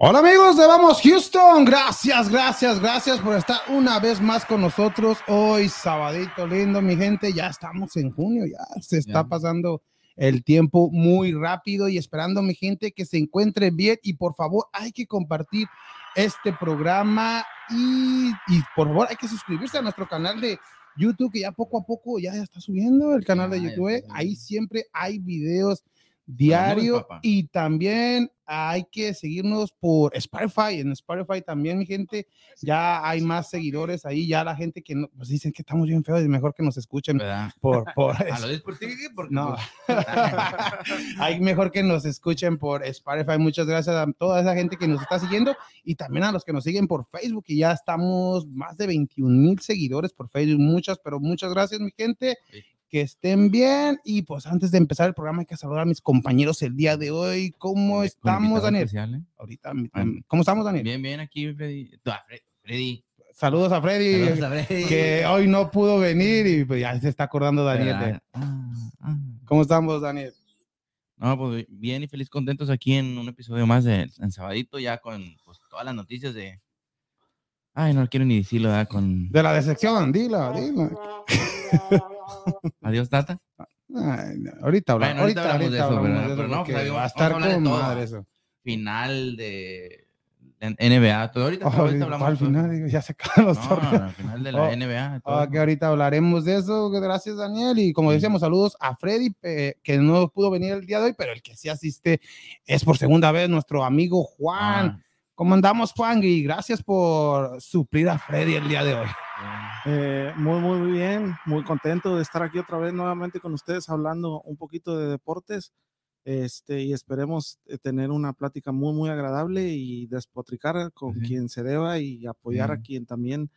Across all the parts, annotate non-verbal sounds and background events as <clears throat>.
Hola amigos de Vamos Houston, gracias, gracias, gracias por estar una vez más con nosotros hoy, sabadito lindo, mi gente, ya estamos en junio, ya se está Ya. pasando el tiempo muy rápido y esperando mi gente que se encuentre bien. Y por favor hay que compartir este programa y, y por favor hay que suscribirse a nuestro canal de YouTube que ya poco a poco ya está subiendo el canal de Ya, ya YouTube, ahí siempre hay videos diario y también hay que seguirnos por Spotify. En Spotify también, mi gente, ya hay más seguidores ahí. Ya la gente que no, pues dicen que estamos bien feos y mejor que nos escuchen ¿Verdad? por, por A lo dices por ti, porque no, hay <laughs> <laughs> mejor que nos escuchen por Spotify. Muchas gracias a toda esa gente que nos está siguiendo y también a los que nos siguen por Facebook. Y ya estamos más de 21 mil seguidores por Facebook. Muchas, pero muchas gracias, mi gente. Sí. Que estén bien. Y pues antes de empezar el programa, hay que saludar a mis compañeros el día de hoy. ¿Cómo estamos, Daniel? especial, ¿eh? Ahorita, Ah. ¿cómo estamos, Daniel? Bien, bien, aquí, Freddy. Ah, Freddy. Saludos a Freddy, Saludos a Freddy. que hoy no pudo venir y pues ya se está acordando Daniel. Ah, ah. ¿Cómo estamos, Daniel? No, pues bien y feliz, contentos aquí en un episodio más de En Sabadito, ya con pues, todas las noticias de. Ay, no quiero ni decirlo, ¿verdad? Con. De la decepción, dilo, dilo. <laughs> Adiós, Tata. Ay, no, ahorita hablamos, Bueno, ahorita ahorita, hablamos de eso, hablamos ¿verdad? de eso Pero no, pues, va a estar con todo. madre eso. Final de NBA. Todo ahorita, Ay, ahorita hablamos. al todo. final digo, ya se acaban los No, torneos. al final de la Oh, NBA. todo eso. que ahorita hablaremos de eso. Gracias, Daniel. Y como decíamos, saludos a Freddy, eh, que no pudo venir el día de hoy, pero el que sí asiste es por segunda vez nuestro amigo Juan. Ah, ¿Cómo andamos, Juan? Y gracias por suplir a Freddy el día de hoy. Eh, muy, muy bien, muy contento de estar aquí otra vez nuevamente con ustedes hablando un poquito de deportes. Este, y esperemos eh, tener una plática muy, muy agradable y despotricar con Sí. quien se deba y apoyar a Sí. quien también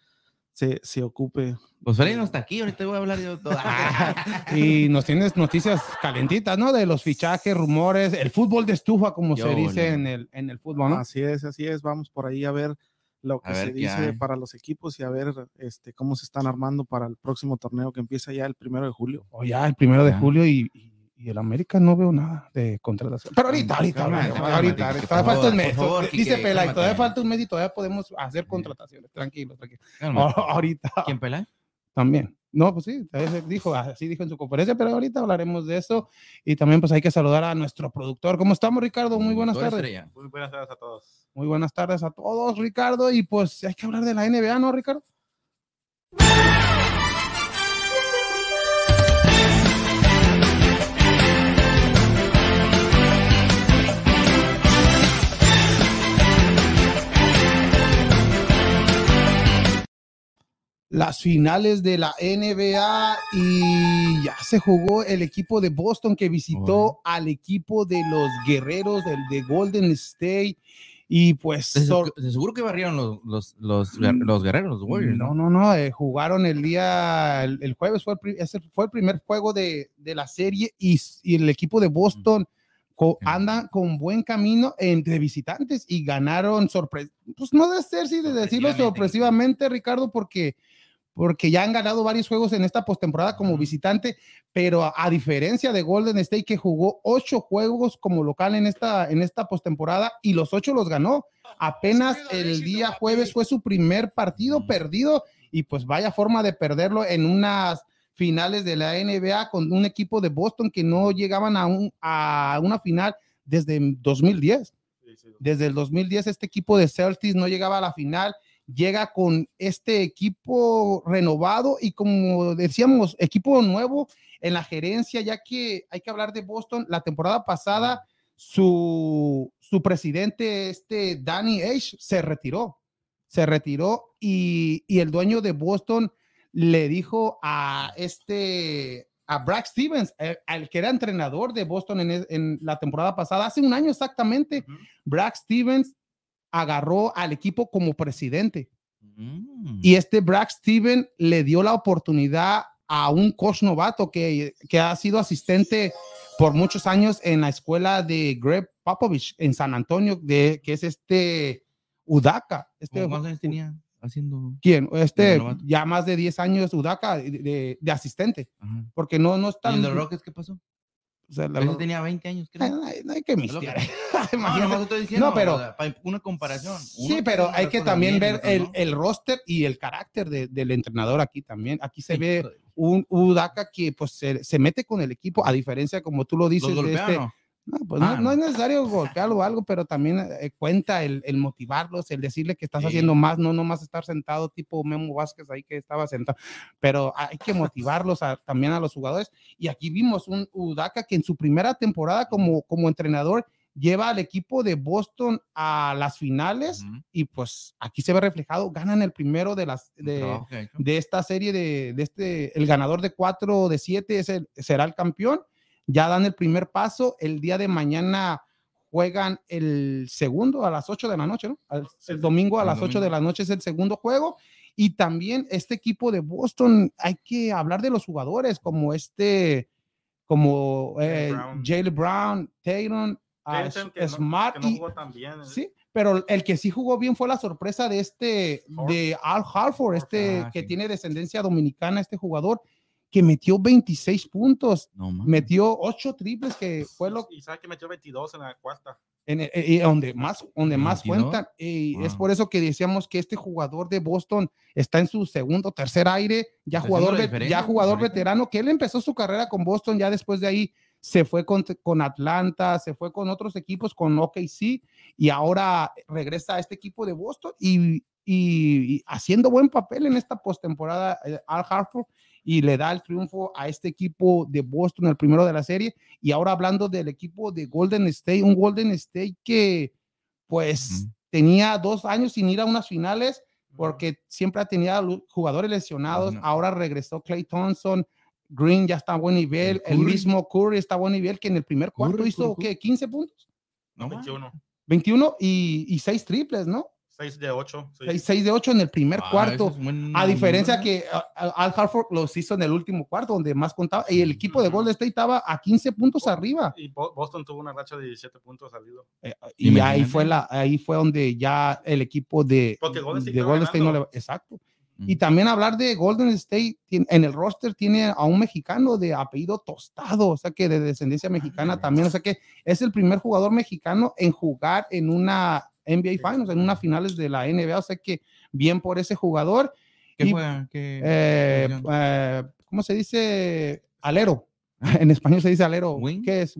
se, se ocupe. Pues Freddy no está aquí, ahorita voy a hablar yo todo. <laughs> Y nos tienes noticias calentitas, ¿no? De los fichajes, rumores, el fútbol de estufa, como Yo, se dice en el, en el fútbol, ¿no? Así es, así es. Vamos por ahí a ver lo que se dice para los equipos y a ver este, cómo se están armando para el próximo torneo que empieza ya el primero de julio. O ya el primero de julio y, y, y el América no veo nada de contratación. Pero ahorita, ahorita, Cálmate, ahorita, ahorita, ahorita, todavía falta un mes. favor, Dice Quique, Pela, y todavía falta un mes y todavía podemos hacer contrataciones. Tranquilo, tranquilo. <laughs> Ahorita ¿Quién pela? también. No, pues sí, dijo, así dijo en su conferencia, pero ahorita hablaremos de eso. Y también pues hay que saludar a nuestro productor. ¿Cómo estamos, Ricardo? Muy buenas Doctor tardes. Estrella. Muy buenas tardes a todos. Muy buenas tardes a todos, Ricardo. Y pues hay que hablar de la NBA, ¿no, Ricardo? Las finales de la NBA y ya se jugó el equipo de Boston que visitó al equipo de los guerreros del de Golden State y pues De, de seguro que barrieron los, los, los, guer- los guerreros, los Warriors. no, no, no, eh, jugaron el día, el, el jueves fue el, ese fue el primer juego de, de la serie y, el equipo de Boston co- anda con buen camino entre visitantes y ganaron sorpresa, pues no de ser, sí, de decirlo sorpresivamente, Ricardo, porque porque ya han ganado varios juegos en esta postemporada como visitante, pero a, a diferencia de Golden State que jugó ocho juegos como local en esta, en esta postemporada y los ocho los ganó. Apenas el día jueves fue su primer partido perdido y pues vaya forma de perderlo en unas finales de la NBA con un equipo de Boston que no llegaban a, un, a una final desde 2010. Desde el 2010 este equipo de Celtics no llegaba a la final, llega con este equipo renovado y como decíamos, equipo nuevo en la gerencia, ya que hay que hablar de Boston. La temporada pasada su, su presidente, este Danny Age, se retiró, se retiró y, y el dueño de Boston le dijo a este a Brad Stevens, eh, al que era entrenador de Boston en, en la temporada pasada, hace un año exactamente. Brad Stevens agarró al equipo como presidente Mm. y este Brad Stevens le dio la oportunidad a un coach novato que, que ha sido asistente por muchos años en la escuela de Greg Popovich en San Antonio, de, que es este Udaka. Este, ¿Cuántos años tenía haciendo? ¿Quién? Este, ya más de 10 años Udaka de, de- de asistente, Ajá. porque no, no ¿Y está... en los Rockets qué pasó? O sea, la- Pero ese tenía 20 años, creo. no, hay- no hay que lo mistear. que- <laughs> No, nomás estoy diciendo, No, pero- o sea, pa- una comparación. Sí, Uno pero tiene hay que también ver el, no. el roster y el carácter de- del entrenador aquí también. Aquí se Sí, ve un Udaka que pues se, se mete con el equipo, a diferencia como tú lo dices ¿Los de este, no? Pues Ah, no, es necesario golpearlo o algo, pero también eh, cuenta el, el motivarlos, el decirle que estás Sí. haciendo más, no nomás estar sentado tipo Memo Vázquez ahí que estaba sentado, pero hay que motivarlos a- también a los jugadores. Y aquí vimos un Udaka que en su primera temporada como, como entrenador lleva al equipo de Boston a las finales y pues aquí se ve reflejado, ganan el primero de las... De, de esta serie de, de este, el ganador de cuatro de siete es el- será el campeón. Ya dan el primer paso. El día de mañana juegan el segundo a las 8 de la noche, El domingo a El las 8 de domingo. la noche es el segundo juego. Y también este equipo de Boston, hay que hablar de los jugadores como este, como eh. Jalen Brown, Taylor, ah, no- Smart no jugó. ¿eh? Sí, pero el que sí jugó bien fue la sorpresa de este, de Al Halford, este Ah, que sí. tiene descendencia dominicana, este jugador, que metió 26 puntos, No, metió 8 triples, que fue lo Y sabe que metió 22 en la cuarta. en eh, donde más, donde más 22. cuentan. Y es por eso que decíamos que este jugador de Boston está en su segundo, tercer aire, ya jugador, ya jugador veterano, que él empezó su carrera con Boston, ya después de ahí se fue con, con Atlanta, se fue con otros equipos, con OKC, y ahora regresa a este equipo de Boston y, y- y haciendo buen papel en esta postemporada eh, Al Hartford y le da el triunfo a este equipo de Boston, el primero de la serie. Y ahora hablando del equipo de Golden State, un Golden State que pues tenía dos años sin ir a unas finales porque siempre ha tenido lu- jugadores lesionados. Ujú. Ahora regresó Clay Thompson, Green ya está a buen nivel, El mismo Curry está a buen nivel que en el primer cuarto Curry, hizo Curry, ¿qué? 15 puntos, No, mames. 21. 21 y, y 6 triples, ¿no? 6 de 8. 6, de 8 en el primer Ah, cuarto. eso es buen A diferencia que Al Hartford los hizo en el último cuarto, donde más contaba, y el equipo de. Golden State estaba a 15 puntos arriba. Y Bo- Boston tuvo una racha de 17 puntos salido. Eh, y ahí fue, la, ahí fue donde ya el equipo de, Golden State de iba Golden State no le. Exacto. Y también hablar de Golden State, en el roster tiene a un mexicano de apellido Tostado, o sea que de descendencia mexicana también, o sea que es el primer jugador mexicano en jugar en una NBA Finals, en una finales de la NBA, o sea que bien por ese jugador. ¿Qué y- juega? ¿Qué Eh, eh, ¿Cómo se dice? Alero. <laughs> En español se dice alero. Wing. ¿Qué es?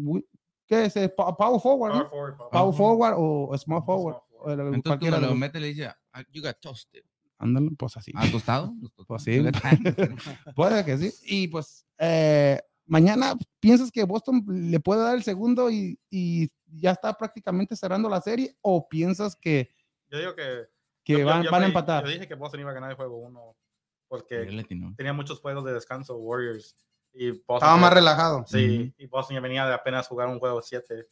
¿Qué es? Eh, Power forward, ¿no? Power forward, power Power forward. forward o small forward. Small el- Entonces lo los- mete le dice, "Ah, you got toasted. Ándale, pues así. ¿Ah, tostado? <laughs> Pues sí. <laughs> Puede que sí. Y pues eh, mañana piensas que Boston le puede dar el segundo y, y ya está prácticamente cerrando la serie o piensas que, Yo digo que. que yo- yo- van, yo van a empatar. Yo dije que Boston iba a ganar el juego 1 porque tenía muchos juegos de descanso, Warriors. Y Boston Estaba más relajado. Sí, y Boston ya venía de apenas jugar un juego 7.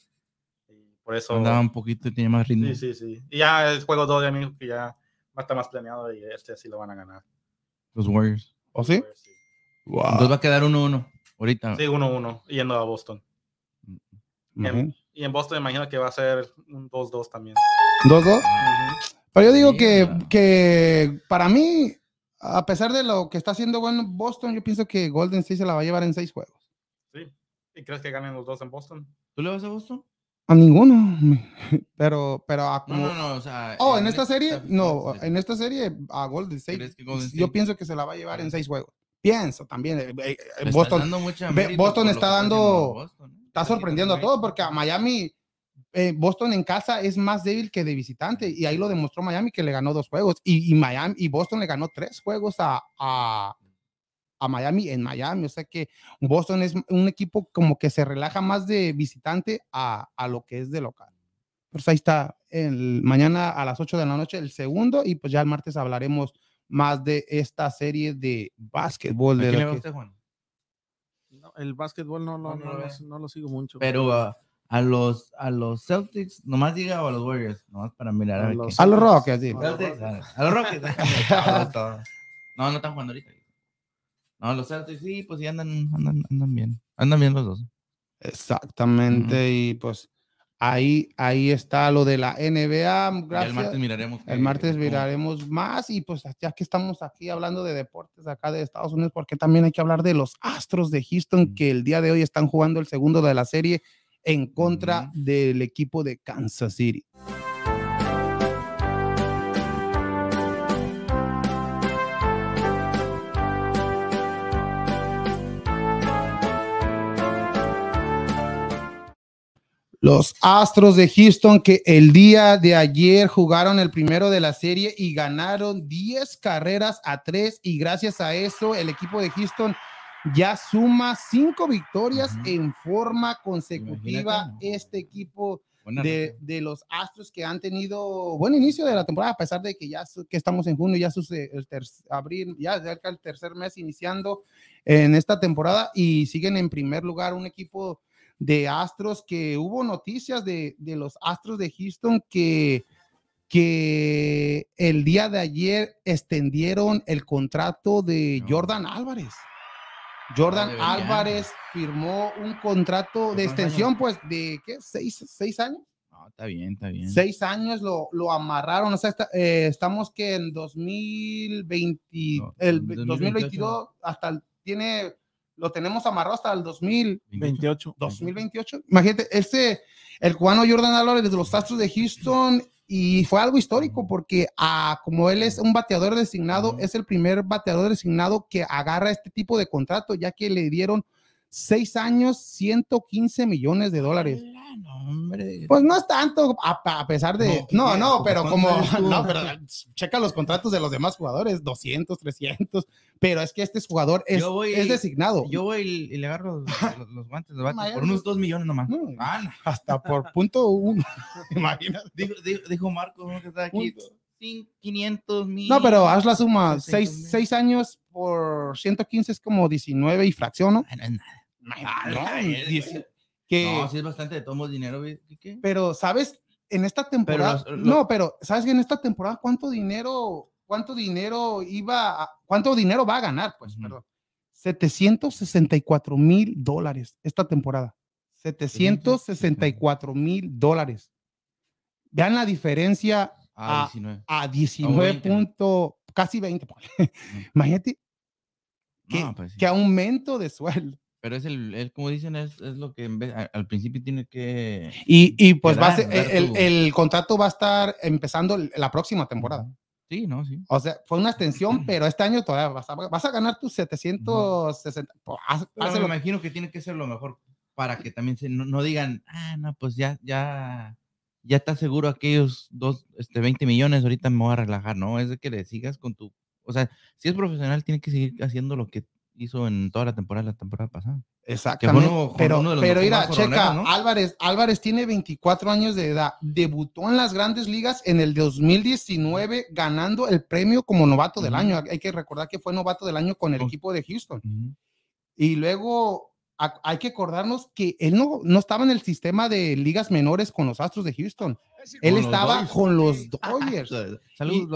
Y por eso. Andaba un poquito y tenía más ritmo. Sí, sí, sí. Y ya el juego 2 de mí que ya va a estar más planeado y este sí lo van a ganar. Los Warriors. ¿O sí? Sí, Entonces va a quedar 1-1 ahorita. Sí, 1-1 yendo a Boston. Imagínate. Y en Boston imagino que va a ser un 2-2 también. Dos, dos. Pero yo digo que, que para mí, a pesar de lo que está haciendo bueno Boston, yo pienso que Golden State se la va a llevar en seis juegos. Sí. ¿Y crees que ganen los dos en Boston? ¿Tú le vas a Boston? A ninguno. <laughs> Pero, pero a No, como- no, no. O sea, Oh, en esta serie, no, en esta serie a Golden State, ¿Crees que Golden yo pienso que se la va a llevar en seis juegos. Pienso también. eh, eh, Boston está dando- Boston, ¿eh? está sorprendiendo a todos porque a Miami, eh, Boston en casa es más débil que de visitante y ahí lo demostró Miami que le ganó dos juegos y, y Miami y Boston le ganó tres juegos a, a, a Miami en Miami. O sea que Boston es un equipo como que se relaja más de visitante a, a lo que es de local. Pues ahí está, el, mañana a las 8 de la noche el segundo y pues ya el martes hablaremos más de esta serie de básquetbol. ¿A De quién le lo va que- usted, Juan? No, el básquetbol no, no, No, no no, lo no lo sigo mucho. Pero a los a los Celtics, nomás diga o a los Warriors, nomás para mirar a, A los- a los Rockets, sí. A los Celtics, a, a los Rockets. <laughs> No, no están jugando ahorita. No, los Celtics sí, pues sí andan, andan, andan bien. Andan bien los dos. Exactamente, y pues Ahí, ahí está lo de la NBA. Gracias. el martes miraremos. El martes miraremos más y pues ya que estamos aquí hablando de deportes acá de Estados Unidos, porque también hay que hablar de los Astros de Houston que el día de hoy están jugando el segundo de la serie en contra del equipo de Kansas City. Los Astros de Houston que el día de ayer jugaron el primero de la serie y ganaron 10 carreras a 3 y gracias a eso el equipo de Houston ya suma 5 victorias en forma consecutiva. Este equipo de, de, los Astros que han tenido buen inicio de la temporada, a pesar de que ya que estamos en junio, ya sucede el abril, ya cerca el tercer mes iniciando en esta temporada y siguen en primer lugar un equipo de Astros, que hubo noticias de, los Astros de Houston que, que el día de ayer extendieron el contrato de Jordan Álvarez. Jordan Álvarez firmó un contrato de extensión, pues, de ¿qué? ¿Seis, seis años? No, está bien, está bien. Seis años lo, lo amarraron, o sea, eh, estamos que en 2020, el 2022 hasta tiene lo tenemos amarrado hasta el 2028. 2028. Imagínate, este, el cubano Jordan Álvarez de los Astros de Houston, y fue algo histórico porque ah, como él es un bateador designado, es el primer bateador designado que agarra este tipo de contrato, ya que le dieron seis años, 115 millones de dólares. Pues no es tanto, a, pesar de. No, no, pero como. <laughs> No, pero checa los contratos de los demás jugadores: 200, 300. Pero es que este jugador es, es designado. Yo voy y, le agarro los, guantes de bate por unos 2 millones nomás. Ah, <laughs> hasta por <laughs> punto uno. Imagínate. Dijo, dijo, Marco, que está aquí. 500 mil. No, pero haz la suma: 6 años por 115 es como 19 y fracción, ¿no? no es Ah, que, no, sí es bastante de tomo dinero. Pero, ¿sabes? En esta temporada, no, pero ¿sabes que en esta temporada cuánto dinero, cuánto dinero iba, a, cuánto dinero va a ganar? Pues, perdón. 764 mil dólares esta temporada. 764 mil dólares. Vean la diferencia a, 19, a 19 puntos, casi 20. Imagínate que, pues que aumento de sueldo. Pero es el, como dicen, es, es lo que en vez, al principio tiene que. Y, y pues va a ser, el, el, contrato va a estar empezando la próxima temporada. Sí, no, sí. O sea, fue una extensión, <clears throat> pero este año todavía vas a, vas a ganar tus 760. Pues, me imagino que tiene que ser lo mejor para que también se, no, digan, ah, no, pues ya, ya, ya está seguro aquellos dos, este, 20 millones, ahorita me voy a relajar, ¿no? Es de que le sigas con tu. O sea, si es profesional, tiene que seguir haciendo lo que hizo en toda la temporada, la temporada pasada. Exactamente. pero, pero mira, checa, Álvarez, Álvarez tiene 24 años de edad, debutó en las grandes ligas en el 2019 ganando el premio como novato del año. Hay que recordar que fue novato del año con el equipo de Houston. Y luego hay que acordarnos que él no, no estaba en el sistema de ligas menores con los Astros de Houston. Él estaba con los Dodgers.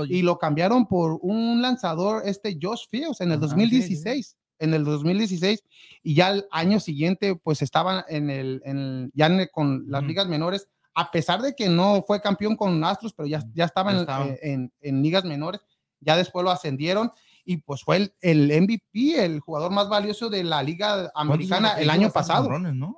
y, lo cambiaron por un lanzador, este Josh Fields, en el 2016 en el 2016 y ya el año siguiente pues estaban en el, en ya con las ligas menores, a pesar de que no fue campeón con Astros, pero ya, ya estaba, eh, en, en, ligas menores, ya después lo ascendieron y pues fue el, el, MVP, el jugador más valioso de la liga americana el año pasado. ¿no?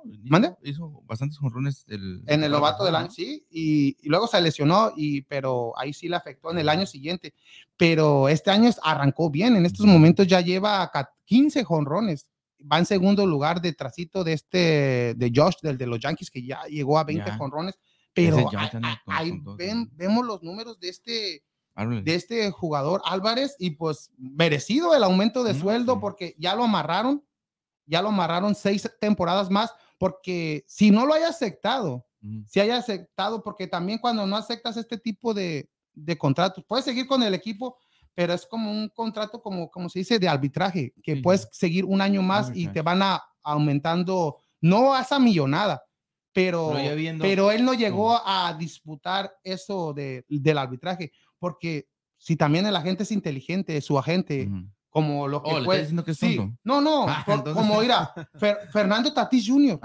Hizo, bastantes jonrones en el novato del año, sí, y, y, luego se lesionó, y, pero ahí sí le afectó en el año siguiente. Pero este año arrancó bien, en estos momentos ya lleva 15 jonrones. Va en segundo lugar detrásito de este, de Josh, del de los Yankees, que ya llegó a 20 jonrones. Pero ahí vemos los números de este, de este jugador Álvarez y pues merecido el aumento de sueldo porque ya lo amarraron, ya lo amarraron seis temporadas más porque si no lo haya aceptado, si haya aceptado, porque también cuando no aceptas este tipo de, de contratos, puedes seguir con el equipo, pero es como un contrato, como, como se dice, de arbitraje, que puedes seguir un año más y te van a aumentando, no a esa millonada, pero, pero él no llegó a disputar eso de, del arbitraje porque si también el agente es inteligente, su agente, como lo que oh, fue. que sí. No, no, ah, <laughs> como mira, Fernando Tatis Jr.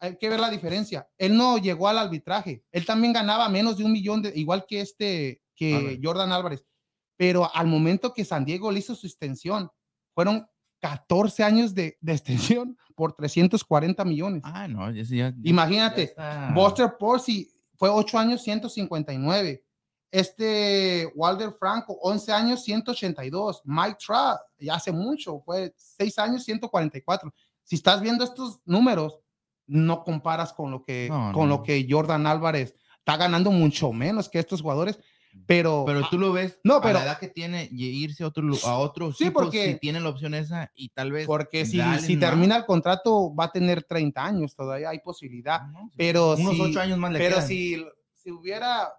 hay que ver la diferencia. Él no llegó al arbitraje. Él también ganaba menos de un millón, de, igual que este, que Álvarez. Jordan Álvarez. Pero al momento que San Diego le hizo su extensión, fueron 14 años de, de extensión por 340 millones. Ah, no, ya. ya- Imagínate, ya Buster Posey fue 8 años 159. Este Walter Franco, 11 años 182. Mike Trout, ya hace mucho, fue 6 años 144. Si estás viendo estos números, no comparas con lo que, No, con no. lo que Jordan Álvarez está ganando mucho menos que estos jugadores, pero, Pero tú lo ves No, a pero- la edad que tiene y irse a otro, a otro Sí, porque- si tiene la opción esa y tal vez. porque si, si termina el contrato va a tener 30 años, todavía hay posibilidad. Ah, no. Pero unos si- ocho años más le Pero quedan. si, si hubiera,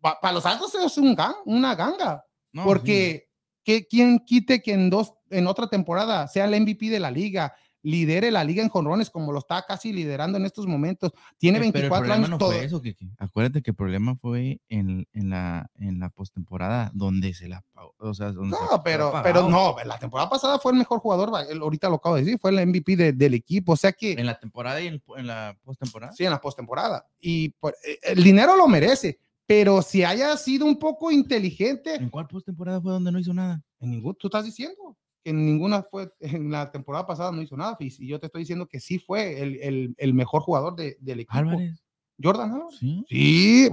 para los altos es un gan- una ganga. No, porque que, quien quite que en dos en otra temporada sea el MVP de la liga, lidere la liga en jonrones como lo está casi liderando en estos momentos. Tiene sí. Eh, pero el 24 años no todo. fue eso, Kiki. Acuérdate que el problema fue en, en la, en la postemporada donde se la. O sea, donde se No, fue pero, pero no, la temporada pasada fue el mejor jugador, ahorita lo acabo de decir, fue el MVP de- del equipo, o sea que En la temporada y en, en la postemporada. sí, en la postemporada. Y pues, eh, el dinero lo merece, pero si haya sido un poco inteligente, ¿En cuál postemporada fue donde no hizo nada? En ningún, tú estás diciendo que en ninguna fue, en la temporada pasada no hizo nada, y yo te estoy diciendo que sí fue el, el, el mejor jugador de- del equipo. Álvarez. Jordan Álvarez. Sí. Sí,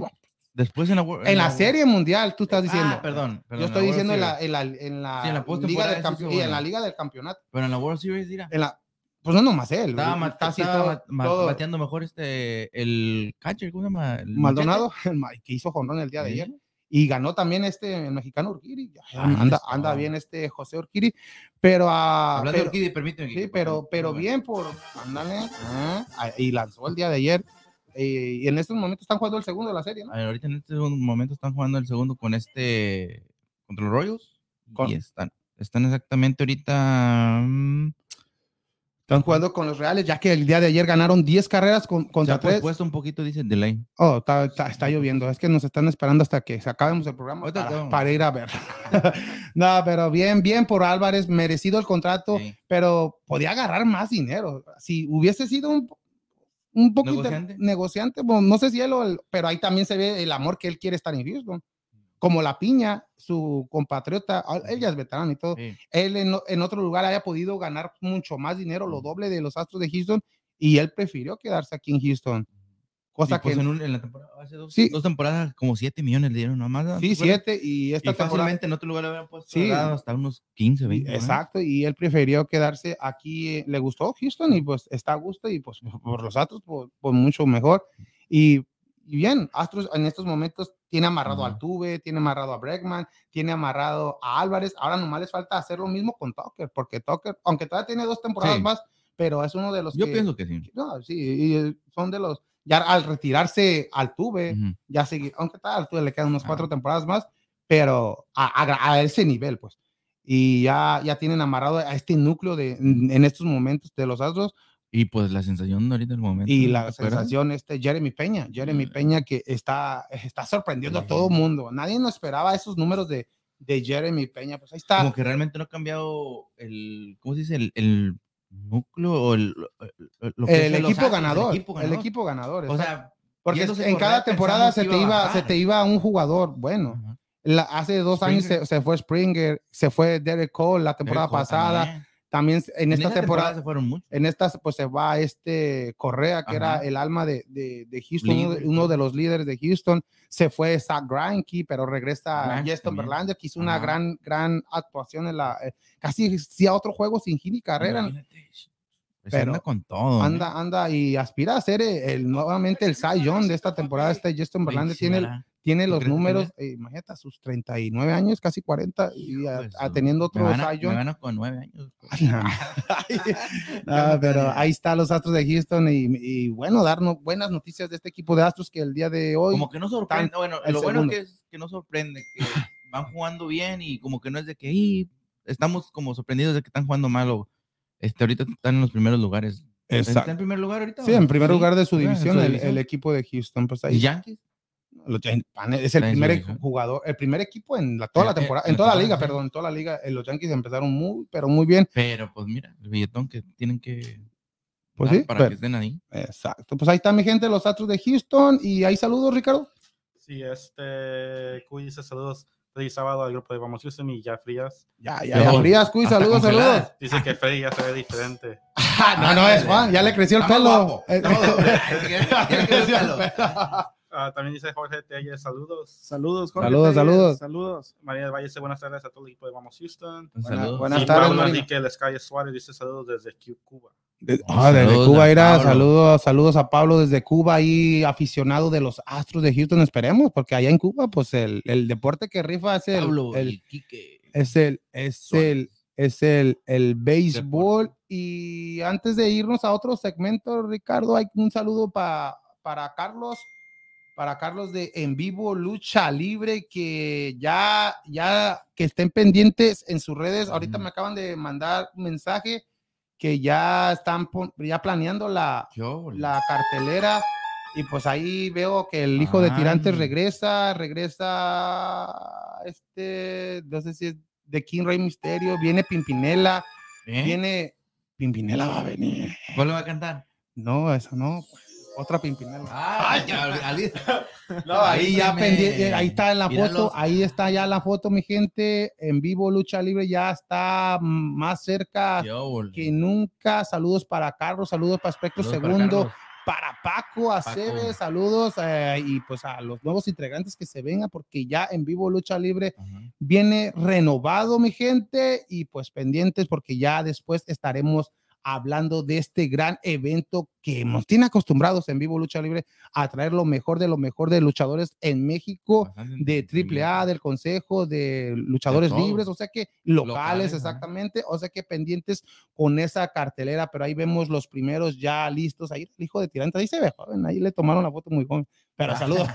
Después en la, Wor- en la serie mundial tú estás diciendo. Ah, perdón, perdón, yo estoy diciendo en la, en la, en la, Sí, en la liga del y en la liga del campeonato. Pero en la World Series, mira. En la, pues no nomás él. Estaba, ma- casi estaba todo, ma- ma- todo- bateando mejor este el catcher, ¿cómo se llama? El Maldonado, <laughs> que hizo jonrón el día de ayer. Y ganó también este el mexicano Urquiri. Ah, anda, anda bien este José Urquiri. Pero, ah, Hablando pero- de Urquidi, permíteme. Sí, pero, pero bien por, ándale, ah, y lanzó el día de ayer. eh, y en estos momentos están jugando el segundo de la serie, ¿no? A ver, ahorita en este momento están jugando el segundo con este contra los Royals. Con- Y están, están exactamente ahorita. mm, Están jugando con los Reales, ya que el día de ayer ganaron 10 carreras con, contra ha 3. puesto un poquito, dice delay. Oh, está, está, está lloviendo. Es que nos están esperando hasta que acabemos el programa para, ir a ver. <laughs> no, pero bien, bien por Álvarez, merecido el contrato, Sí. pero podía agarrar más dinero. Si hubiese sido un, un poquito ¿Negociante? negociante, bueno, no sé si él, o el- pero ahí también se ve el amor que él quiere estar en Houston. Como la piña, su compatriota, ah, él ya es veterano y todo. Sí. Él en, en otro lugar haya podido ganar mucho más dinero, lo doble de los Astros de Houston, y él prefirió quedarse aquí en Houston. Cosa Y, pues, que en, un- en la temporada, hace dos, Sí. dos temporadas, como 7 millones le dieron nomás. ¿no? Sí, ¿Te acuerdas? siete y Y esta temporada. fácilmente en otro lugar le habían puesto Sí. hasta unos 15, y- 20. ¿no? Exacto, y él prefirió quedarse aquí. eh, Le gustó Houston y pues está a gusto y pues por los Astros, pues, pues, mucho mejor. Y, y bien, Astros en estos momentos tiene amarrado al Ujú. Tuve, tiene amarrado a Bregman, tiene amarrado a Álvarez. Ahora nomás les falta hacer lo mismo con Tucker, porque Tucker, aunque todavía tiene dos temporadas Sí. más, pero es uno de los Yo que. pienso que sí. No, sí, y, son de los. Ya al retirarse al Tuve, Ujú. ya sigue, aunque tal, tú le quedan unas cuatro Ah. temporadas más, pero a, a- a ese nivel, pues. Y ya, ya tienen amarrado a este núcleo de, en en estos momentos de los Astros Y pues la sensación ahorita del momento. y ¿te la sensación este Jeremy Peña, Jeremy Mm. Peña que está, está sorprendiendo a Sí. todo mundo. Nadie nos esperaba esos números de, de Jeremy Peña, pues ahí está. Como que realmente no ha cambiado el, ¿cómo se dice? El, el núcleo o el, el- lo que el, es de los equipo Astros, ganador, El equipo el ganador. equipo ganador. O sea, porque en por cada temporada se que te, iba a se te iba un jugador bueno. Ajá. La- hace dos años se, Springer. se fue Springer, se fue Derek Cole la temporada Derek Cole pasada. también. También en, esta temporada, se fueron muchos. en esta pues se va este Correa, que era el alma de, de, de Houston, uno de, Líder, uno sí. de los líderes de Houston. Se fue Zach Greinke, pero regresa Justin. Verlander, que hizo una gran, gran actuación en la, eh, casi hacía otro juego sin hit ni carrera. Imagínate, pues Pero anda con todo. Anda, anda y aspira a ser el, el- nuevamente el Cy Young de esta temporada. Este Justin Verlander tiene, el-. Tiene ¿Tú los números, eh, imagínate, a sus 39 años, casi 40, y a- Pues, a teniendo otro me Young. me gana con nueve años. <laughs> <laughs> No, pero ahí está los Astros de Houston y, y bueno, darnos buenas noticias de este equipo de Astros que el día de hoy como que no sorprende. Bueno, lo bueno que es que no sorprende, que van jugando bien y como que no es de que "Ih, estamos como sorprendidos de que están jugando mal o este, ahorita están en los primeros lugares. ¿Está en primer lugar ahorita? Sí, en primer lugar de su división, el, equipo de Houston. Pues ahí ¿Y Yankees? Los es el primer jugador, el primer equipo en la, toda la Eh, eh, temporada, en en la toda la liga, perdón, en toda la liga, eh, los Yankees empezaron muy, pero muy bien. Pero pues mira, el billetón que tienen que Pues sí, Para pero- que estén ahí. exacto. Pues ahí está mi gente, los Astros de Houston. Y ahí saludos, Ricardo. Sí, este, Cuy dice saludos feliz sábado al grupo de Vamos Houston y ya frías. Ya, ya, ya frías, Cuy, saludos, saludos. Dice que Freddy ya se ve diferente. <laughs> Ah, no, no es Juan, ya le creció el pelo. <laughs> Ah, también dice Jorge Telles, saludos. Saludos, Jorge Saludos, saludos. Saludos. María del Valle dice buenas tardes a todo el equipo de Vamos Houston. Un Buena- saludo. buenas y tardes, Pablo Marina. Enrique Lescalle Suárez dice saludos desde Cuba. De- ah, desde Saludos Cuba, irá, saludos, saludos a Pablo desde Cuba, ahí aficionado de los Astros de Houston, esperemos, porque allá en Cuba, pues el, el deporte que rifa es el, Pablo el- y Quique. es el, es el, es el, el béisbol. Y antes de irnos a otro segmento, Ricardo, hay un saludo pa- para Carlos, para Carlos de En Vivo Lucha Libre, que ya, ya, que estén pendientes en sus redes. Ahorita Ujú. me acaban de mandar un mensaje que ya están ya planeando la, la cartelera. Y pues ahí veo que el hijo de. Tirantes regresa, regresa este, no sé si es de King Rey Misterio, viene Pimpinela, ¿Eh? viene Pimpinela va a venir. ¿Cuál va a cantar? No, eso no, pues, otra Pimpinela. Ah, ya, al- No, ahí ya pendiente, ahí está en la foto, ahí está ya la foto, mi gente, en vivo Lucha Libre ya está más cerca Yo, que nunca. Saludos para Carlos, saludos para Espectro Saludos para Segundo. Carlos. para Paco Aceves, saludos eh, y pues a los nuevos integrantes que se vengan porque ya en vivo Lucha Libre viene renovado mi gente y pues pendientes porque ya después estaremos hablando de este gran evento que nos tiene acostumbrados en vivo Lucha Libre a traer lo mejor de lo mejor de luchadores en México de AAA, del Consejo, de luchadores libres, o sea que locales, exactamente, o sea que pendientes con esa cartelera, pero ahí vemos los primeros ya listos, ahí el hijo de Tirante, ahí se ve joven, ahí le tomaron la foto muy joven, pero <laughs> saludos,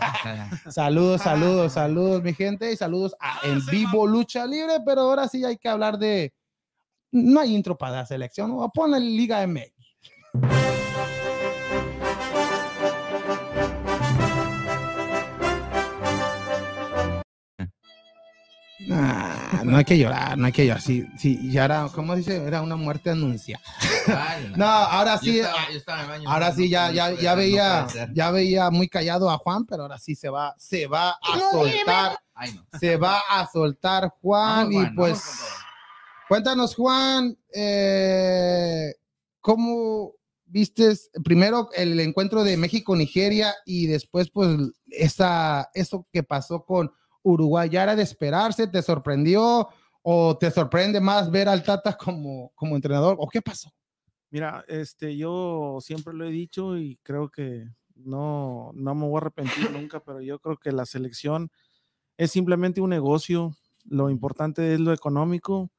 saludos, saludos, <laughs> saludos mi gente y saludos a En Vivo Lucha Libre, pero ahora sí hay que hablar de, no hay intro para la selección, ¿no? pon el Liga MX. Ah, no hay que llorar, no hay que llorar. Sí, sí, ya era, ¿cómo dice? Era una muerte anunciada. No, ahora Yo sí, estaba- yo estaba en el baño, ahora no, sí, ya, no ya, ya no veía, ya veía muy callado a Juan, pero ahora sí se va, se va a soltar, Ay, no. se va a soltar Juan Vamos, y pues. Cuéntanos Juan, eh, ¿cómo vistes primero el encuentro de México-Nigeria y después pues esa, eso que pasó con Uruguay? ¿Ya era de esperarse? ¿Te sorprendió? ¿O te sorprende más ver al Tata como, como entrenador? ¿O qué pasó? Mira, este, yo siempre lo he dicho y creo que no, no me voy a arrepentir <laughs> nunca, pero yo creo que la selección es simplemente un negocio. Lo importante es lo económico,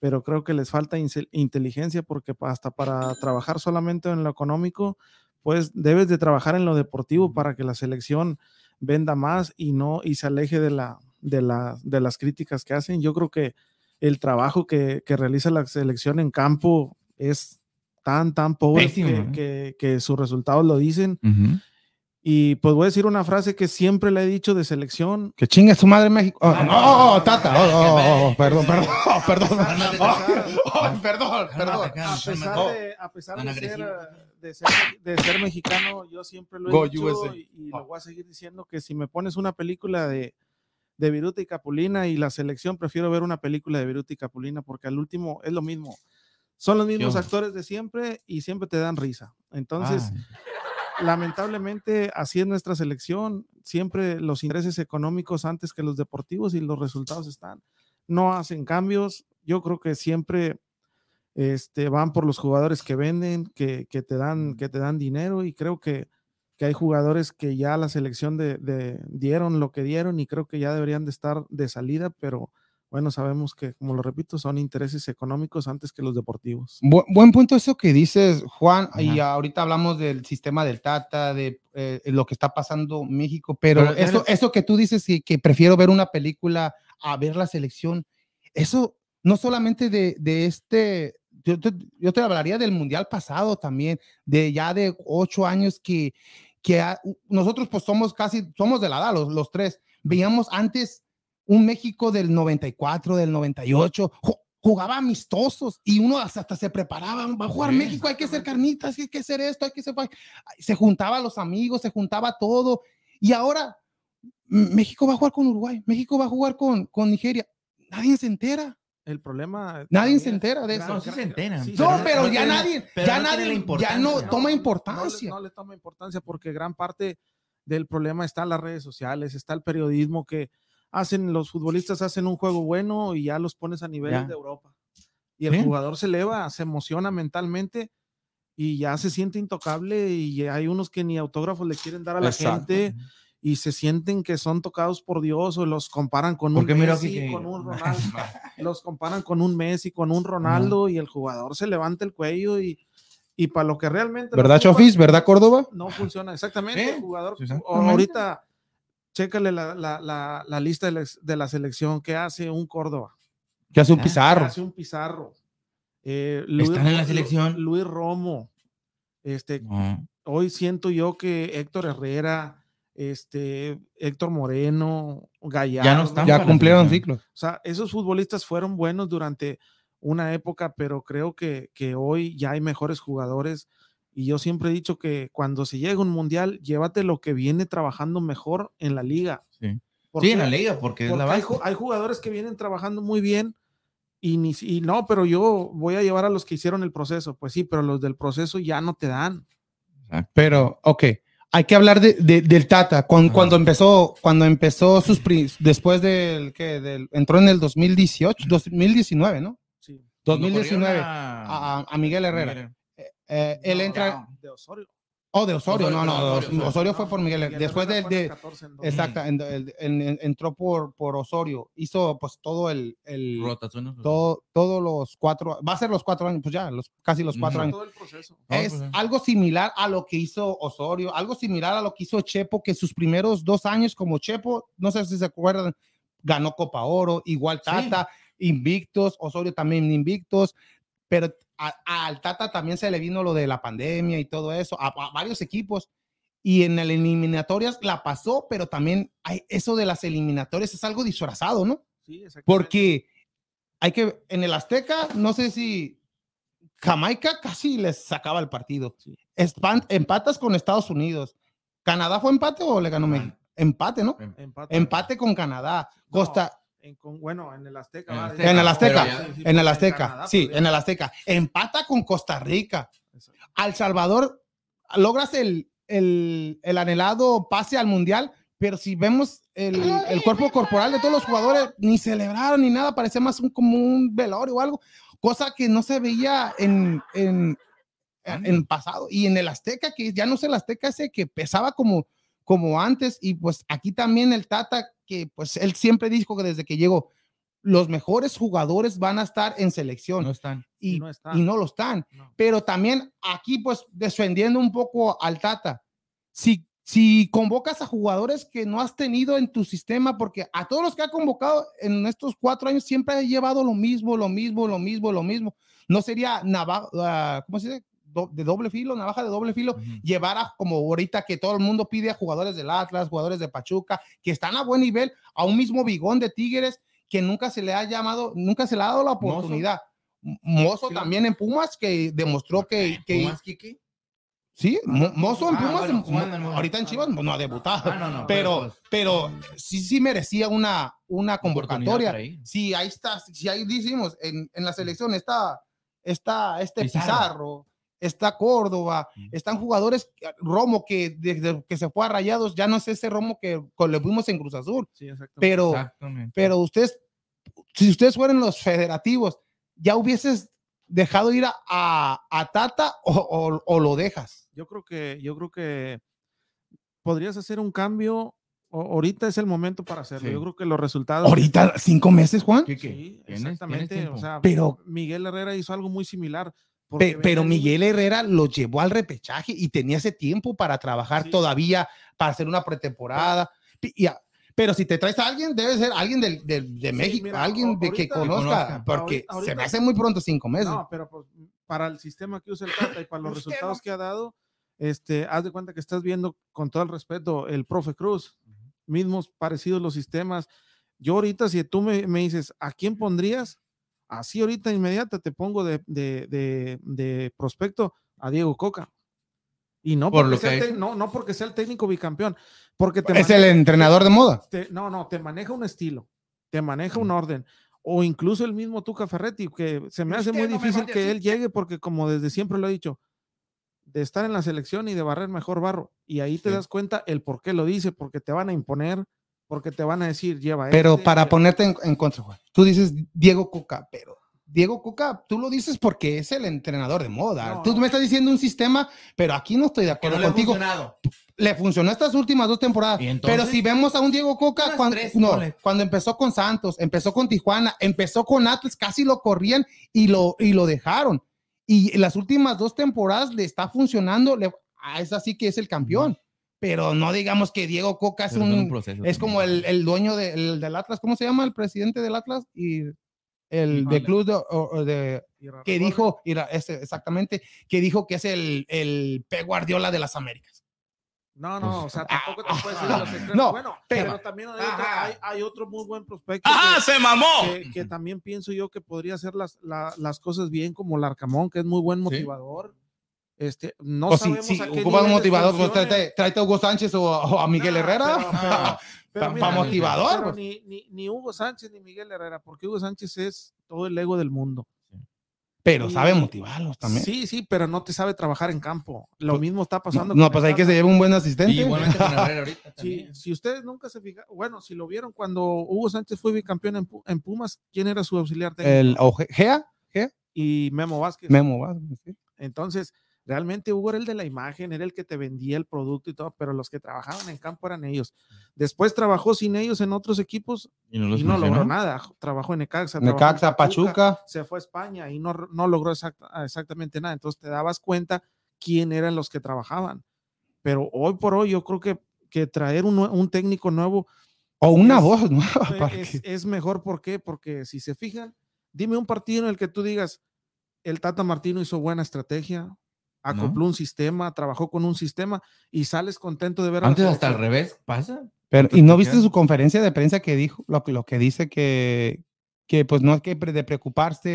pero creo que les falta inteligencia porque hasta para trabajar solamente en lo económico, pues debes de trabajar en lo deportivo para que la selección venda más y no y se aleje de la de la de las críticas que hacen. Yo creo que el trabajo que, que realiza la selección en campo es tan tan pobre Pésimo, que, ¿eh? que- que sus resultados lo dicen. Y pues voy a decir una frase que siempre le he dicho de selección. Que chingue su madre México. Oh, no, oh, oh, Tata. Oh, oh, oh, perdón, perdón, oh, perdón. Oh, oh, perdón, perdón. A pesar de, a pesar de ser, de, ser, de ser mexicano, yo siempre lo he dicho y, y lo voy a seguir diciendo que si me pones una película de, de Viruta y Capulina y la selección, prefiero ver una película de Viruta y Capulina porque al último es lo mismo. Son los mismos actores de siempre y siempre te dan risa. Entonces, Ah, lamentablemente, así es nuestra selección. Siempre los intereses económicos antes que los deportivos y los resultados están. No hacen cambios. Yo creo que siempre este, van por los jugadores que venden, que, que te, dan, que te dan dinero y creo que, que hay jugadores que ya la selección de, de- dieron lo que dieron y creo que ya deberían de estar de salida, pero bueno, sabemos que, como lo repito, son intereses económicos antes que los deportivos. Bu- buen punto eso que dices, Juan, y ahorita hablamos del sistema del Tata, de eh, lo que está pasando en México, pero, Pero, eso, pero- eso que tú dices que, que prefiero ver una película a ver la selección, eso no solamente de, de este, yo te, yo te hablaría del Mundial pasado también, de ya de ocho años que, que ha- nosotros pues somos casi, somos de la edad, los, los tres, veíamos antes un México del 94, del 98, jo- jugaba amistosos y uno hasta, hasta se preparaba, va a jugar Sí, México, hay que hacer carnitas, hay que hacer esto, hay que hacer... Se juntaba los amigos, se juntaba todo. Y ahora México va a jugar con Uruguay, México va a jugar con, con Nigeria. Nadie se entera, El problema. nadie también se entera de eso. No, sí se enteran. Sí, No, no, pero no ya tiene- nadie, pero ya no nadie, ya no importancia. toma no le- importancia. No le, toma importancia porque gran parte del problema está en las redes sociales, está el periodismo que hacen, los futbolistas hacen un juego bueno y ya los pones a niveles Ya. de Europa. Y el jugador se eleva, se emociona mentalmente y ya se siente intocable y hay unos que ni autógrafos le quieren dar a la Exacto. gente y se sienten que son tocados por Dios o los comparan con un Porque Messi, que- con un Ronaldo, <laughs> los comparan con un Messi, con un Ronaldo y el jugador se levanta el cuello y, y para lo que realmente ¿Verdad, Chofis? ¿Verdad, Córdoba? no funciona exactamente. El jugador, exactamente. ahorita, chécale la, la, la, la lista de la, de la selección que hace un Córdoba, Que hace un que pizarro. hace un Pizarro. eh, Están en la selección. Luis Romo. Este, No. hoy siento yo que Héctor Herrera, este, Héctor Moreno, Gallardo. están Ya para la cumplieron ciclos. O sea, esos futbolistas fueron buenos durante una época, pero creo que, que hoy ya hay mejores jugadores. Y yo siempre he dicho que cuando se llega un mundial, llévate lo que viene trabajando mejor en la liga. Sí. ¿Por Sí, en la liga, porque es Porque la hay, jugadores que vienen trabajando muy bien y, ni, si- y no, pero yo voy a llevar a los que hicieron el proceso. Pues sí, pero los del proceso ya no te dan. Pero, ok, hay que hablar de, de- del Tata. Cuando, cuando empezó, cuando empezó sus, después del, que del, entró en el 2018, 2019, ¿no? Sí. 2019, a, a, a Miguel Herrera. Eh, él No, entra, De Osorio. oh, de Osorio, no, no, Osorio, Osorio, Osorio. fue por Miguel, Miguel después de, Herrera fue en el de 14 en dos. exacto, en- en- en- entró por, por Osorio, hizo pues todo el, todo, todos los cuatro, va a ser los cuatro años, pues ya, los, casi los cuatro años. Todo el proceso. No, es pues, algo similar a lo que hizo Osorio, algo similar a lo que hizo Chepo, que sus primeros dos años como Chepo, no sé si se acuerdan, ganó Copa Oro, igual Tata, invictos, Osorio también invictos, pero a- al Tata también se le vino lo de la pandemia y todo eso, a, a varios equipos. Y en el eliminatorias la pasó, pero también hay eso de las eliminatorias es algo disfrazado, ¿no? Sí, exactamente. Porque hay que, en el Azteca, no sé si Jamaica casi les sacaba el partido. Empatas con Estados Unidos. ¿Canadá fue empate o le ganó. México? Empate, ¿no? Empate. Empate con Canadá. No, Costa, en con- bueno, en el Azteca. En el Azteca. en el Azteca, ya- Sí, en el Azteca, Canadá sí, podía- en el Azteca. Empata con Costa Rica. Al Salvador logras el, el, el anhelado pase al Mundial, pero si vemos el, el cuerpo corporal de todos los jugadores, ni celebraron ni nada, parecía más un, como un velorio o algo, cosa que no se veía en, en, en pasado. Y en el Azteca, que ya no sé el Azteca ese que pesaba como, como antes, y pues aquí también el Tata, que pues él siempre dijo que desde que llegó, los mejores jugadores van a estar en selección No están. y, y no están. y no lo están No. pero también aquí pues defendiendo un poco al Tata. Si, si convocas a jugadores que no has tenido en tu sistema, porque a todos los que ha convocado en estos cuatro años siempre ha llevado lo mismo, lo mismo, lo mismo, lo mismo. No sería navaja, ¿cómo se dice? Do- de doble filo, navaja de doble filo, Ujú. llevar a, como ahorita que todo el mundo pide a jugadores del Atlas, jugadores de Pachuca, que están a buen nivel, a un mismo bigón de Tigres, que nunca se le ha llamado, nunca se le ha dado la oportunidad. Mozo Sí, también en Pumas, que demostró que, que ¿Pumas, Kike? sí, Mo- Mozo en Ah, Pumas, bueno, ahorita en Chivas pues, no ha debutado, Ah, no, no, pero, pues, pero sí, sí merecía una, una convocatoria. ahí. Sí, ahí está, si ahí decimos, en, en la selección está, está este Pizarro. Pizarro, está Córdoba, están jugadores, Romo, que desde que se fue a Rayados, ya no es ese Romo que con- le vimos en Cruz Azul, Sí, exactamente. pero, Exactamente. pero ustedes, si ustedes fueran los federativos, ya hubieses dejado ir a, a, a Tata o, o- o lo dejas. Yo creo que, yo creo que podrías hacer un cambio. o- ahorita es el momento para hacerlo. Sí. Yo creo que los resultados. Ahorita, cinco meses, Juan. Kike, Sí, ¿tienes- tienes exactamente. O sea, Pero- Miguel Herrera hizo algo muy similar. Pe- pero Miguel Herrera lo llevó al repechaje y tenía ese tiempo para trabajar Sí. todavía, para hacer una pretemporada. Pi- y a- pero si te traes a alguien, debe ser alguien del, del- de Sí, México, mira, alguien de ahorita- que Que conozca, conozca. porque Ahorita- se me hace muy pronto cinco meses. No, pero pues, para el sistema que usa el Tata y para los <laughs> resultados que ha dado, este, haz de cuenta que estás viendo con todo el respeto el profe Cruz, mismos parecidos los sistemas. Yo ahorita, si tú me, me dices, ¿a quién pondrías? Así ahorita inmediata te pongo de, de, de, de prospecto a Diego Coca. Y no Por porque, lo sea que hecho. no, no porque sea el técnico bicampeón, porque te Es maneja- el entrenador de moda. te- no, no, te maneja un estilo, te maneja Mm. un orden, o incluso el mismo Tuca Ferretti, que se me hace Usted muy no difícil que él llegue, porque como desde siempre lo he dicho, de estar en la selección y de barrer mejor barro, y ahí te Sí. das cuenta el por qué lo dice, porque te van a imponer, porque te van a decir, lleva Pero este, para lleva- ponerte en, en contra, Juan, tú dices Diego Coca, pero Diego Coca, tú lo dices porque es el entrenador de moda. No, tú no. me estás diciendo un sistema, pero aquí no estoy de acuerdo no le contigo. funcionado. le funcionó estas últimas dos temporadas. Pero si vemos a un Diego Coca, cuando, tres, no, ponle. cuando empezó con Santos, empezó con Tijuana, empezó con Atlas, casi lo corrían y lo, y lo dejaron. Y en las últimas dos temporadas le está funcionando, le, ah, es así que es el campeón. Pero no digamos que Diego Coca es Pero son un, proceso es como el, el dueño de- el del Atlas, ¿cómo se llama el presidente del Atlas? Y el de club de, o- o de- que dijo, exactamente, que dijo que es el, el Pep Guardiola de las Américas. No, no, o sea, Ah, tampoco te puedes ir a los extremos. no, bueno, pero- pero, también hay hay, hay otro muy buen prospecto. ¡Ajá, que- se mamó! que, que también pienso yo que podría hacer las, la- las cosas bien, como Larcamón, que es muy buen motivador. Este, no o si, sabemos si a qué ocupas un niveles motivador, pues tráete, tráete a Hugo Sánchez o, o a Miguel Nah, Herrera. pero- pero- <laughs> pero Pa- mira, pa' motivador, pero pues. ni, ni, ni Hugo Sánchez ni Miguel Herrera, porque Hugo Sánchez es todo el ego del mundo. pero y- sabe motivarlos también. Sí, sí, pero no te sabe trabajar en campo. Lo Pues, mismo está pasando. no, con pues hay que se lleve un buen asistente. Y igualmente con <laughs> Herrera ahorita Si, si ustedes nunca se fijaron, bueno, si lo vieron cuando Hugo Sánchez fue bicampeón en, en Pumas, ¿quién era su auxiliar técnico? el Gea, Gea, Y Memo Vázquez. Memo, ¿va? Sí. Entonces, realmente Hugo era el de la imagen, era el que te vendía el producto y todo, pero los que trabajaban en campo eran ellos. Después trabajó sin ellos en otros equipos Y no, los y no funcionó. logró nada. Trabajó en Necaxa, en Necaxa, Pachuca. se fue a España y no, no logró exacta- exactamente nada. Entonces te dabas cuenta quién eran los que trabajaban. Pero hoy por hoy yo creo que, que traer un, un técnico nuevo O una Es- voz <laughs> nueva. para es, que- es mejor. ¿Por qué? Porque si se fijan, dime un partido en el que tú digas, el Tata Martino hizo buena estrategia, acopló un sistema, trabajó con un sistema y sales contento de ver a Antes hasta al revés pasa. Pero, ¿Y no te viste su conferencia de prensa que dijo? Lo, que- lo que dice que, que pues no hay que pre- de preocuparse,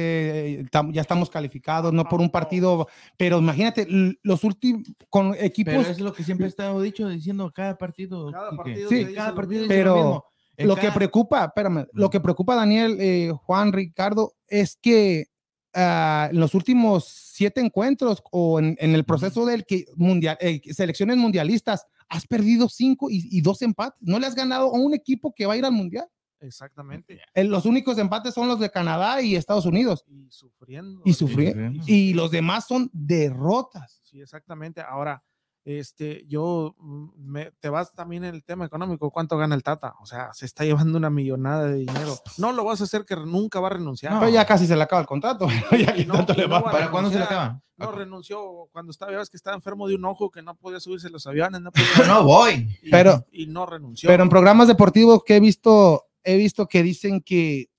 eh, tam- ya estamos calificados, no por un partido, pero imagínate, los últimos, con equipos, Pero es lo que siempre he estado dicho, diciendo cada partido. Cada partido Sí, dice cada partido lo Pero mismo. Lo que preocupa, espérame, lo que preocupa a Daniel, eh, Juan, Ricardo, es que ah, en los últimos siete encuentros o en, en el proceso del que mundial, eh, selecciones mundialistas, has perdido cinco y, y dos empates. No le has ganado a un equipo que va a ir al mundial. Exactamente. El- los únicos empates son los de Canadá y Estados Unidos. Y sufriendo. Y eh, sufriendo. sufriendo. Y los demás son derrotas. Sí, exactamente. Ahora, este, yo mm, me, te vas también en el tema económico. ¿Cuánto gana el Tata? O sea, se está llevando una millonada de dinero. No lo vas a hacer que nunca va a renunciar. Pero ya casi se le acaba el contrato. <laughs> ya no- tanto no va. ¿Para cuándo se le acaba? No renunció cuando estaba, ya ves que estaba enfermo de un ojo que no podía subirse los aviones, no podía- no voy. y, Pero- y no renunció. Pero en programas deportivos que he visto, he visto que dicen que,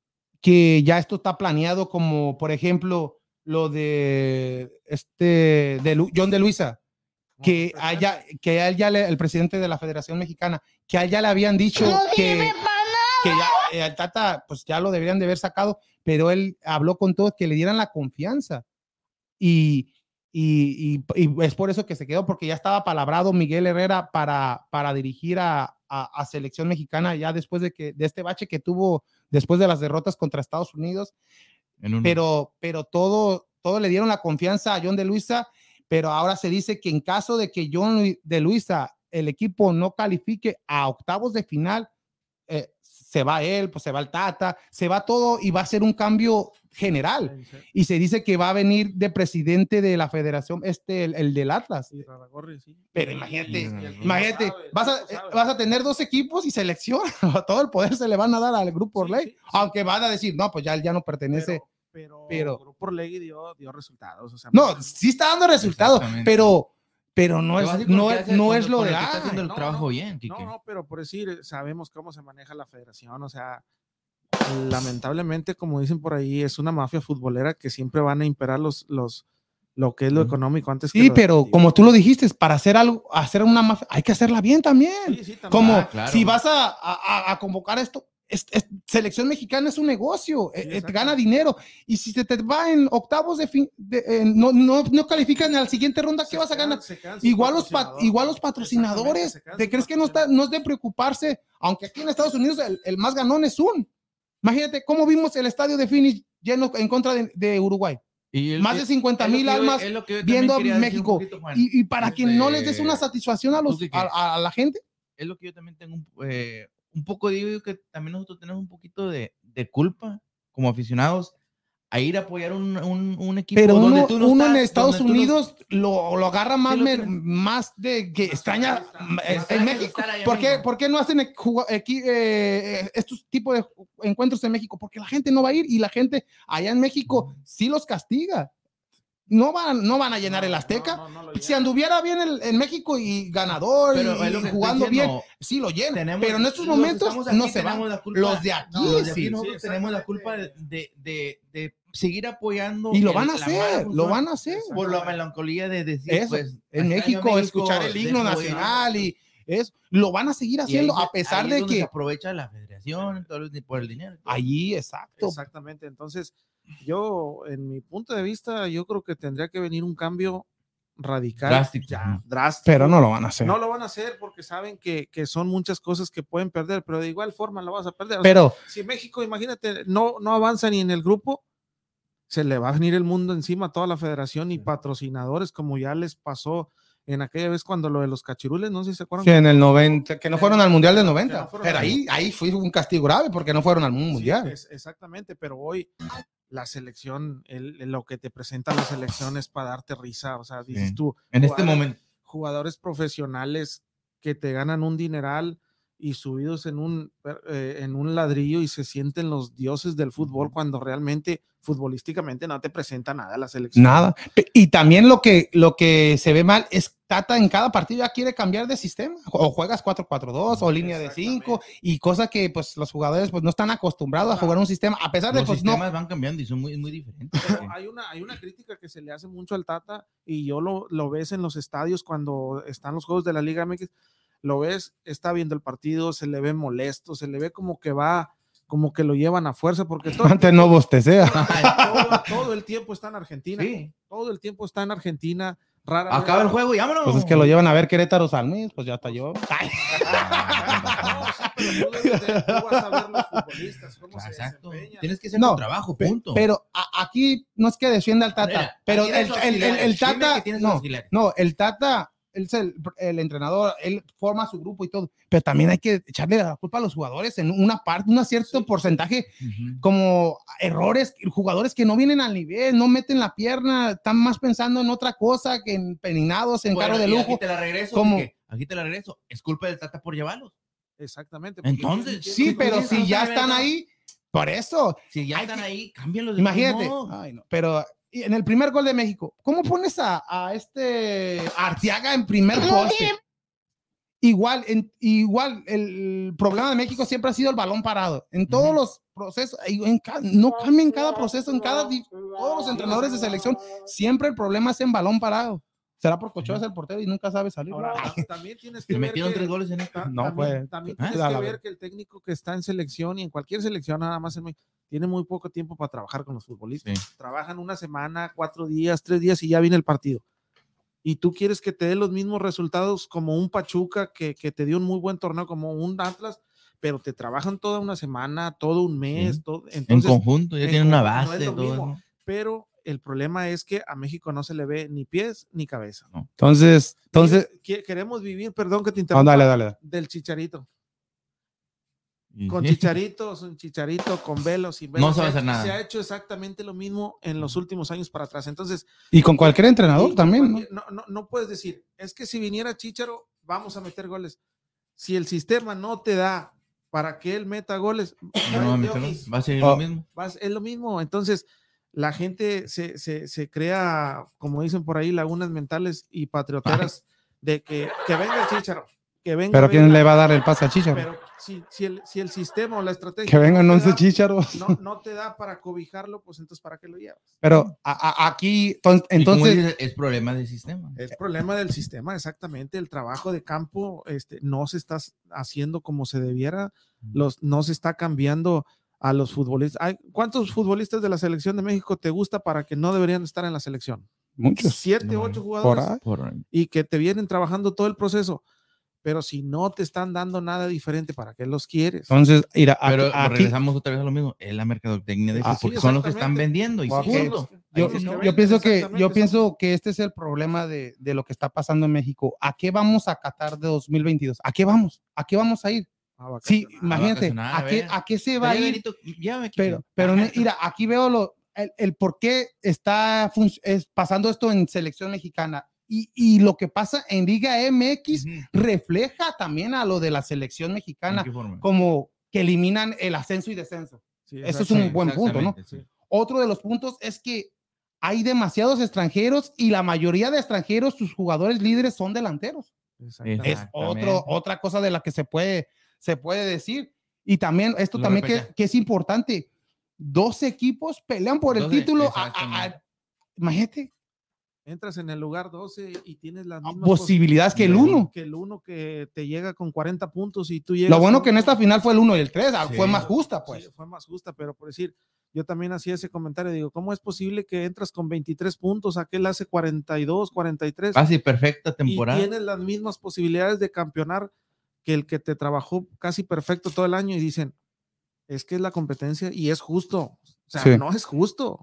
que ya esto está planeado, como por ejemplo lo de este de Lu- John de Luisa, que haya, que a él ya le- el presidente de la Federación Mexicana, que a él ya le habían dicho que, que ya eh, al Tata, pues ya lo deberían de haber sacado, pero él habló con todos que le dieran la confianza. Y, y, y- y es por eso que se quedó, porque ya estaba palabrado Miguel Herrera para, para dirigir a, a- a selección mexicana ya después de que de este bache que tuvo después de las derrotas contra Estados Unidos. En un- pero, pero todo, todo le dieron la confianza a John de Luisa, pero ahora se dice que en caso de que John de Luisa, el equipo no califique a octavos de final, eh, se va él, pues se va el Tata, se va todo y va a ser un cambio general. Y se dice que va a venir de presidente de la federación, este, el, el del Atlas. Sí, Raragorri, sí. Pero Y- imagínate, Imagínate, vas a, sabe. vas a tener dos equipos y selección, <laughs> todo el poder se le van a dar al grupo Sí, Orley, sí, sí. aunque van a decir, no, pues ya él ya no pertenece. Pero, pero, pero- Grupo Orlegui dio, dio resultados. O sea, No, sí está dando resultados, pero, pero no es, no que es, no es lo de que está ah, haciendo el no, trabajo no, bien, Quique. No, no, pero por decir, sabemos cómo se maneja la federación, o sea, lamentablemente, como dicen por ahí, es una mafia futbolera que siempre van a imperar los, los, lo que es lo económico antes que Sí, lo pero como tú lo dijiste, para hacer algo, hacer una mafia, hay que hacerla bien también. Sí, sí, también. Como Ah, claro. si vas a, a- a convocar esto, es- es- selección mexicana es un negocio, eh, eh, exacto. gana dinero. Y si se te va en octavos de fin, de- eh, no, no, no califican a la siguiente ronda, ¿qué Se vas a ganar? Igual los, igual los patrocinadores, ¿te crees que no, está, no es de preocuparse? Aunque aquí en Estados Unidos el, el más ganón es un. Imagínate cómo vimos el estadio de Phoenix lleno en contra de, de Uruguay. Y el- Más de es- 50 es lo mil almas yo viendo a México. poquito, Juan. Y, y para que no les des Este, una satisfacción a, los, sí a, a la gente. es lo que yo también tengo un, eh, un poco, digo yo, que también nosotros tenemos un poquito de, de culpa como aficionados a ir a apoyar un, un, un equipo Pero donde uno, tú no uno en estás, Estados tú no- Unidos lo, lo agarra más, Sí, lo más de que extraña en- en México. en ¿Por qué, México. por qué no hacen juga- equi- eh, estos tipos de encuentros en México? Porque la gente no va a ir y la gente allá en México sí los castiga. No van, no van a llenar el No, Azteca. no, no Si anduviera bien el- en México y ganador Pero y, lo jugando bien, sí lo llenan. pero en estos momentos aquí no se van. tenemos la culpa- Los de aquí, no, los de aquí sí. nosotros Sí, tenemos la culpa de, de, de, seguir apoyando. Y lo el- van a hacer, lo van a hacer. Por la melancolía de decir, Eso, pues, En México, escuchar el himno nacional y eso, lo van a seguir ahí haciendo se- a pesar ahí es de donde se que aprovecha la federación todo el- por el dinero. allí, exacto. Exactamente. Entonces, yo, en mi punto de vista, yo creo que tendría que venir un cambio radical. Drástico. Ya, drástico. Pero no lo van a hacer. No lo van a hacer porque saben que, que son muchas cosas que pueden perder, pero de igual forma lo vas a perder. O sea, Pero si México, imagínate, no, no avanza ni en el grupo, se le va a venir el mundo encima a toda la federación y patrocinadores, como ya les pasó en aquella vez cuando lo de los cachirules, no sé si se acuerdan. sí, en el 90, que no fueron al Mundial del Que 90. no fueron Pero ahí, ahí fue un castigo grave porque no fueron al Sí, Mundial. es- exactamente, pero hoy la selección, el- el- lo que te presenta la selección es para darte risa, o sea, dices tú, En este jugadores- momento. jugadores profesionales que te ganan un dineral y subidos en un, eh, en un ladrillo y se sienten los dioses del fútbol cuando realmente futbolísticamente no te presenta nada la selección. Nada. Y también lo que, lo que se ve mal es Tata en cada partido ya quiere cambiar de sistema. O juegas 4-4-2 o línea de 5 y cosa que pues los jugadores pues no están acostumbrados a jugar un sistema. A pesar de Los pues no. sistemas van cambiando y son muy, muy diferentes. Pero hay una, hay una crítica que se le hace mucho al Tata y yo lo, lo ves en los estadios cuando están los juegos de la Liga MX, lo ves, está viendo el partido, se le ve molesto, se le ve como que va, como que lo llevan a fuerza porque <laughs> todo, Antes no bostecea. <laughs> todo, todo el tiempo está en Argentina, Sí. todo el tiempo está en Argentina, rara Acaba el juego y vámonos. Pues es que lo llevan a ver Querétaro San Luis, pues ya está yo. Ay, <laughs> No, sí, pero tú debes de- tú vas a ver los futbolistas, cómo se Exacto. desempeñan. Tienes que hacer No, tu trabajo, punto. Pero a- aquí no es que defienda al Tata, Mira, pero el, el- el- el Tata, no, no, el Tata, él es el, el entrenador, él forma su grupo y todo, pero también hay que echarle la culpa a los jugadores en una parte, un cierto Sí. porcentaje, como errores, jugadores que no vienen al nivel, no meten la pierna, están más pensando en otra cosa que en peinados, en Bueno, carro de lujo. Aquí te la regreso. Quique, Aquí te la regreso. Es culpa del Tata por llevarlos. Exactamente. Entonces, ¿quién- Sí, pero si ya están ahí, por eso, Si ya están que- ahí, cámbialos. de Imagínate, ay, no, pero en el primer gol de México, ¿cómo pones a, a este Arteaga en primer poste? Igual, en, igual, el problema de México siempre ha sido el balón parado. En todos Ujú. los procesos, y en ca- no cambia en cada proceso, en cada, todos los entrenadores de selección, siempre el problema es en balón parado. Será porque Ochoa es el portero y nunca sabe salir. Ahora, tam- también tienes Y que ver metieron que- tres goles en esto. ta- No, también, fue- también ¿Ah? tienes que ver que el técnico que está en selección y en cualquier selección nada más en México, tiene muy poco tiempo para trabajar con los futbolistas. Sí. Trabajan una semana, cuatro días, tres días y ya viene el partido. Y tú quieres que te dé los mismos resultados como un Pachuca que, que te dio un muy buen torneo, como un Atlas, pero te trabajan toda una semana, todo un mes, Sí. todo. En Entonces, conjunto, ya en tienen una no base. lo todo mismo. pero el problema es que a México no se le ve ni pies ni cabeza. Entonces, entonces, Qui- queremos vivir, perdón que te no, interrumpa, dale, dale. dale. del chicharito. Con sí. chicharito, sin chicharito, con velo, sin velo. No se va a ha hacer hecho- nada. Se ha hecho exactamente lo mismo en los últimos años para atrás. Entonces, Y con cualquier entrenador y- también, ¿no? no, no, no puedes decir, es que si viniera Chicharo, vamos a meter goles. Si el sistema no te da para que él meta goles, No va a ser Oh. lo mismo. vas- es lo mismo. Entonces, la gente se, se, se crea, como dicen por ahí, lagunas mentales y patrioteras <laughs> de que, que venga el Chicharo. Que venga. Pero ¿quién le va a dar el pase a Chicharo? Pero si, si, el, si el sistema o la estrategia. Que vengan no te 11 da- Chicharos. No, no te da para cobijarlo, pues entonces ¿para qué lo llevas? Pero a- a- aquí, entonces, es problema del sistema. Es problema del sistema, exactamente. El trabajo de campo este, no se está haciendo como se debiera, los, no se está cambiando a los futbolistas. Hay, ¿Cuántos futbolistas de la selección de México te gusta para que no deberían estar en la selección? muchos. Siete, No, ocho Por jugadores ahí. Por- y que te vienen trabajando todo el proceso. Pero si no te están dando nada diferente, ¿para qué los quieres? Entonces, mira, aquí, Pero aquí- regresamos otra vez a lo mismo. Es la mercadotecnia de Ah, sí, son los que están vendiendo. Y yo, yo venden, pienso que yo pienso que este es el problema de, de lo que está pasando en México. ¿A qué vamos a Qatar de 2022? ¿A qué vamos? ¿A qué vamos a ir? A Sí, imagínate, a ¿a qué. ¿a qué se va a ir? Benito. Pero, pero mira, aquí veo lo, el, el por qué está es pasando esto en selección mexicana y, y lo que pasa en Liga MX refleja también a lo de la selección ¿En mexicana, como que eliminan el ascenso y descenso. Sí, Eso es un buen punto, ¿no? Sí. Otro de los puntos es que hay demasiados extranjeros y la mayoría de extranjeros, sus jugadores líderes son delanteros. Es otro, otra cosa de la que se puede, se puede decir. Y también, esto Lo también que, es importante, dos equipos pelean por el 12, título. a- a- a- exactamente. imagínate, Entras en el lugar 12 y tienes las mismas posibilidades que el No, uno. que el uno que te llega con 40 puntos y tú llegas. Lo bueno con- que en esta final fue el 1 y el 3, Sí. fue más justa, Sí, pues. fue más justa, pero por decir, yo también hacía ese comentario, digo, ¿cómo es posible que entras con 23 puntos, aquel hace 42, 43 Casi perfecta y temporada. tienes las mismas posibilidades de campeonar que el que te trabajó casi perfecto todo el año y dicen, es que es la competencia y es justo. O sea, Sí. no es justo.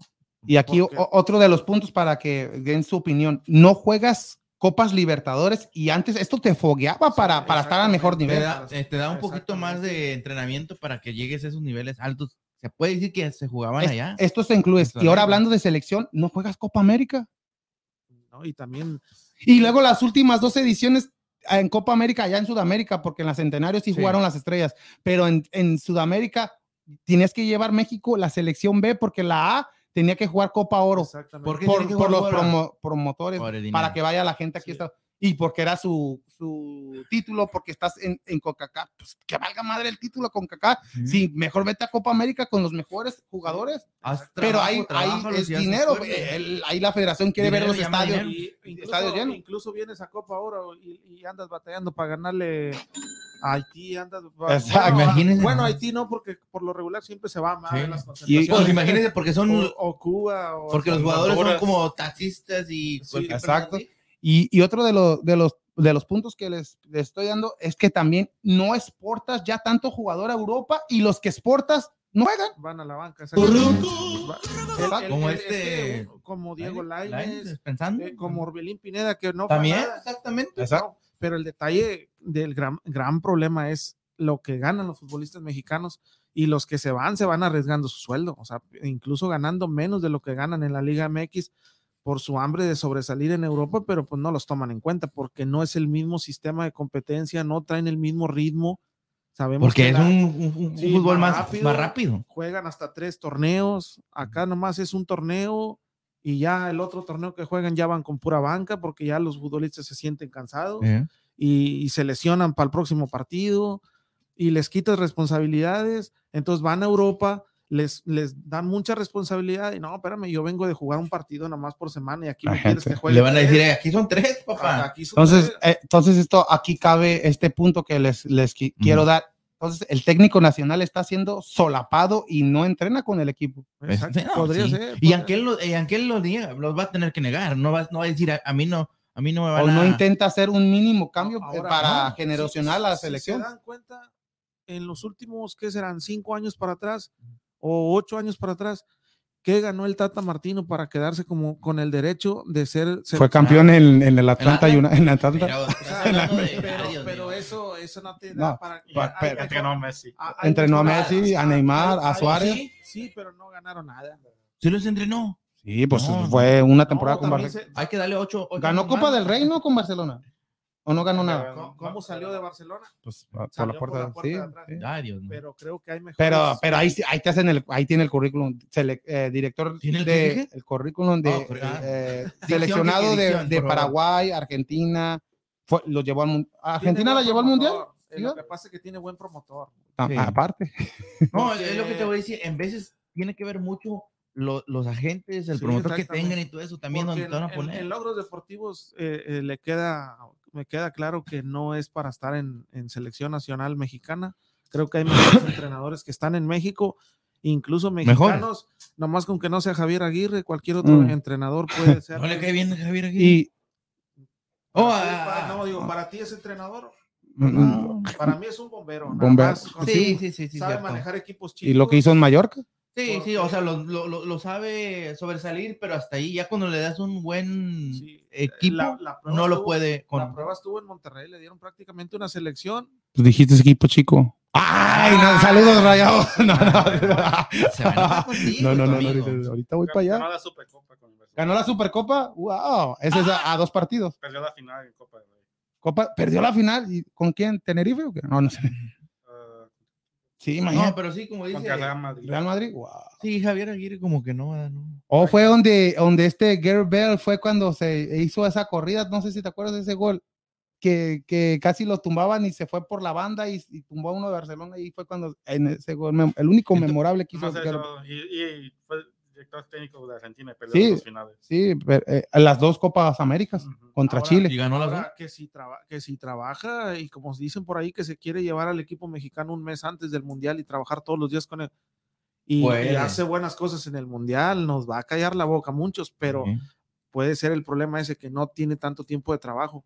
Y aquí otro de los puntos para que den su opinión, no juegas Copas Libertadores y antes esto te fogueaba para, para estar al mejor Te nivel. da, eh, te da un poquito más de entrenamiento para que llegues a esos niveles altos. Se puede decir que se jugaban Es- allá. esto se incluye. Y ahora hablando de selección, no juegas Copa América. ¿no? Y también Y luego las últimas dos ediciones en Copa América, allá en Sudamérica, porque en la Centenario sí, Sí. jugaron las estrellas, pero en, en Sudamérica tenías que llevar México la selección B porque la A tenía que jugar Copa Oro exactamente. ¿Por los promo- promotores Por para que vaya la gente aquí. Sí. está- y porque era su, su título, porque estás en, en CONCACAF, pues que valga madre el título con CONCACAF. Sí, mejor vete a Copa América con los mejores jugadores, Haz pero trabajo, ahí, ahí es dinero. el- ahí la federación quiere ver los estadios. Y incluso, Estadio lleno. incluso vienes a Copa Oro y, y andas batallando para ganarle a Haití, andas Exacto. bueno, bueno. Haití no, porque por lo regular siempre se va mal Sí. las Y-. Pues imagínense, porque son, o, o Cuba o porque los jugadores son como taxistas y Sí, exacto. así. Y, y otro de los, de, los, de los puntos que les, les estoy dando es que también no exportas ya tanto jugador a Europa y los que exportas no juegan. van a la banca. El- el- Como el- este- como Diego Lainez, eh, como Orbelín Pineda, que no También, nada. exactamente. No, pero el detalle del gran, gran problema es lo que ganan los futbolistas mexicanos y los que se van, se van arriesgando su sueldo, o sea, incluso ganando menos de lo que ganan en la Liga MX por su hambre de sobresalir en Europa, pero pues no los toman en cuenta porque no es el mismo sistema de competencia, no traen el mismo ritmo. Sabemos Porque que es la- un, un- un Sí, fútbol más más rápido. más rápido. juegan hasta tres torneos, acá nomás es un torneo y ya el otro torneo que juegan ya van con pura banca porque ya los futbolistas se sienten cansados Eh. y, y se lesionan para el próximo partido y les quitas responsabilidades, entonces van a Europa, les, les dan mucha responsabilidad y no, espérame, yo vengo de jugar un partido nomás por semana y aquí me quieres que juegue. Le van a decir. "Eh, aquí son tres, papá. Aquí son Entonces, tres. eh, entonces esto aquí cabe este punto que les, les qui- quiero dar. Entonces, el técnico nacional está siendo solapado y no entrena con el equipo. Exacto, Este, no, podría sí. ser. Y aunque él lo, y aunque él lo niega, los va a tener que negar. No va, no va a decir, a, a mí no, a mí no me van O no a... intenta hacer un mínimo cambio eh, Ahora, para no, generacional si- a la si selección. se dan cuenta, en los últimos, ¿qué serán? Cinco años para atrás o ocho años para atrás, ¿qué ganó el Tata Martino para quedarse como con el derecho de ser Fue campeón en, en el Atlanta y una- en Atlanta. Pero, eso, eso no te da No, para. pa- hay Entrenó Messi. Ah, hay Entrenó a. Messi, a Ah, Neymar, a Suárez. Sí, sí, pero no ganaron nada. Sí los entrenó. Sí, pues No, fue una No, temporada con Barcelona. se- Hay que darle ocho. ocho ¿Ganó Copa del Rey, no con Barcelona? ¿O no ganó nada? ¿Cómo, cómo salió de Barcelona? Pues por Salió la por puerta, la puerta sí, de atrás. sí. Ay, Dios mío. Pero creo que hay mejores. Pero, pero ahí, ahí te hacen el, ahí tiene el currículum, sele- eh, director ¿Tiene el de el currículum de Oh, ah. eh, seleccionado ¿qué de, de por? Paraguay, Argentina, Fue, lo llevó al Argentina la llevó al mundial. Eh, ¿Sí? Lo que pasa es que tiene buen promotor. A- Sí. Aparte. <laughs> No, es lo que te voy a decir. En veces tiene que ver mucho lo- los agentes, el Sí, promotor que tengan y todo eso también Porque donde te van a en- en- poner. En, logros deportivos eh, eh, le queda, me queda claro que no es para estar en, en selección nacional mexicana. Creo que hay mejores entrenadores que están en México, incluso mexicanos, nomás con que no sea Javier Aguirre, cualquier otro Mm. entrenador puede <laughs> ser. No le cae bien a Javier aquí. Y Para Oh, ti, ah, para- ah, no, digo, ah. para ti es entrenador. mm, Para mí es un bombero. Bombero. más, Sí, sí, sí, sabe manejar equipos chicos. y lo que hizo en Mallorca. Sí, sí, o sea, lo, lo- lo- sabe sobresalir, pero hasta ahí, ya cuando le das un buen Sí, equipo, la- la no lo puede La con... prueba estuvo en Monterrey, le dieron prácticamente una selección. Pues dijiste equipo chico. ¡Ay! No, saludos, rayados. <laughs> No, no. No, no, ahorita, voy para allá. Ganó la Supercopa con Universidad. Ganó la Supercopa. ¡Wow! Ese es a, a dos partidos. Perdió la final en Copa Rey. Copa, perdió la final. ¿Y ¿Con quién? ¿Tenerife o qué? No, no sé. <laughs> Sí, No, imagínate. pero sí, como dice... contra Real Madrid. Real Madrid. ¡Wow! Sí, Javier Aguirre como que no, no. O fue donde, donde este Gareth Bell fue cuando se hizo esa corrida, no sé si te acuerdas de ese gol, que, que casi lo tumbaban y se fue por la banda y, y tumbó a uno de Barcelona y fue cuando en ese gol, el único memorable que hizo. No sé, y fue director técnico de Argentina y perdió Sí. las finales. Sí, pero, eh, las dos Copas Américas Ujú. contra Ahora, Chile. Y ganó las dos. Que si, traba- que si trabaja y como dicen por ahí que se quiere llevar al equipo mexicano un mes antes del mundial y trabajar todos los días con él y, y Puede. hace buenas cosas en el mundial, nos va a callar la boca a muchos, pero Sí. puede ser el problema ese que no tiene tanto tiempo de trabajo.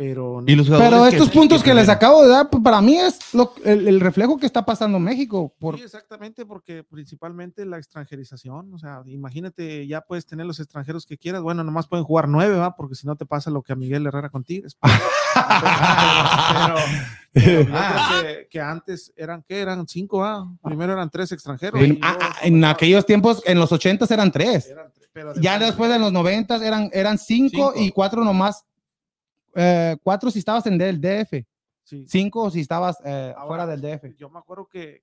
Pero Y los jugadores Pero que- estos puntos que les acabo de dar, pues, para mí es lo, el, el reflejo que está pasando en México. Por, Sí, exactamente, porque principalmente la extranjerización, o sea, imagínate, ya puedes tener los extranjeros que quieras, bueno, nomás pueden jugar nueve, ¿va? Porque si no te pasa lo que a Miguel Herrera con Tigres. <laughs> pero, Ah. que, que antes eran, ¿qué? Eran cinco, ¿va? Primero eran tres extranjeros. en, ah, luego ah, en comenzaron- aquellos tiempos, en los 80 eran tres. eran tres, pero Ya después en los 90 eran, eran cinco, Cinco. y cuatro nomás. Eh, cuatro si estabas en el DF, sí. cinco si estabas eh, Ahora, fuera del DF. Yo me acuerdo que,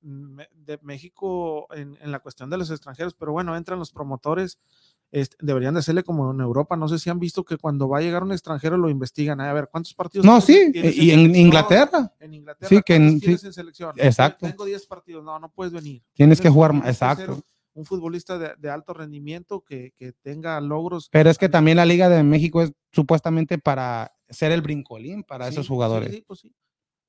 de México en, en la cuestión de los extranjeros, pero bueno, entran los promotores, este, deberían de hacerle como en Europa. No sé si han visto que cuando va a llegar un extranjero lo investigan. A ver, ¿cuántos partidos? No, sí, tienes y en? Inglaterra En Inglaterra, Sí, que en- ¿cuántos sí. tienes en selección? Exacto. Tengo 10 partidos. No, no puedes venir. tienes que jugar, tienes que ser exacto. Un futbolista de, de alto rendimiento que, que tenga logros. Pero es que también la Liga de México es supuestamente para ser el brincolín para Sí, esos jugadores. Sí, pues sí.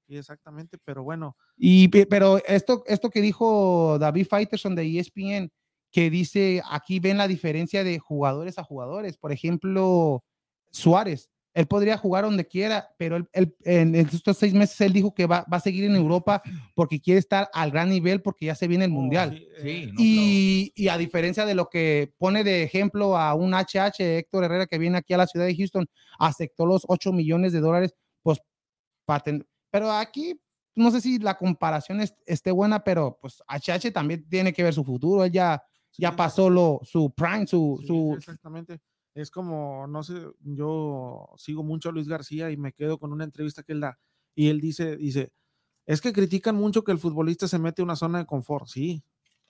Sí, exactamente, pero bueno, Y, pe- pero esto, esto que dijo David Faitelson de ESPN, que dice aquí ven la diferencia de jugadores a jugadores. Por ejemplo, Suárez, él podría jugar donde quiera, pero él, él- en estos seis meses él dijo que va, va a seguir en Europa porque quiere estar al gran nivel porque ya se viene el oh, mundial. sí, Sí, eh, no, Y, y a diferencia de lo que pone de ejemplo a un HH, Héctor Herrera, que viene aquí a la ciudad de Houston, aceptó los 8 millones de dólares, pues, para ten- pero aquí no sé si la comparación es- esté buena, pero pues HH también tiene que ver su futuro, él ya, ya pasó lo, su prime, su, Sí, su, exactamente. Es como, no sé, yo sigo mucho a Luis García y me quedo con una entrevista que él da y él dice, dice, es que critican mucho que el futbolista se mete a una zona de confort, sí,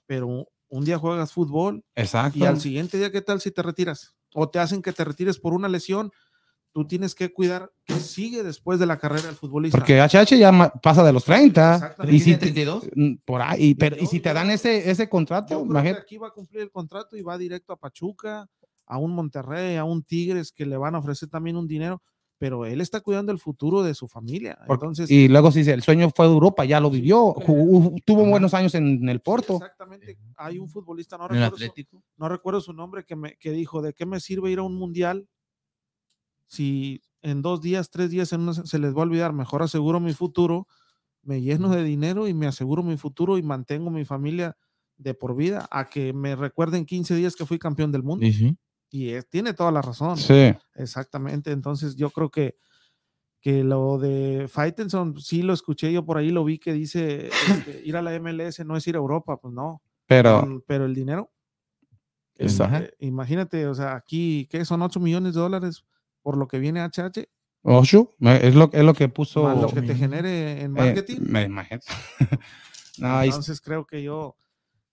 pero un día juegas fútbol exacto. y al siguiente día, ¿qué tal si te retiras? O te hacen que te retires por una lesión, tú tienes que cuidar que sigue después de la carrera del futbolista. Porque HH ya pasa de los 30. Exactamente. Y si ¿Tiene te- 32? mm, por ahí, pero, y si te dan ese, ese contrato, imagínate. aquí va a cumplir el contrato y va directo a Pachuca, a un Monterrey, a un Tigres que le van a ofrecer también un dinero, pero él está cuidando el futuro de su familia. Porque- Entonces, y luego si el sueño fue de Europa, ya lo Sí, vivió, jugó- tuvo Ajá. buenos años en el sí, Porto. exactamente. Hay un futbolista, no En el recuerdo, su, no recuerdo su nombre, que, me, que dijo, ¿de qué me sirve ir a un mundial si en dos días, tres días en una se se les va a olvidar? Mejor aseguro mi futuro, me lleno de dinero y me aseguro mi futuro y mantengo mi familia de por vida a que me recuerden 15 días que fui campeón del mundo. Sí, sí. Y es- tiene toda la razón. Sí. Exactamente. Entonces yo creo que, que lo de Faitelson, sí lo escuché yo por ahí, lo vi que dice este, ir a la MLS no es ir a Europa, pues no. Pero, Mm, pero el dinero, Exacto. eh, imagínate, o sea, aquí, ¿qué son 8 millones de dólares por lo que viene HH? Me- es lo, es lo que puso. Más lo que te genere en eh, marketing. me imagino. <laughs> no, Entonces creo que yo,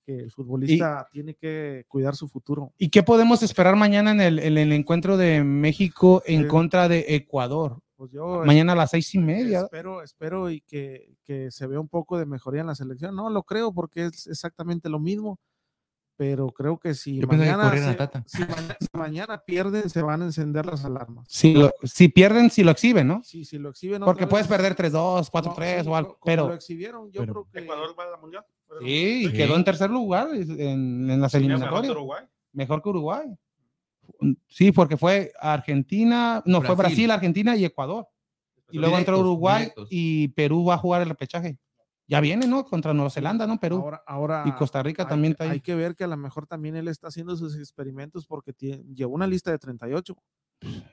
que el futbolista tiene que cuidar su futuro. ¿Y qué podemos esperar mañana en el, en el encuentro de México en Eh, contra de Ecuador? Pues yo Mañana a las seis y media. espero, espero y que, que se vea un poco de mejoría en la selección. No lo creo porque es exactamente lo mismo, pero creo que si Yo que mañana, se- Tata. si mañana, si mañana pierden, se van a encender las alarmas. Si, lo- si pierden, si lo exhiben, ¿no? Sí, si lo exhiben Porque puedes vez, perder 3-2, 4-3 no, sí, o algo. como lo Pero exhibieron, yo pero- creo que Ecuador va a la mundial. sí, y Sí. quedó en tercer lugar en, en las Sí, mejor que eliminatorias. Uruguay. Mejor que Uruguay. Sí, porque fue Argentina, no, fue Brasil. Brasil, Argentina y Ecuador. Y luego entró Uruguay directos. y Perú va a jugar el repechaje. Ya viene, ¿no? Contra Nueva Zelanda, ¿no? Perú. ahora, ahora y Costa Rica hay también está ahí. Hay que ver que a lo mejor también él está haciendo sus experimentos porque tie- llevó una lista de 38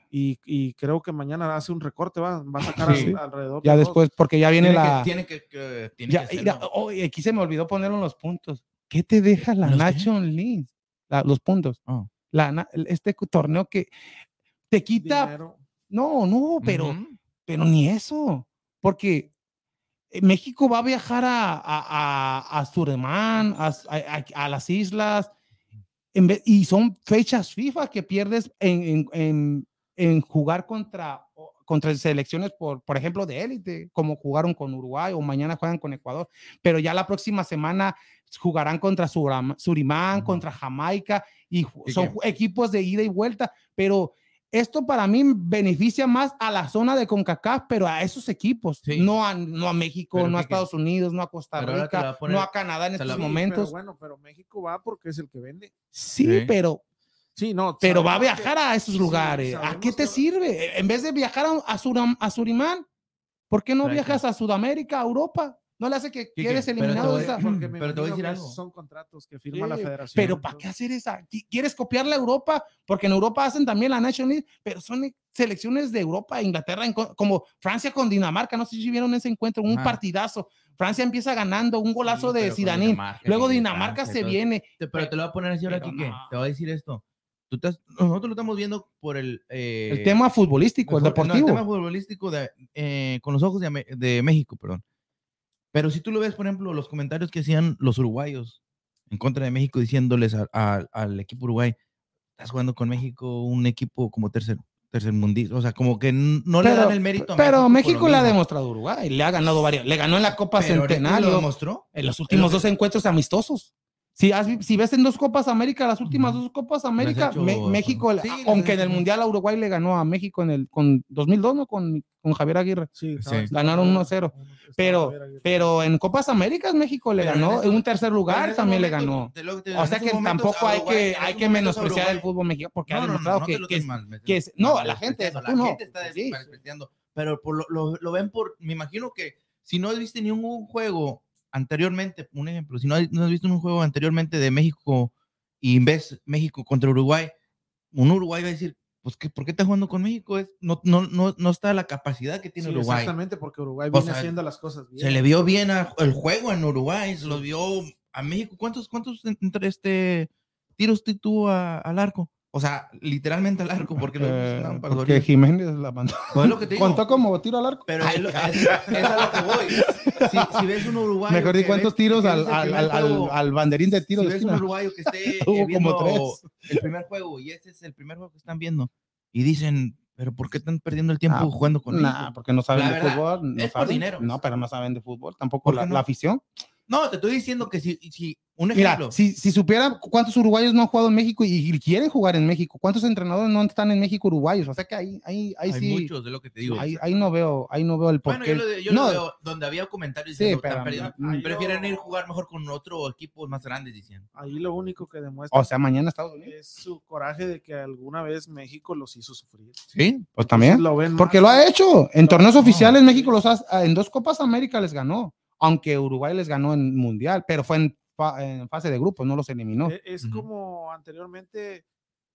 y, y creo que mañana hace un recorte, va, va a sacar Sí. al- alrededor. Ya de dos. después, porque ya viene Tiene la. que, tiene que, que- tiene Ya, que mira, hacerlo. oh, y aquí se me olvidó poner los puntos. ¿Qué te deja la. National League? La- los puntos. Oh. La, este torneo que te quita. Dinero. No, no, pero, pero ni eso. Porque México va a viajar a, a, a, a Surinam, a, a- las islas, en vez- y son fechas FIFA que pierdes en, en- en- en jugar contra, contra selecciones, por, por ejemplo, de élite, como jugaron con Uruguay o mañana juegan con Ecuador, pero ya la próxima semana jugarán contra Suram- Surimán, Ujú. contra Jamaica, y son equipos de ida y vuelta, pero esto para mí beneficia más a la zona de CONCACAF, pero a esos equipos, Sí. no, a, no a México, Pero no a Estados Unidos, no a Costa Rica, a poner- no a Canadá en la- estos momentos. Pero bueno, pero México va porque es el que vende. Sí, Sí. pero, Sí, no. pero va a que- viajar a esos sí, lugares. ¿A qué te que- sirve? En vez de viajar a, a, Suram- a Surimán, ¿por qué no viajas a Sudamérica, a Europa? ¿No le hace que te eliminado de esa? <clears throat> Porque me Pero te voy a decir algo. Son contratos que firma la federación. Pero ¿para qué hacer esa? Qui- ¿Quieres copiarle a Europa? Porque en Europa hacen también la National League, pero son selecciones de Europa, Inglaterra, como Francia con Dinamarca. No sé si vieron ese encuentro, un partidazo. Francia empieza ganando un golazo Sí, de. Dinamarca Luego Dinamarca se viene. Te- pero te lo voy a poner así ahora, no. Te voy a decir esto. Tú estás- nosotros lo estamos viendo por el... eh, El tema futbolístico, el no, deportivo. el tema futbolístico de, eh, con los ojos de, de México, perdón. Pero si tú lo ves, por ejemplo, los comentarios que hacían los uruguayos en contra de México diciéndoles a- a- al equipo uruguay, estás jugando con México un equipo como tercer, tercer mundista. O sea, como que no le dan el mérito a Pero México le ha demostrado Uruguay, le ha ganado varias, le ganó en la Copa Pero ahorita lo Centenario demostró. en los últimos dos encuentros amistosos. Si, has vi- si ves en dos Copas América, las últimas dos Copas América, hecho- Me- México, Sí, les aunque en el Mundial a Uruguay le ganó a México en el con 2002, ¿no? Con, con Javier Aguirre. Sí, Sí. Ganaron 1-0, Pero, pero en Copas Américas México le Pero en ganó, en, un tercer lugar también le ganó. de lo te- O sea que tampoco hay que, hay que menospreciar el fútbol mexicano porque ha No, no, no, demostrado no que, lo que es- mal- que es- no, la gente, la no. gente está Sí. despreciando, pero por lo, lo- lo ven por, me imagino que si no has visto ni un juego anteriormente, un ejemplo, si no has, no has visto un juego anteriormente de México y ves México contra Uruguay, un Uruguay va a decir, pues, ¿qué, ¿por qué está jugando con México? Es, no, no, no, no está la capacidad que tiene Sí, Uruguay. Exactamente, porque Uruguay O viene sea, haciendo las cosas bien. Se le vio bien a- el juego en Uruguay, se lo vio a México. ¿Cuántos, cuántos entre este tiros tuvo a- al arco? O sea, literalmente al arco, porque eh, para porque. Jiménez la mandó. Pues es lo que te digo. Contó como tiro al arco. Pero es, lo- es- es a lo que voy. Si, si ves un uruguayo. Mejor di cuántos ves- tiros al, al, al, al- juego, al banderín de tiro si de ves un esquina. uruguayo que esté <laughs> eh, como viendo tres. el primer juego y ese es el primer juego que están viendo y dicen, pero ¿por qué están perdiendo el tiempo Ah, jugando con Nah, porque no saben La de verdad, fútbol. No, es por saben. dinero. no, pero no saben de fútbol. Tampoco ¿Por la, no? la afición. No, te estoy diciendo que si, si un Mira, ejemplo. si, si supiera cuántos uruguayos no han jugado en México y, y quieren jugar en México, cuántos entrenadores no están en México uruguayos, o sea que ahí, ahí, ahí hay sí, muchos de lo que te digo. ahí, ahí no veo, ahí no veo el Bueno, porqué. yo, lo, yo no, lo veo donde había comentarios Sí, diciendo, pero- "Están perdiendo". mm, prefieren ir a jugar mejor con otro equipo más grandes, diciendo. Ahí lo único que demuestra o sea, mañana Estados Unidos. es su coraje de que alguna vez México los hizo sufrir. Sí, Pues también. Lo ven Porque lo ha hecho. En torneos no. oficiales México los ha, en dos Copas América les ganó, aunque Uruguay les ganó en Mundial, pero fue en, fa- en fase de grupos, no los eliminó. E- Es Ujú. como anteriormente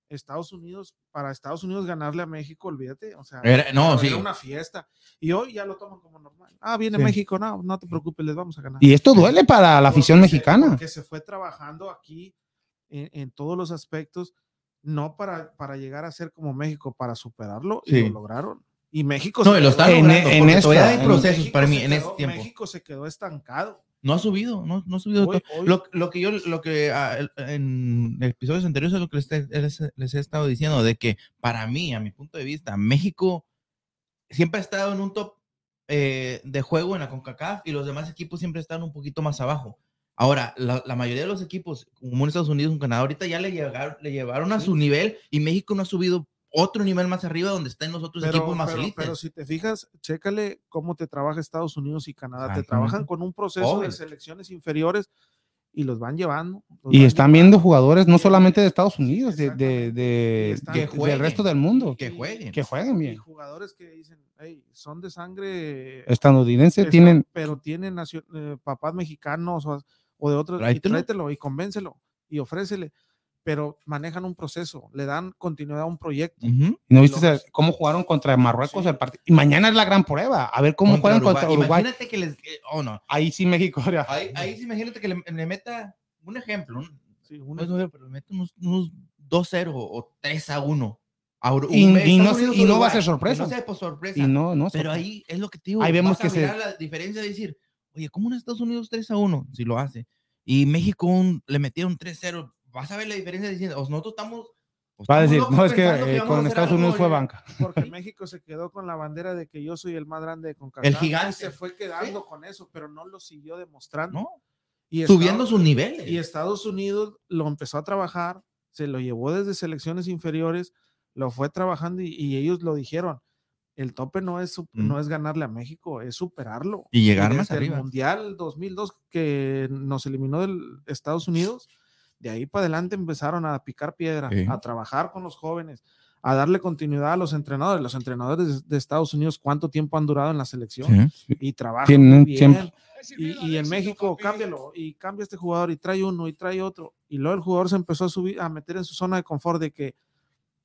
Estados Unidos, para Estados Unidos ganarle a México, olvídate, o sea, Era- no, sí. una fiesta. Y hoy ya lo toman como normal. Ah, viene Sí. México, no, no te preocupes, les vamos a ganar. Y esto duele para la afición Porque mexicana. Porque se fue trabajando aquí en, en todos los aspectos, no para, para llegar a ser como México, para superarlo, y Sí. lo lograron. Y México No, se y lo quedó- están En- logrando, en procesos México para mí en quedó- ese tiempo. México se quedó estancado. No ha subido, no, no ha subido. Hoy- to- hoy- Lo, lo que yo, lo que ah, el- en episodios anteriores es lo que les, les- les he estado diciendo, de que para mí, a mi punto de vista, México siempre ha estado en un top eh, de juego en la CONCACAF y los demás equipos siempre están un poquito más abajo. Ahora, la, la mayoría de los equipos, como en Estados Unidos, en Canadá, ahorita ya le llegaron, le llevaron a su nivel y México no ha subido otro nivel más arriba donde están los otros Pero, equipos más pero- elites. pero si te fijas, chécale cómo te trabaja Estados Unidos y Canadá. Te trabajan con un proceso de selecciones inferiores y los van llevando. los Y van están llevando. viendo jugadores no solamente de Estados Unidos, de, de, de- Y Que del jueguen. resto del mundo. que jueguen. Que jueguen Y bien. jugadores que dicen, hey, son de sangre Estadounidenses esta- tienen, pero tienen eh, papás mexicanos o, o de otros, y Tráetelo. tráetelo y convéncelo y ofrécele, pero manejan un proceso, le dan continuidad a un proyecto. Ujú. ¿no viste Los- cómo jugaron contra Marruecos Sí. el partido? Y mañana es la gran prueba, a ver cómo juegan contra Uruguay. Imagínate que les. eh, Oh, no. Ahí sí México. <laughs> Ahí, ahí sí, imagínate que le, le meta un ejemplo. Un, Sí, un- es un- pero le mete unos, unos 2-0 o 3-1. a Ur- Y- y no- y no va a Uruguay, ser sorpresa. No sea por sorpresa. Y no, no. pero ahí es lo que te digo. Ahí vemos vas a que se- mirar la diferencia de decir, oye, ¿cómo en Estados Unidos 3-1? Si lo hace. Y México un- le metieron 3-0. Vas a ver la diferencia diciendo, "Os- nosotros estamos. pues, Va a decir, no, es que eh, a con Estados Unidos fue oye". banca. <laughs> porque México se quedó con la bandera de que yo soy el más grande de CONCACAF. y gigante. se fue quedando con eso, pero no lo siguió demostrando. ¿no? Y Subiendo Estados- sus niveles. Y Estados Unidos lo empezó a trabajar, se lo llevó desde selecciones inferiores, lo fue trabajando y, y ellos lo dijeron. El tope no es, Mm. no es ganarle a México, es superarlo. Y llegar más desde arriba. El Mundial 2002 que nos eliminó del Estados Unidos, de ahí para adelante empezaron a picar piedra, Sí. a trabajar con los jóvenes, a darle continuidad a los entrenadores. Los entrenadores de, de Estados Unidos, ¿cuánto tiempo han durado en la selección? Sí. Y trabajan Tienen muy bien. Y, y en México, cámbialo y cambia este jugador y trae uno y trae otro. Y luego el jugador se empezó a subir, a meter en su zona de confort de que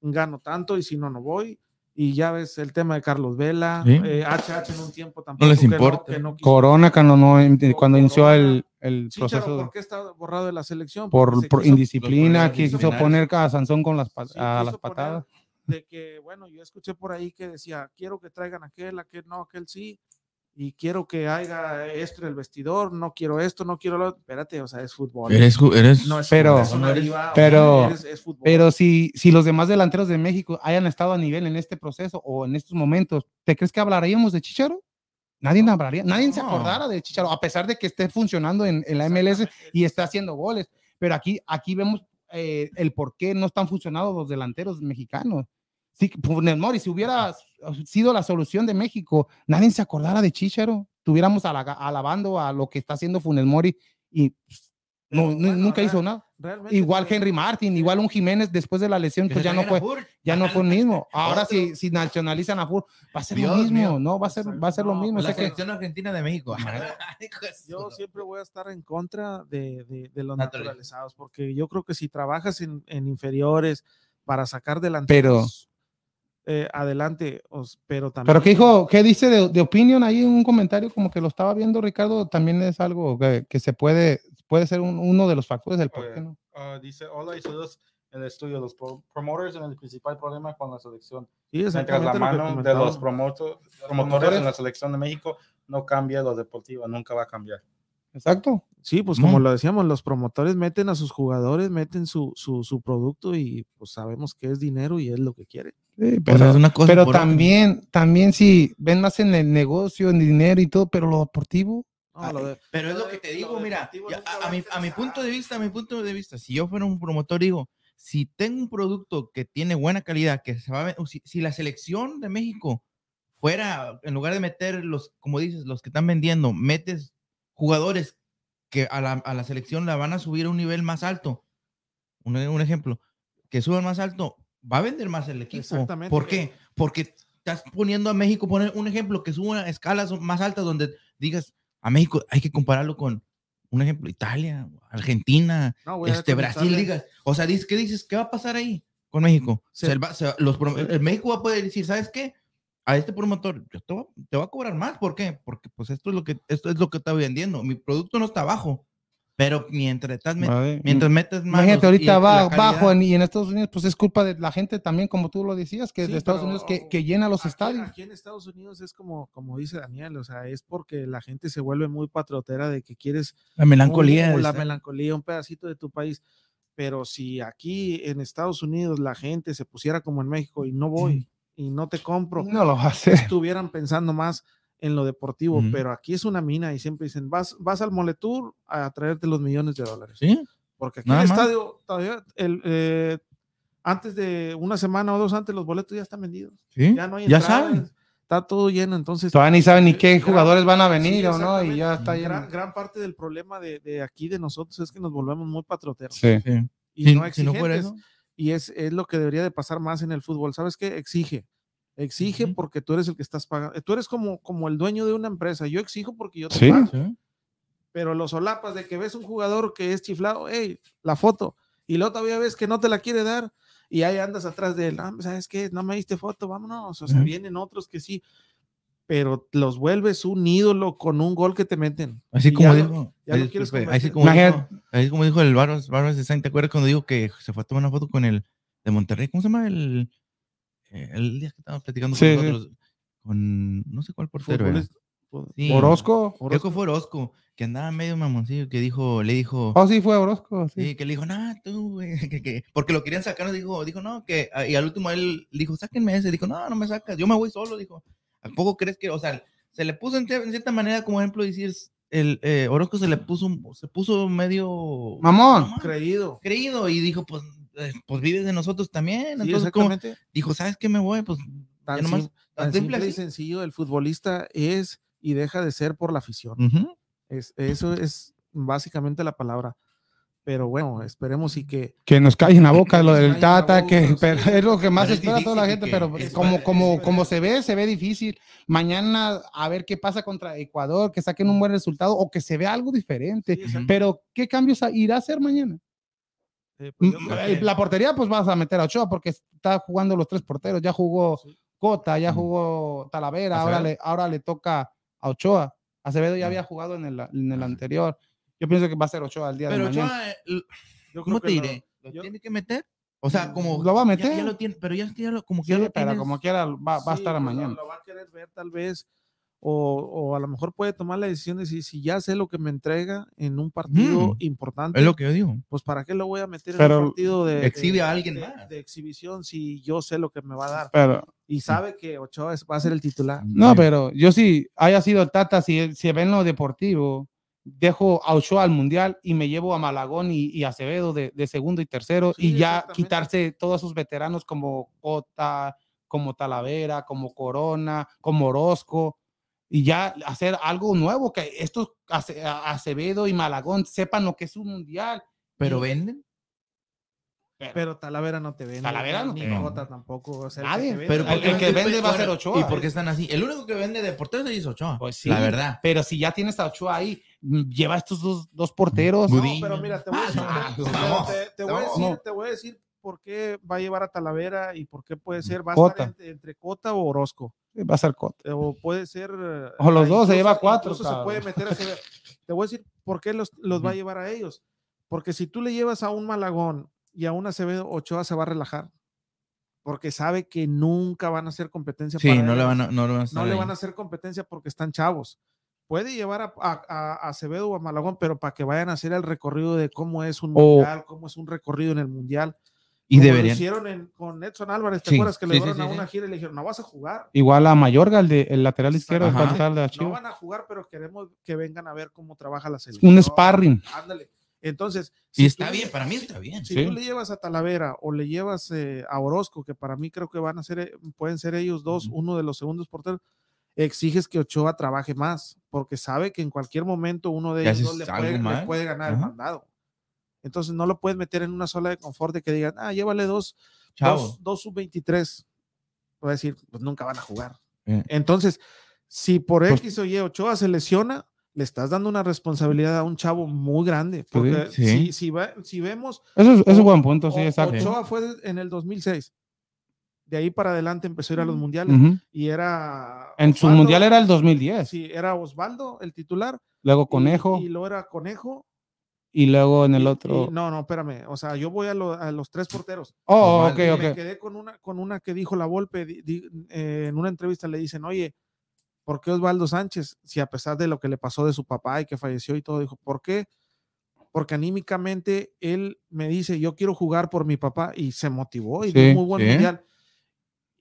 gano tanto y si no, no voy. Y ya ves el tema de Carlos Vela, Sí. eh, HH en un tiempo tampoco. les que importa. que no quiso. Corona cuando, no, cuando inició Corona. el, el Chicharo, proceso ¿por qué está borrado de la selección? por, se por quiso- indisciplina, que quiso poner a Sansón con las, sí, a las patadas. De que, bueno, yo escuché por ahí que decía, quiero que traigan aquel, aquel no, aquel sí, y quiero que haya esto en el vestidor, no quiero esto, no quiero lo otro. Espérate, o sea, es fútbol. Eres, eres No es Pero- es una pero- sea, es- es fútbol. Pero si, si los demás delanteros de México hayan estado a nivel en este proceso o en estos momentos, ¿te crees que hablaríamos de Chicharo? Nadie hablaría, nadie se No. acordara de Chicharo, a pesar de que esté funcionando en, en la MLS y está haciendo goles. Pero aquí, aquí vemos eh, el por qué no están funcionando los delanteros mexicanos. Sí, Funes Mori, si hubiera sido la solución de México, nadie se acordara de Chicharo. Tuviéramos alabando a lo que está haciendo Funes Mori y pues, no, nunca hizo nada. Realmente, Igual Henry Martin, igual un Jiménez después de la lesión, pues ya no fue, ya no fue el mismo. Ahora si, si nacionalizan a Fur, va a ser lo mismo, mío. no, va a ser, va a ser lo mismo. pues o La que- selección argentina de México. <laughs> Yo siempre voy a estar en contra de, de- de los Naturalizados. naturalizados, porque yo creo que si trabajas en, en inferiores para sacar delanteros eh, adelante, os- pero también. Pero ¿qué dijo, qué dice de, de opinión ahí en un comentario como que lo estaba viendo Ricardo? También es algo que, que se puede, puede ser un- uno de los factores del por qué no. Ah, dice, hola y saludos en el estudio. Los pro- promoters en el principal problema con la selección. Sí, Mientras la mano de los promoto- promotores en la selección de México no cambia lo deportivo, nunca va a cambiar. Exacto. Sí, pues No. como lo decíamos, los promotores meten a sus jugadores, meten su, su, su producto y pues sabemos que es dinero y es lo que quiere. Sí, O pero, sea, es una cosa pero por otra. también, también si ven más en el negocio, en dinero y todo, pero lo deportivo, No, Ah, lo de- Pero es lo que te digo, mira, a, a mi, a mi punto de vista, a mi punto de vista, si yo fuera un promotor, digo, si tengo un producto que tiene buena calidad, que se va a si, si la selección de México fuera, en lugar de meter los, como dices, los que están vendiendo, metes jugadores que a la, a la selección la van a subir a un nivel más alto, un, un ejemplo, que suban más alto, va a vender más el equipo. Exactamente. ¿Por qué? Porque estás poniendo a México, poner un ejemplo que suba a escalas más altas donde digas, a México hay que compararlo con un ejemplo, Italia, Argentina, No, este Brasil, digas, o sea, ¿qué dices? ¿Qué va a pasar ahí con México? Sí. Se va- se- los, el México va a poder decir, ¿sabes qué? A este promotor, yo te, voy a- te voy a cobrar más, ¿por qué? Porque pues esto es lo que esto es lo que está vendiendo. Mi producto no está abajo, Pero mientras estás met- Vale. mientras metes más. Imagínate, ahorita va bajo en- y en Estados Unidos, pues es culpa de la gente también, como tú lo decías, que Sí, de Estados pero Unidos que, que llena los aquí- estadios. Aquí en Estados Unidos es como, como dice Daniel, o sea, es porque la gente se vuelve muy patriotera de que quieres La melancolía. un- la melancolía, un pedacito de tu país. Pero si aquí en Estados Unidos la gente se pusiera como en México y no voy y no te compro, No lo va a hacer. estuvieran pensando más en lo deportivo, Ujú. pero aquí es una mina y siempre dicen, vas, vas al Moletour a traerte los millones de dólares. Sí. Porque aquí Nada el más. estadio, todavía, el, eh, antes de una semana o dos antes, los boletos ya están vendidos. Sí. Ya no hay Ya entradas, saben. Está todo lleno, entonces... Todavía ni saben ni qué Gran- jugadores van a venir sí, o no, y ya está gran, lleno. gran parte del problema de, de aquí de nosotros es que nos volvemos muy patrioteros Sí. Sí. y Si, no si no fuera exigentes. eso. y es, es lo que debería de pasar más en el fútbol. ¿Sabes qué? Exige. Exige porque tú eres el que estás pagando. Tú eres como, como el dueño de una empresa. Yo exijo porque yo te Sí. pago. Sí. Pero los solapas de que ves un jugador que es chiflado, hey, la foto. Y luego todavía ves que no te la quiere dar y ahí andas atrás de él. Ah, ¿Sabes qué? No me diste foto, vámonos. O sea, vienen otros que sí. Pero los vuelves un ídolo con un gol que te meten. Así Y como ya dijo. lo convertir. así como dijo, así como dijo el Barbas, Barbas de Sainz, ¿te acuerdas cuando dijo que se fue a tomar una foto con el de Monterrey? ¿Cómo se llama? El, eh, el día que estábamos platicando Sí, con sí. nosotros. Con no sé cuál portero era. Sí. Orozco. Creo que fue Orozco, que andaba medio mamoncillo, que dijo, le dijo, Oh, sí, fue Orozco. Sí. que le dijo, nah, tú, güey, <laughs> que, que- porque lo querían sacar, dijo, dijo, no, que, ah, y al último él dijo, sáquenme ese, dijo, no, no me sacas, yo me voy solo, dijo, ¿a poco crees que, o sea, se le puso en, cier- en cierta manera, como ejemplo, decir, el eh, Orozco se le puso, un- se puso medio Mamón. creído. creído y dijo, pues, pues vives de nosotros también, Sí, entonces, como, exactamente. dijo, ¿sabes qué me voy? Pues, Tan, nomás, sim- tan simple simple y sencillo, el futbolista es y deja de ser por la afición. Ujú. Es, eso es básicamente la palabra. Pero bueno, esperemos y que Que nos callen la boca lo del Tata, boca, que pero es lo que más espera toda la gente, pero es como, para- como, es como se ve, se ve difícil. Mañana a ver qué pasa contra Ecuador, que saquen un buen resultado o que se vea algo diferente. sí. Pero, ¿qué cambios irá a hacer mañana? Eh, pues Mm, eh, La portería, pues vas a meter a Ochoa porque está jugando los tres porteros. Ya jugó Sí. Cota, ya Mm. jugó Talavera, ahora le, ahora le toca a Ochoa. Acevedo ya había jugado en el, en el anterior. Yo pienso que va a ser Ochoa el día Pero de mañana. Ochoa, eh, ¿cómo te diré? ¿Lo yo- tiene que meter? O sea, como... Lo va a ya- meter. Ya, lo tiene, pero ya, ya lo, como que Sí, ya lo pero como quiera va, va a estar a pues, lo- mañana. Lo, va a querer ver tal vez. O, o a lo mejor puede tomar la decisión de si, si ya sé lo que me entrega en un partido Mm. importante, Es lo que yo digo. pues para qué lo voy a meter en Pero un partido de, exhibe de- a alguien de- más. de exhibición si yo sé lo que me va a dar Pero, y sabe que Ochoa va a ser el titular. no, pero yo sí, haya sido el Tata, si, si ven lo deportivo, dejo a Ochoa al Mundial y me llevo a Malagón y, y Acevedo de, de segundo y tercero Sí, y ya quitarse todos esos veteranos como Cota, como Talavera, como Corona, como Orozco y ya hacer algo nuevo, que estos Acevedo y Malagón sepan lo que es un Mundial. Pero Y- venden. Pero Talavera no te vende. Talavera no ni te vende. Jota tampoco. o sea, el Nadie, vende- Pero El- ¿por qué el que vende va a ser Ochoa. ¿Y por qué están así? El único que vende de portero es Ochoa. Pues sí, La verdad. Pero si ya tienes a Ochoa ahí, mm, lleva estos dos, dos porteros. No, pero mira, te voy a decir, Ah, te- vamos, te, te voy a decir, te voy a decir por qué va a llevar a Talavera y por qué puede ser, va a Cota. estar entre, entre Cota o Orozco. Va a ser Cota. O puede ser. eh, O los dos, se lleva cuatro, incluso se puede meter a. Te voy a decir por qué los, los va a llevar a ellos. Porque si tú le llevas a un Malagón y a un Acevedo, Ochoa se va a relajar. Porque sabe que nunca van a hacer competencia Sí, para no le van a, no van a no le van a hacer competencia porque están chavos. Puede llevar a, a- a- Acevedo o a Malagón, pero para que vayan a hacer el recorrido de cómo es un mundial, cómo es un recorrido en el mundial. Y Como lo deberían. hicieron en- con Edson Álvarez, ¿te Sí, acuerdas que le sí, a una gira y le dijeron, no vas a jugar? Igual a Mayorga, el, de, el lateral izquierdo, el de No van a jugar, pero queremos que vengan a ver cómo trabaja la selección. Un sparring. Ándale. Entonces, Y si está tú- bien, para mí está bien. Si Sí. tú le llevas a Talavera o le llevas eh, a Orozco, que para mí creo que van a ser, eh, pueden ser ellos dos, uno de los segundos porteros, exiges que Ochoa trabaje más, porque sabe que en cualquier momento uno de ellos dos le puede, le mal. puede ganar el mandado. Entonces no lo puedes meter en una sola de confort de que digan, ah, llévale dos, Chavo. dos, dos sub-23. Voy a decir, pues nunca van a jugar. Eh. Entonces, si por Pues- X o Y Ochoa se lesiona, le estás dando una responsabilidad a un chavo muy grande. Porque sí. si, si, va- si vemos Eso es, eso es O- buen punto, sí, exacto. Ochoa fue en el 2006. De ahí para adelante empezó a ir a los mundiales y era. En su mundial era el 2010. Sí, era Osvaldo el titular. Luego y- Conejo. Y, lo era Conejo. Y luego en el otro. y- no, no, espérame. O sea, yo voy a, lo- a los tres porteros. oh, Normal. ok, Y Me ok. quedé con una, con una que dijo la Volpe. di- di- eh, en una entrevista le dicen, oye, ¿por qué Osvaldo Sánchez? Si a pesar de lo que le pasó de su papá y que falleció y todo, dijo, ¿por qué? Porque anímicamente él me dice, yo quiero jugar por mi papá y se motivó y Sí, dio muy buen sí. mundial.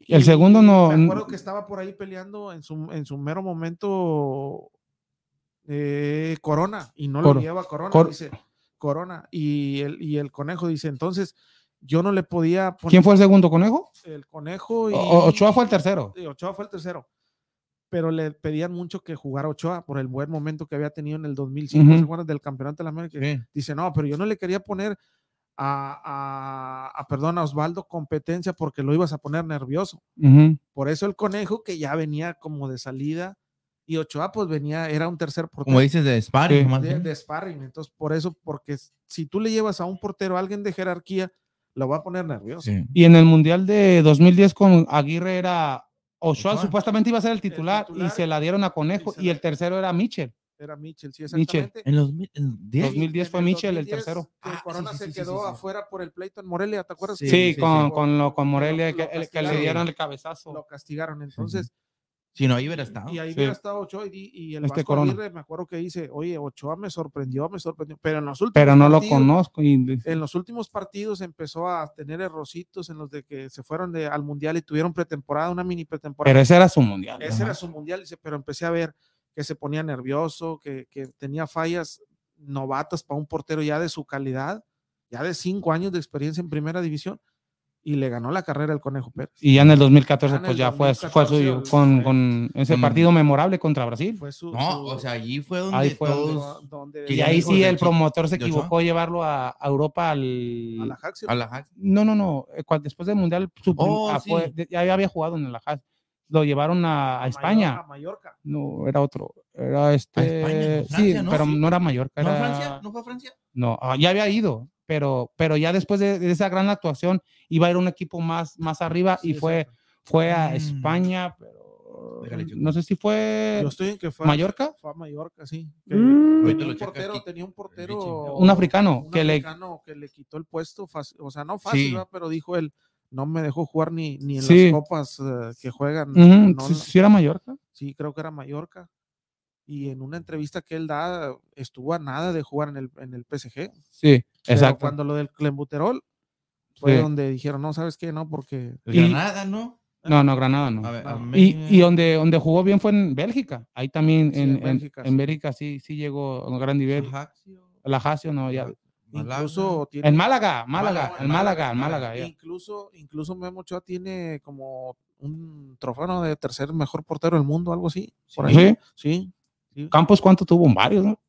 El Y segundo no- Me acuerdo que estaba por ahí peleando en su, en su mero momento eh, Corona y no Cor- lo lleva Corona, Cor- dice Corona. Y el, y el conejo dice, entonces yo no le podía poner ¿Quién fue el segundo conejo? el conejo y O- Ochoa fue el tercero. y Ochoa fue el tercero. Pero le pedían mucho que jugara Ochoa por el buen momento que había tenido en el 2005, Ujú. ¿se acuerdan del Campeonato de la América? Sí. Dice, no, pero yo no le quería poner a, a, a, perdón, a Osvaldo competencia porque lo ibas a poner nervioso. Por eso el conejo que ya venía como de salida y Ochoa pues venía, era un tercer portero Como dices, de sparring. Sí. más de, de sparring. Entonces, por eso, porque si tú le llevas a un portero, a alguien de jerarquía, lo va a poner nervioso. Sí. Y en el Mundial de 2010 con Aguirre era Ochoa, Ochoa. supuestamente iba a ser el titular, titular y se la dieron a Conejo y se y el tercero era Mitchell. Era Mitchell, sí, Mitchell. exactamente. En los en 10. 2010 en fue Mitchell el 2010, tercero. que Ah, sí, Corona sí, se sí, sí, quedó sí, sí. afuera por el pleito en Morelia, ¿te acuerdas? Sí, Sí, sí, con, sí. con, lo, con Lo- Morelia, lo que, el- que le dieron el cabezazo. Lo castigaron. Entonces, Si no, ahí hubiera estado. y ahí Sí. hubiera estado Ochoa y, y el Este Vasco Corona. Aguirre, me acuerdo que dice, oye, Ochoa me sorprendió, me sorprendió, pero en los últimos pero no lo partidos- conozco. y- En los últimos partidos empezó a tener errorcitos en los de que se fueron de, al mundial y tuvieron pretemporada, una mini pretemporada. pero ese era su mundial. Ese era su mundial, dice, pero empecé a ver que se ponía nervioso, que, que tenía fallas novatas para un portero ya de su calidad, ya de cinco años de experiencia en primera división, y le ganó la carrera el Conejo Pérez. Y ya en el 2014, Ah, en pues el ya fue, fue 2014, suyo, con, con ese con- partido memorable contra Brasil. Fue su, No, su- o sea, allí fue donde Ahí fue todos. donde Y ya ahí sí el promotor se de equivocó llevarlo a, a Europa a al... la Ajax, A la Hax. No, no, no. eh, Después del Mundial, su Oh, ah, sí. ya había jugado en el Ajax. Lo llevaron a, a España. A Mallorca. No, era otro. Era este. España, no, sí, ¿no? pero Sí. no era Mallorca. ¿No Era, a Francia? ¿No fue a Francia? No, ah, ya había ido. Pero, pero ya después de, de esa gran actuación, iba a ir un equipo más, más arriba y fue, exacto. fue a Mm. España, pero Déjale, no sé si fue Yo estoy en que fue Mallorca. Fue a Mallorca, sí. Que Mm. Tenía, un portero, tenía un portero. Un africano un que le- que le quitó el puesto, fácil- o sea, no fácil, Sí. ¿verdad? pero dijo él, no me dejó jugar ni, ni en Sí. las copas eh, que juegan. No la- sí era Mallorca. sí, creo que era Mallorca. Y en una entrevista que él da, estuvo a nada de jugar en el, en el PSG. Sí, Pero exacto. cuando lo del Clembuterol, fue Sí. donde dijeron, no, ¿sabes qué? No, porque Y- Granada, ¿no? No, no, Granada no. A ver, Y, mí- y donde, donde jugó bien fue en Bélgica. Ahí también Sí, en, en en- Bélgica, en sí. Bélgica sí, sí llegó a un gran nivel. La Hacio no, ya. Incluso tiene... En Málaga, Málaga, Málaga, en Málaga, en Málaga, Málaga, ya. Incluso, incluso Memo Ochoa tiene como un trofeo ¿no? de tercer mejor portero del mundo, algo así. Por ahí. ¿Sí? Sí. sí. Campos, ¿cuánto tuvo? Varios, ¿no?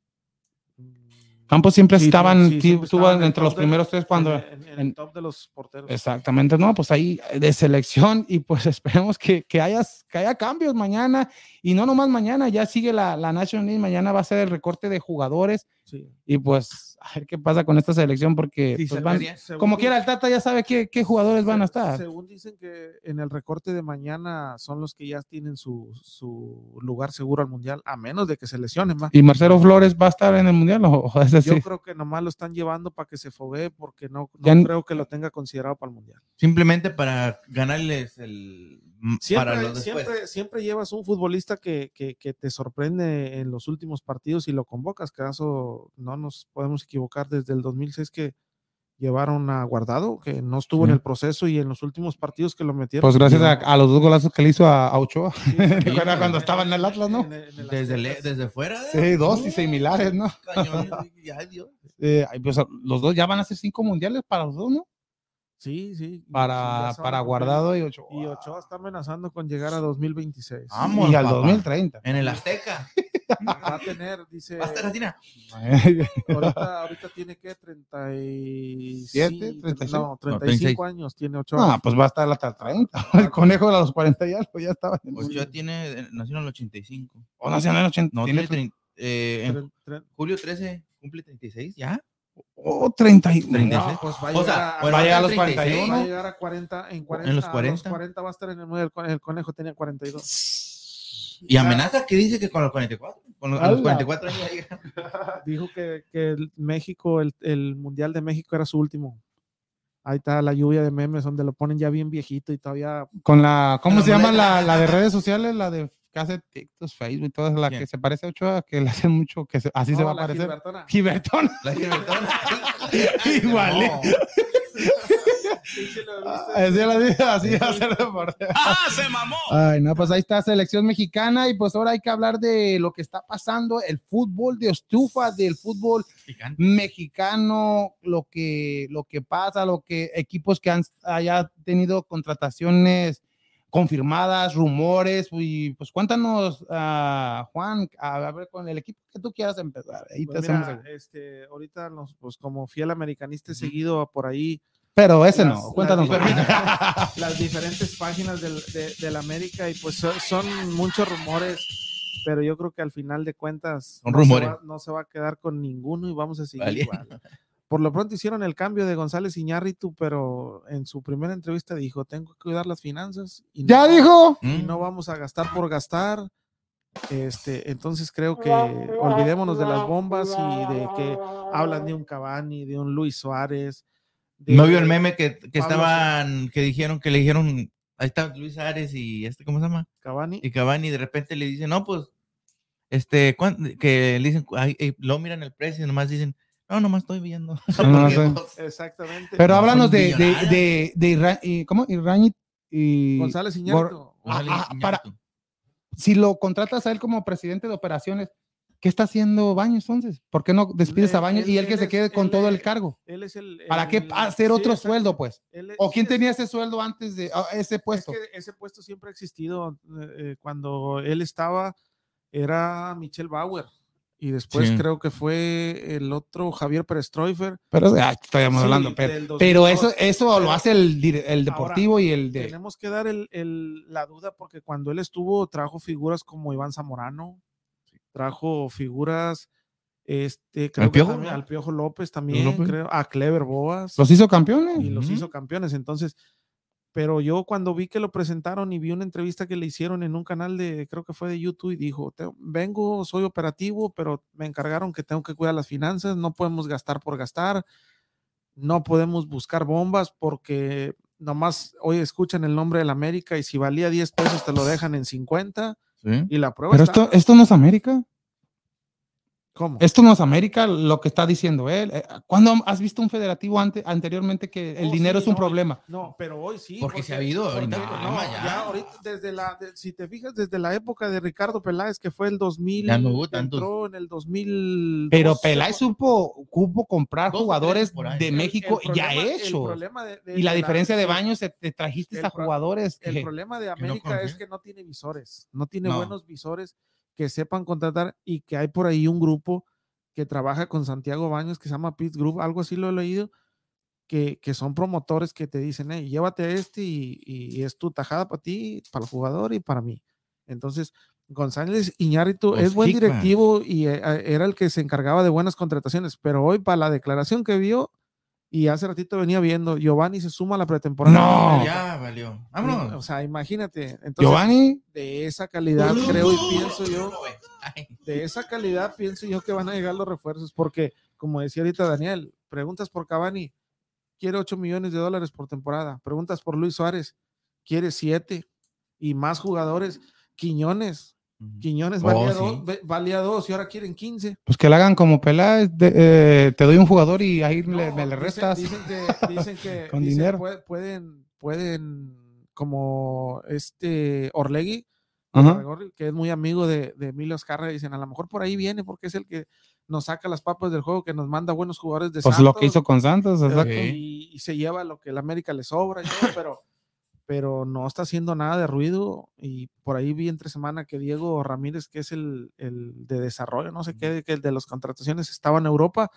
Campos siempre Sí, estaban, sí, sí, siempre estuvo en entre los de- primeros tres cuando... En, en- en en- el top de los porteros. Exactamente, no, pues ahí de selección y pues <laughs> esperemos que, que, hayas, que haya cambios mañana y no nomás mañana, ya sigue la, la National League, mañana va a ser el recorte de jugadores Sí. y pues a ver qué pasa con esta selección porque Sí, pues, se van- vería. Según como quiera el Tata ya sabe qué, qué jugadores van a estar. Según dicen que en el recorte de mañana son los que ya tienen su, su lugar seguro al mundial, a menos de que se lesionen más. ¿Y Marcelo Flores va a estar en el Mundial o, <laughs> o es Yo decir? creo que nomás lo están llevando para que se foguee porque no, no Ya creo que lo tenga considerado para el mundial. Simplemente para ganarles el. Siempre, para los después. siempre, siempre llevas un futbolista que, que- que te sorprende en los últimos partidos y lo convocas. Caso no nos podemos equivocar desde el 2006 que llevaron a Guardado, que no estuvo en Sí. el proceso y en los últimos partidos que lo metieron. Pues gracias a, a los dos golazos que le hizo a, a Ochoa. Sí, ¿Recuerda <laughs> cuando estaba en el Atlas, no? en el- en el Desde, le- desde fuera. Sí, dos y similares, ¿no? cañones, ya, Dios. <laughs> Eh, pues, los dos ya van a ser cinco mundiales para los dos, ¿no? Sí, sí. sí, Para, para. Guardado y Ochoa. Y Ochoa está amenazando con llegar a 2026. Vamos, y al papá. 2030. En el Azteca. <laughs> Va <laughs> a tener, dice, Va a estar ¿no? <laughs> ahorita, ahorita tiene que 37, ¿Siete? 36? no, No, 35 años tiene Ochoa. Ah, pues va a estar hasta el 30. El conejo a los 40 y algo ya estaba. el- Ochoa tiene. eh, Nació en el 85. O nació en el 80. No, tiene tiene. trein- eh, en julio 13 cumple 36, ¿ya? Oh, 30 y... 36. no, pues va a O llegar, sea, a, va a llegar a los 36, 41. va a llegar a 40, en 40, En los a 40. 40 va a estar en el, el, el conejo tenía 42. Y amenaza que dice que con los 44. Con los, a los ¡Hala! 44 años. <laughs> Dijo que, que el México, el, el Mundial de México era su último. Ahí está la lluvia de memes donde lo ponen ya bien viejito y todavía Con la, ¿cómo La se llama la, la de redes sociales? La de que hace TikTok, Facebook, toda la ¿Quién? que se parece a Ochoa, que le hace mucho, que se- así se No, va a parecer. Gilbertona. Gibertón. La Gilbertona. <laughs> Igual. Sí, sí lo Ah, viste. Así así va a ser de por- <laughs> ¡Ah, se mamó! Ay, no, pues ahí está selección mexicana y pues ahora hay que hablar de lo que está pasando, el fútbol de estufa, del fútbol mexicano, lo que, lo que pasa, lo que equipos que han haya tenido contrataciones confirmadas, rumores, y pues cuéntanos, ah, Juan, a, a ver, con el equipo que tú quieras empezar. Ahí Pues te hacemos mira, el- este, ahorita nos, pues como fiel americanista he seguido por ahí Pero ese las- no, las cuéntanos. diferentes- <laughs> las diferentes páginas del, de, del América y pues son, son muchos rumores, pero yo creo que al final de cuentas Son no, se rumores. va, no se va a quedar con ninguno y vamos a seguir Vale. igual. Por lo pronto hicieron el cambio de González Iñárritu, pero en su primera entrevista dijo, tengo que cuidar las finanzas. Y ya no- dijo. y no vamos a gastar por gastar. Este, entonces creo que olvidémonos de las bombas y de que hablan de un Cavani, de un Luis Suárez. De- ¿No vio el meme que, que estaban, que dijeron, que le dijeron, ahí está Luis Ares y este, ¿cómo se llama? Cavani. Y Cavani de repente le dicen, no, pues, este, ¿cuán- que le dicen, ay, eh, luego miran el precio y nomás dicen, no, nomás estoy viendo. <laughs> No, no Exactamente. Pero No, háblanos de, de, de, ¿cómo? Irrañi y González. González ah, Iñárritu. para- si lo contratas a él como presidente de operaciones, ¿qué está haciendo Baños entonces? ¿Por qué no despides a Baños y él que se quede con todo el cargo? Él es el. ¿Para qué hacer otro sueldo, pues? ¿O quién tenía ese sueldo antes de ah, ese Es puesto? ese puesto siempre ha existido. eh, eh, cuando él estaba, era Michelle Bauer. Y después Sí. creo que fue el otro Javier Perestroifer. Pero ah, estamos Sí, hablando, pero, del pero 2002. eso, eso lo hace el, el Ahora, deportivo y el de. Tenemos que dar el- el- la duda porque cuando él estuvo trajo figuras como Iván Zamorano, trajo figuras, este, creo que Piojo, también al Piojo López también, López. creo, a Clever Boas Los hizo campeones. y los Ujú. hizo campeones. Entonces, pero yo cuando vi que lo presentaron y vi una entrevista que le hicieron en un canal de, creo que fue de YouTube, y dijo, "Te- vengo, soy operativo, pero me encargaron que tengo que cuidar las finanzas, no podemos gastar por gastar, no podemos buscar bombas porque nomás hoy escuchan el nombre del América y si valía 10 pesos te lo dejan en 50 Sí. y la prueba Pero está. esto, esto no es América. ¿Cómo? Esto no es América, lo que está diciendo él. Eh, ¿Cuándo has visto un federativo ante, anteriormente que el Oh, dinero sí, es un no, problema? No, pero hoy sí. Porque se ha habido ahorita problema no, ya. ahorita desde la, de- si te fijas, desde la época de Ricardo Peláez, que fue el 2000, Ya no hubo tantos. entró en el 2000. Pero Peláez supo, supo comprar Dos jugadores tres de El- méxico ya hechos. Y la diferencia de baños, te, te trajiste el a jugadores El que- problema de no América es que no tiene visores, no tiene No. buenos visores que sepan contratar y que hay por ahí un grupo que trabaja con Santiago Baños que se llama Pitts Group, algo así lo he leído, que, que son promotores que te dicen, hey, llévate a este y, y es tu tajada para ti, para el jugador y para mí. Entonces, González Iñárritu Los es buen Hickman. directivo y eh, eh, era el que se encargaba de buenas contrataciones, pero hoy para la declaración que vio y hace ratito venía viendo, Giovanni se suma a la pretemporada. No. Ya valió. O Vámonos. sea, imagínate. Entonces, Giovanni, de esa calidad, creo y pienso yo, de esa calidad pienso yo que van a llegar los refuerzos, porque como decía ahorita Daniel, preguntas por Cavani, quiere 8 millones de dólares por temporada, preguntas por Luis Suárez, quiere 7 y más jugadores, Quiñones, Quiñones Oh, valía, sí. dos, valía dos y ahora quieren 15. pues que le hagan como Peláez, de- eh, te doy un jugador y ahí le- me le restas. Dicen, que, <laughs> dicen que Con dicen, dinero. pue- pueden, pueden, como este Orlegui, que es muy amigo de, de Emilio Azcarra, dicen, a lo mejor por ahí viene porque es el que nos saca las papas del juego, que nos manda buenos jugadores de Pues lo Santos, que hizo con Santos, eh, exacto. y, y se lleva lo que el América le sobra, y todo, pero, pero no está haciendo nada de ruido. Y por ahí vi entre semana que Diego Ramírez, que es el, el de desarrollo, no sé qué, que el de las contrataciones estaba en Europa,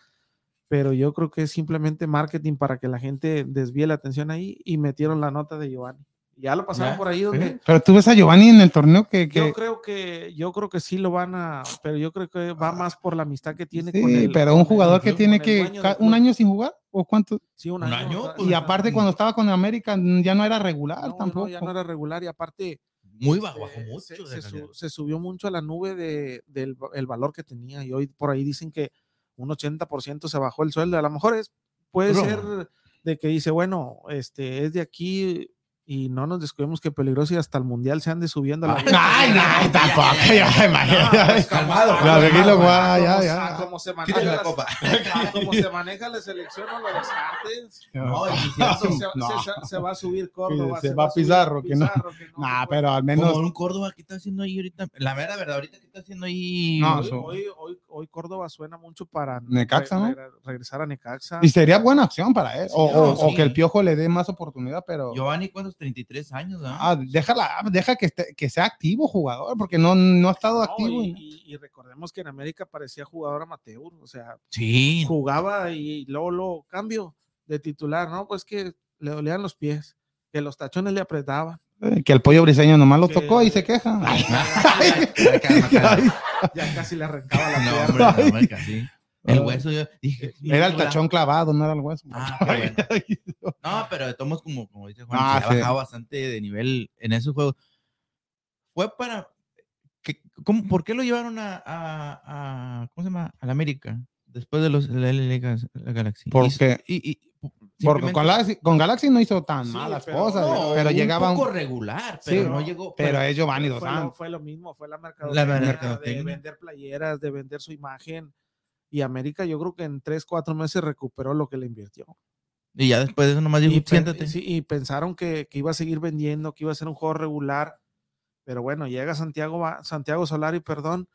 pero yo creo que es simplemente marketing para que la gente desvíe la atención ahí y metieron la nota de Giovanni. Ya lo pasaron Ya, por ahí donde sí. Pero tú ves a Giovanni en el torneo que, que- yo creo que yo creo que sí lo van a, pero yo creo que va más por la amistad que tiene sí, con el pero un el jugador que tiene que un año sin jugar o cuánto Sí, un, ¿Un año. año? o sea, Pues, y aparte cuando estaba con América mm, ya no era regular no, no, tampoco. ya no era regular y aparte muy bajo, bajó mucho. se, de se se subió mucho a la nube de, del el valor que tenía y hoy por ahí dicen que un 80% se bajó el sueldo. A lo mejor es, puede Bro. ser de que dice, bueno, este es de aquí y no nos descuidemos que peligroso y hasta el mundial se ande subiendo a la Ay, no, tampoco, <laughs> ya, imagínate. Calmado, Ya, ya, como, como se maneja la copa. <laughs> como se maneja la selección o los descartes. <laughs> No, Se, No. va a subir Córdoba. Se va a Pizarro, que no. Pizarro, que Nah, no, pero al como menos. un Córdoba, ¿qué está haciendo ahí ahorita? La mera verdad, ahorita, ¿qué está haciendo ahí? No, Hoy, su- hoy, hoy, hoy Córdoba suena mucho para Necaxa, ¿no? re- regresar a Necaxa. Y sería buena opción para él. O, no, que el piojo le dé más oportunidad, pero. Giovanni, ¿cuántos? 33 años, ¿no? Ah, déjala, deja que, esté- que sea activo jugador, porque no, no ha estado No, activo. y, y- y- y recordemos que en América parecía jugador amateur, o sea, sí. jugaba y luego lo cambio de titular, ¿no? Pues que le dolían los pies, que los tachones le apretaban. eh, que el pollo briseño nomás lo Que- tocó y se queja. Ay, ya, casi le arrancaba la No, pierna. hombre, no, América, sí. El hueso, yo dije. Era el tachón clavado, no era el hueso. Ah, qué bueno. <laughs> No, pero modos, como, como dice Juan, Ah, se ha sí. bajado bastante de nivel en esos juegos. Fue para. que- cómo- ¿Por qué lo llevaron a, a, a- ¿Cómo se llama? A la América. Después de los de la, LA la Galaxy. Porque- Y, y- y- Porque con Galaxy, con Galaxy no hizo tan Sí, malas pero- cosas, No, pero un llegaba un- poco regular, pero Sí, no llegó. pero es Giovanni Dos Santos. fue lo mismo, fue la La mercadotecnia, de vender playeras, de vender su imagen. Y América yo creo que en tres, cuatro meses recuperó lo que le invirtió. Y ya después de eso nomás dijo, Y, siéntate. sí, y pensaron que, que iba a seguir vendiendo, que iba a ser un juego regular. Pero bueno, llega Santiago, Santiago Solari, perdón.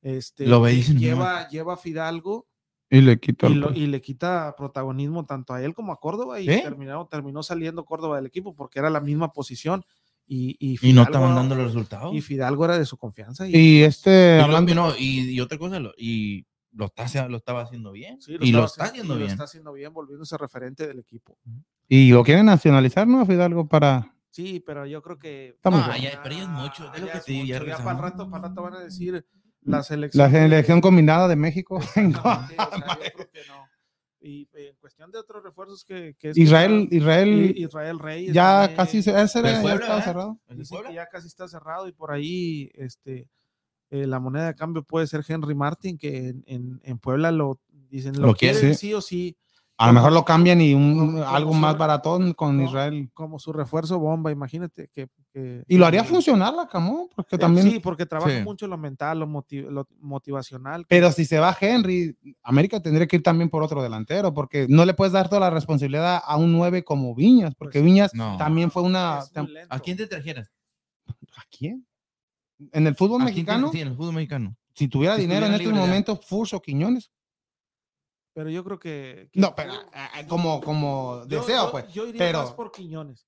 Este, Lo ve y lle- dice, "No". lleva, lleva a Fidalgo Y le quitó y, lo- y le quita protagonismo tanto a él como a Córdoba. Y ¿Sí? terminó, terminó saliendo Córdoba del equipo porque era la misma posición. Y, y Y no Fidalgo- estaban dando los resultados. y Fidalgo era de su confianza. Y, Y este, hablando, no, y, y otra cosa, lo, y lo, está, lo estaba haciendo bien. sí, y lo estaba está haciendo y bien. Lo está haciendo bien, volviéndose referente del equipo. y lo quieren nacionalizar, ¿no? Fidalgo para. Sí, pero yo creo que. Está muy No, bueno. ya- pero ya es mucho, es lo que digo, ya ya para el rato, para el rato van a decir la selección. La de- selección combinada de México. <laughs> <laughs> O sea, yo creo que no. Y eh, en cuestión de otros refuerzos que, que es Israel, I- Israel Israel Reyes ya también, casi se, ese ya Puebla, estaba ¿verdad? cerrado. ¿El de que ya casi está cerrado y por ahí este eh, la moneda de cambio puede ser Henry Martin que en, en- en Puebla lo dicen lo, Lo quiere, quieren sí. sí o sí A lo mejor lo cambian y un, como- algo como más su- baratón con como- Israel. como su refuerzo bomba imagínate que, que- Y lo haría que- funcionar la Camón, porque eh, también. sí porque trabaja Sí. mucho lo mental lo, motiv- lo motivacional que- Pero si se va Henry, América tendría que ir también por otro delantero, porque no le puedes dar toda la responsabilidad a un 9 como Viñas, porque Pues, Viñas no. también fue una. ¿A quién te trajeras? ¿A quién? En el fútbol ¿A quién te- mexicano, Sí, en el fútbol mexicano. si tuviera si dinero en estos momentos, Furs o Quiñones. pero yo creo que, que No, pero ah, ah, como, como yo- deseo, yo- pues. yo iría pero- más por Quiñones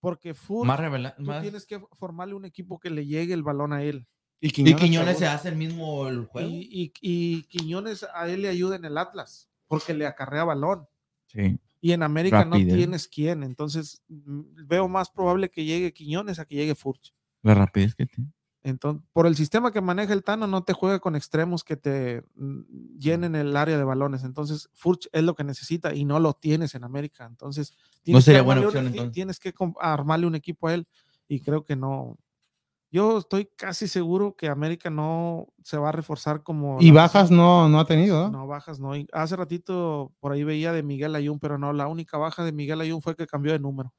porque Fur Más revela tú más- tienes que formarle un equipo que le llegue el balón a él. Y Y Quiñones se hace el mismo el juego. Y, y- y Quiñones a él le ayuda en el Atlas, porque le acarrea balón. Sí. Y en América Rapidez. no tienes quién. Entonces mm, veo más probable que llegue Quiñones a que llegue Furch. La rapidez que tiene. Entonces, por el sistema que maneja el Tano, no te juega con extremos que te mm, llenen el área de balones. Entonces, Furch es lo que necesita y no lo tienes en América. Entonces, tienes que sería buena un- opción, entonces. Tienes que armarle un equipo a él y creo que no. Yo estoy casi seguro que América no se va a reforzar como. Y bajas no, no ha tenido. ¿no? No, bajas no. Y hace ratito por ahí veía de Miguel Ayun, pero no, la única baja de Miguel Ayun fue que cambió de número.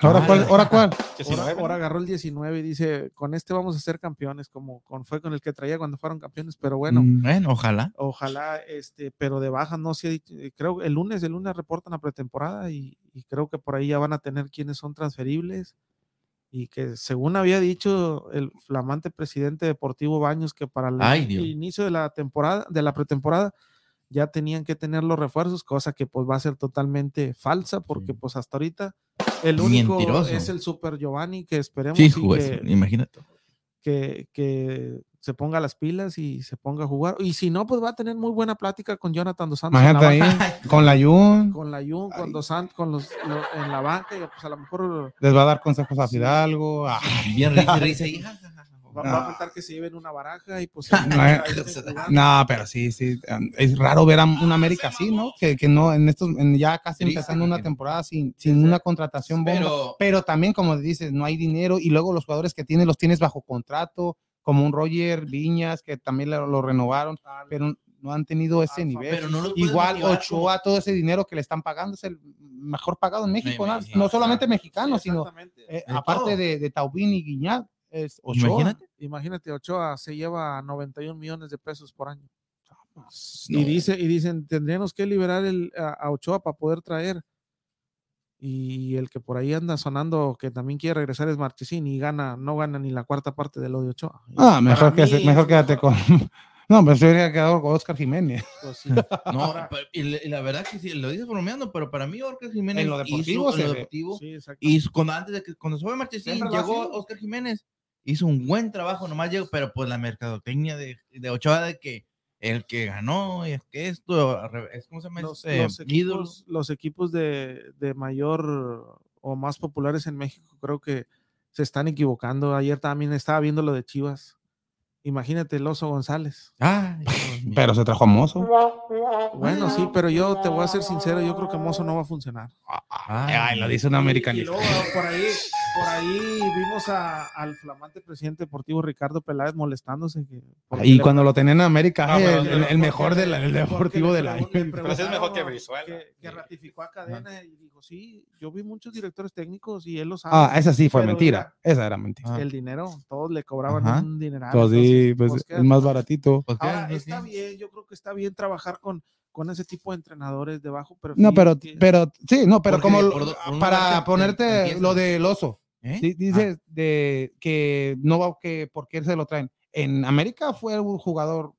¿Ahora Ah, cuál? ¿Ahora cuál? Ahora, ahora agarró el 19 y dice, con este vamos a ser campeones, como con, fue con el que traía cuando fueron campeones, pero bueno, Mm. Bueno, ojalá. ojalá, este, pero de bajas no eh, creo el lunes, el lunes reportan la pretemporada y, y creo que por ahí ya van a tener quienes son transferibles y que según había dicho el flamante presidente deportivo Baños que para el, Ay, Dios. el inicio de la temporada, de la pretemporada, ya tenían que tener los refuerzos, cosa que pues va a ser totalmente falsa porque Sí. pues hasta ahorita el único Mentiroso. es el Super Giovanni que esperemos Sí, que, imagínate. que, que se ponga las pilas y se ponga a jugar. Y si no, pues va a tener muy buena plática con Jonathan Dos Santos en la ahí, <laughs> con la Jun, con la Jun, con. Dos Santos, con los, lo- en la banca, y pues a lo mejor les va a dar consejos a Sí. Fidalgo. ah, Bien risa, risa Va, a faltar que se lleven una baraja y pues. <laughs> No, jugando. No, pero sí, sí. um, Es raro ver a un América así, ¿no? Que, que no, en estos, en ya casi Triste, empezando una porque- temporada sin, sin una contratación bomba. Pero, Pero también, como dices, no hay dinero y luego los jugadores que tienes los tienes bajo contrato, como un Roger Viñas, que también lo, lo renovaron, pero no han tenido ese Alfa, nivel. pero no Igual motivar Ochoa, todo ese dinero que le están pagando es el mejor pagado en México, ¿no? imagino, no solamente mexicano, Sí, sino eh, aparte todo. de, de Taubín y Guiñal, es Ochoa. Imagínate. Imagínate, Ochoa se lleva 91 millones de pesos por año. No. Y, dice, y dicen, tendríamos que liberar el, a, a Ochoa para poder traer. Y el que por ahí anda sonando que también quiere regresar es Marchesín y gana, no gana ni la cuarta parte de lo de Ochoa. Ah, mejor, que, es mejor quédate con. <laughs> No, pero se hubiera quedado con Oscar Jiménez. pues, sí. <laughs> No, y, la- y la verdad que sí, lo dices bromeando, pero para mí Oscar Jiménez En lo deportivo hizo, se en lo ve. deportivo, Sí, exacto. y cuando antes de que cuando se fue Marchesín, llegó. Oscar Jiménez, hizo un buen trabajo, nomás llegó, pero pues la mercadotecnia de, de Ochoa de que el que ganó y es que esto revés, ¿cómo se llama? los, Ese los equipos, los equipos de, de mayor o más populares en México creo que se están equivocando. Ayer también estaba viendo lo de Chivas. Imagínate el oso González. <laughs> Mío. Pero se trajo a Mozo. Bueno, sí, pero yo te voy a ser sincero, yo creo que Mozo no va a funcionar. Ay, lo dice un Y- Y, americanista. luego por ahí, por ahí vimos a- al flamante presidente deportivo Ricardo Peláez molestándose. Que, Y le- cuando lo tenían en América, No, pero- el, el- el porque mejor del el porque deportivo del año. Pero es mejor que Brizuela. Que, ratificó a cadena y dijo, sí, yo vi muchos directores técnicos y él lo sabe. Ah, esa sí fue Pero mentira. Esa era mentira. Ah. el dinero, todos le cobraban Ajá. un dineral. Pues sí, entonces, pues pues, el más baratito. Pues, está bien, yo creo que está bien trabajar con, con ese tipo de entrenadores de bajo No, perfil pero, que- pero, sí, no, pero como de- para ponerte lo del oso. ¿Eh? Di- Dices de que no va que por qué se lo traen. En América fue un jugador,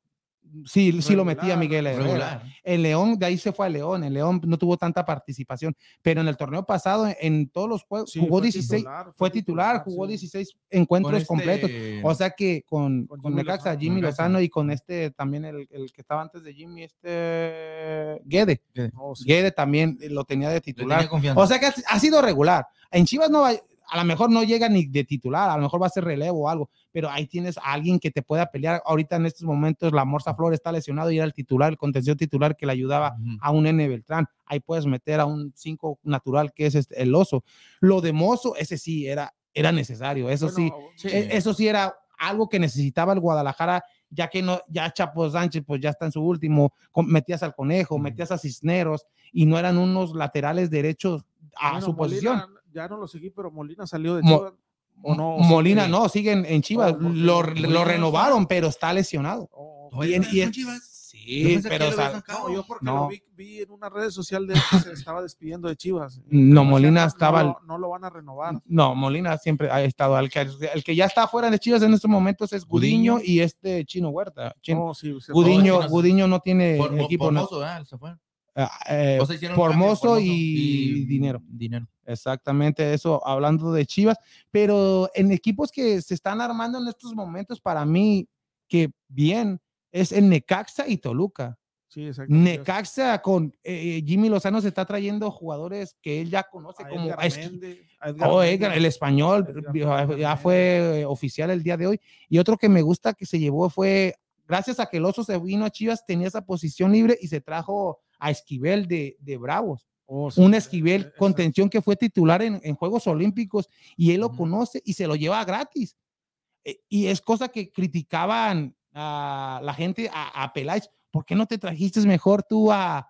sí, sí lo metía Regular, Miguel Herrera. regular. El León, de ahí se fue a León. El León no tuvo tanta participación, pero en el torneo pasado, en todos los juegos, Sí, jugó fue 16, titular, fue titular, jugó sí. 16 Con encuentros este- completos. O sea que con, Con con, Jimmy Lozano. Jimmy. Lozano y con este también el, el que estaba antes de Jimmy, este Guede. No, sí. Guede también lo tenía de titular. tenía. O sea que ha, ha sido regular. En Chivas no va, a lo mejor no llega ni de titular, a lo mejor va a ser relevo o algo, pero ahí tienes a alguien que te pueda pelear. Ahorita en estos momentos la Morsa Flor está lesionado y era el titular, el contención titular que le ayudaba a un N Beltrán. Ahí puedes meter a un 5 natural que es este, el oso. Lo de Mozo, ese sí era, era necesario. Eso sí, Bueno, Sí. e- eso sí era algo que necesitaba el Guadalajara, ya que no, ya Chapo Sánchez pues ya está en su último, metías al Conejo, metías a Cisneros y no eran unos laterales derechos a bueno, su posición. Ya no lo seguí, pero Molina salió de Mo- Chivas. ¿O no? Molina no, siguen en Chivas, Oh, lo, lo no renovaron, pero está lesionado. Oh, Oye, Y en- ¿no y es en- con Chivas? Yo Sí, pero o sea. No, yo porque No. lo vi, vi en una red social de que se <laughs> estaba despidiendo de Chivas. No, Molina estaba- No, lo- no lo van a renovar. no, Molina siempre ha estado. El que, el que ya está fuera de Chivas en estos momentos es Gudiño, y este Chino Huerta. Chino- sí, fue. Gudiño, Gudiño no tiene Por, equipo. por no- mozo, ¿verdad? Se fue. Eh, O sea, hicieron por cambio, mozo y dinero. Dinero. Exactamente eso, hablando de Chivas, pero en equipos que se están armando en estos momentos, para mí, que bien, es el Necaxa y Toluca. Sí. Necaxa con eh, Jimmy Lozano se está trayendo jugadores que él ya conoce A como Edgar Edgar Oh. Edgar, el español Edgar ya fue eh, oficial el día de hoy. Y otro que me gusta que se llevó fue, gracias a que el Oso se vino a Chivas, tenía esa posición libre y se trajo a Esquivel de, de Bravos Oh, sí, un eh, Esquivel esa- contención que fue titular en, en Juegos Olímpicos y él lo conoce y se lo lleva gratis. Eh, y es cosa que criticaban a la gente, a, a Peláez, ¿por qué no te trajiste mejor tú a,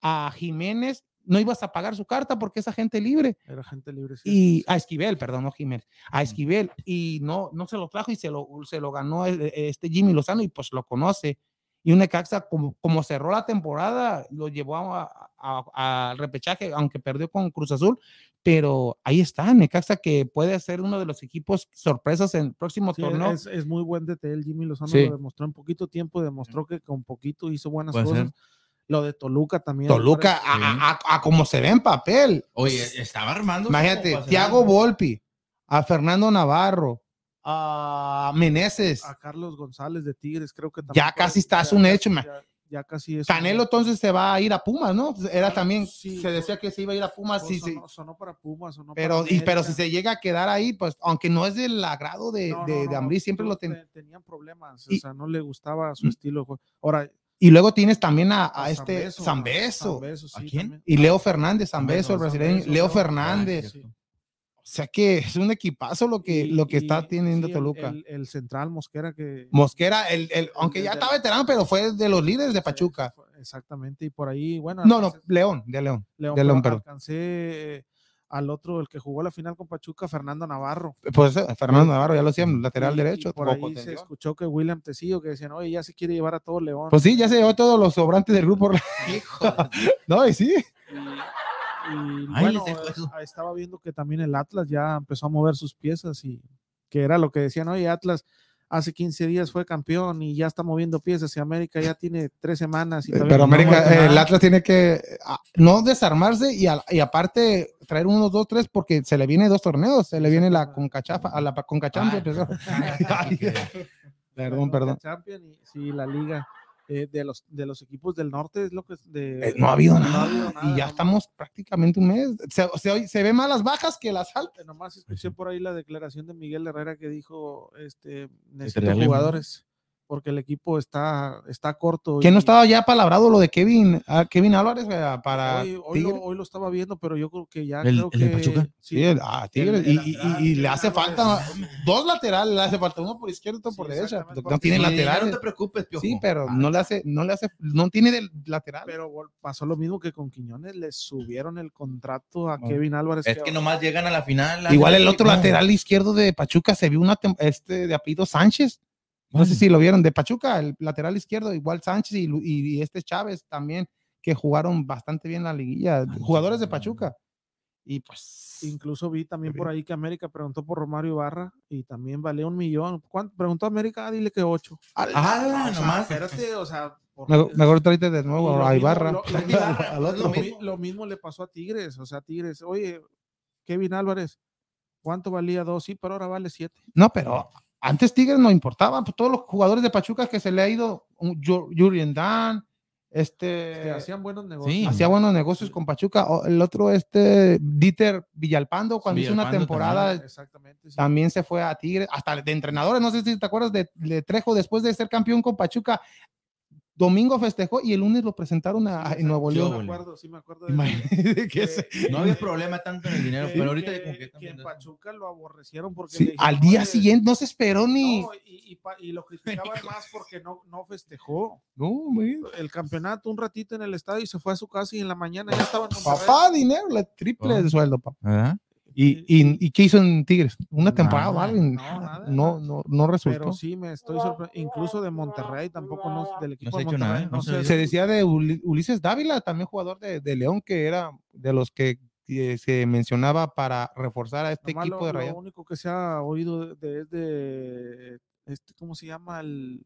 a Jiménez? No ibas a pagar su carta porque es agente libre. Era gente libre. sí, Y a Esquivel, perdón, no Jiménez, a Esquivel, y no, no se lo trajo y se lo, se lo ganó eh, este Jimmy Lozano y pues lo conoce. Y un Necaxa, como, como cerró la temporada, lo llevó a- a- al repechaje, aunque perdió con Cruz Azul, pero ahí está, Necaxa que puede ser uno de los equipos sorpresas en el próximo Sí, torneo. es, es muy buen DT, el Jimmy Lozano Sí. lo demostró en poquito tiempo, demostró que con poquito hizo buenas cosas. ser. Lo de Toluca también. Toluca, parece- a, a- a como se ve en papel. Oye, estaba armando. Imagínate, Thiago Volpi, a Fernando Navarro, a Meneses. a Carlos González de Tigres, creo que Ya también casi estás un hecho, man. ya casi es. Canelo entonces se va a ir a Pumas, ¿no? Era también, Sí, se decía que se iba a ir a Pumas, sí, sí. sonó, sonó para Pumas, sonó Pero, para y, pero si se llega a quedar ahí, pues, aunque no es del agrado de, No, de, no, de no, Ambriz, siempre lo ten- te- tenían problemas, Y- o sea, no le gustaba su estilo de juego. Ahora, Y luego tienes también a, a a este Zambeso, ¿A quién? también. Y Leo Fernández, Zambeso, el brasileño. Leo Leo Fernández. sí. O sea que es un equipazo lo que, Y- lo que está teniendo sí, Toluca. El, el central Mosquera que. Mosquera, el, el, aunque ya está veterano, pero fue de los líderes de Pachuca. Exactamente, y por ahí, bueno. No, no, León, de León. León, de León, pero perdón. alcancé eh, al otro, el que jugó la final con Pachuca, Fernando Navarro. Pues eh, Fernando Navarro, ya lo decían, lateral Y- y derecho. por ahí se escuchó que William Tecillo, que decían, oye, ya se quiere llevar a todo León. Pues sí, ya se llevó todos los sobrantes del grupo. <laughs> <laughs> no, y sí. Y, bueno, estaba viendo que también el Atlas ya empezó a mover sus piezas y que era lo que decían, oye, Atlas hace 15 días fue campeón y ya está moviendo piezas y América ya tiene tres semanas. Y Eh, todavía Pero no América, eh, el nada". Atlas tiene que ah, no desarmarse y, a- y aparte traer unos dos, tres, porque se le viene dos torneos. Se le viene la Concachafa, a la Concachampions. Perdón. <laughs> <laughs> Perdón. Champions y sí, la liga eh, de, los, de los equipos del norte es lo que es de... Eh, no ha habido no nada. habido nada, y ya nomás- estamos prácticamente un mes. Se, se, oye- se ve más las bajas que las altas. Nomás escuché por ahí la declaración de Miguel Herrera que dijo, este, necesito jugadores porque el equipo está, está corto. ¿Quién no y- estaba ya palabrado lo de Kevin, ah, Kevin Álvarez eh, para Hoy, hoy, lo, Tigres? hoy lo estaba viendo, pero yo creo que ya ¿El- creo el de que Pachuca? sí, Sí, el- ah, Tigres. y, y- le hace Álvarez. falta dos laterales, le hace falta uno por izquierda y otro Sí, por derecha. No tiene Sí, laterales. No te preocupes, Piojo. Sí, pero Ah, no le hace, no le hace, no tiene del lateral. pero pasó lo mismo que con Quiñones, le subieron el contrato a Bueno, Kevin Álvarez. Es que nomás llegan a la final. Igual el otro no. lateral izquierdo de Pachuca se vio una este de apellido Sánchez. No sé si lo vieron de Pachuca, el lateral izquierdo, igual Sánchez y, y- y este Chávez también, que jugaron bastante bien la liguilla, no jugadores sé. de Pachuca. Y pues Incluso vi también por ahí que América preguntó por Romario Ibarra y también valía un millón. ¿Cuánto? Preguntó América, ah, dile que ocho. Ah, O sea, nomás. espérate, o sea, mejor, mejor tráete de nuevo lo a mismo- Ibarra. mismo- lo mismo le pasó a Tigres, o sea, Tigres, oye, Kevin Álvarez, ¿cuánto valía dos? Sí, pero ahora vale siete. No, pero antes Tigres no importaba, pues, todos los jugadores de Pachuca que se le ha ido, Jurien Dan, este, hacían buenos negocios. Sí. hacía buenos negocios con Pachuca, o el otro, este, Dieter Villalpando, cuando hizo una temporada, Exactamente. sí. también se fue a Tigres, hasta de entrenadores, no sé si te acuerdas de, de Trejo, después de ser campeón con Pachuca, domingo festejó y el lunes lo presentaron a, Sí, en Nuevo sí León. me León. acuerdo, sí me acuerdo. de <laughs> que ese- No había problema tanto en el dinero, Que- pero ahorita que- qué que están en? Pachuca lo aborrecieron porque sí, le dijeron, al día "Oye, siguiente no se esperó ni... no", y, y pa- y lo criticaban más porque no, no festejó No, güey. el campeonato un ratito en el estadio y se fue a su casa y en la mañana ya estaba en. Papá, dinero, le triple Oh. de sueldo, papá. ¿Verdad? ¿Y, y, y qué hizo en Tigres? ¿Una temporada o Nada, algo? no, Nada, nada, no, nada. no, no resultó. Pero sí me estoy sorprendiendo. Incluso de Monterrey tampoco no, del equipo se de nada, Monterrey. ¿eh? no No se se- decía de Uli- Ulises Dávila, también jugador de, de León, que era de los que eh, se mencionaba para reforzar a este Nomás equipo lo, de lo Rayados. único que se ha oído de, es de este, ¿cómo se llama? El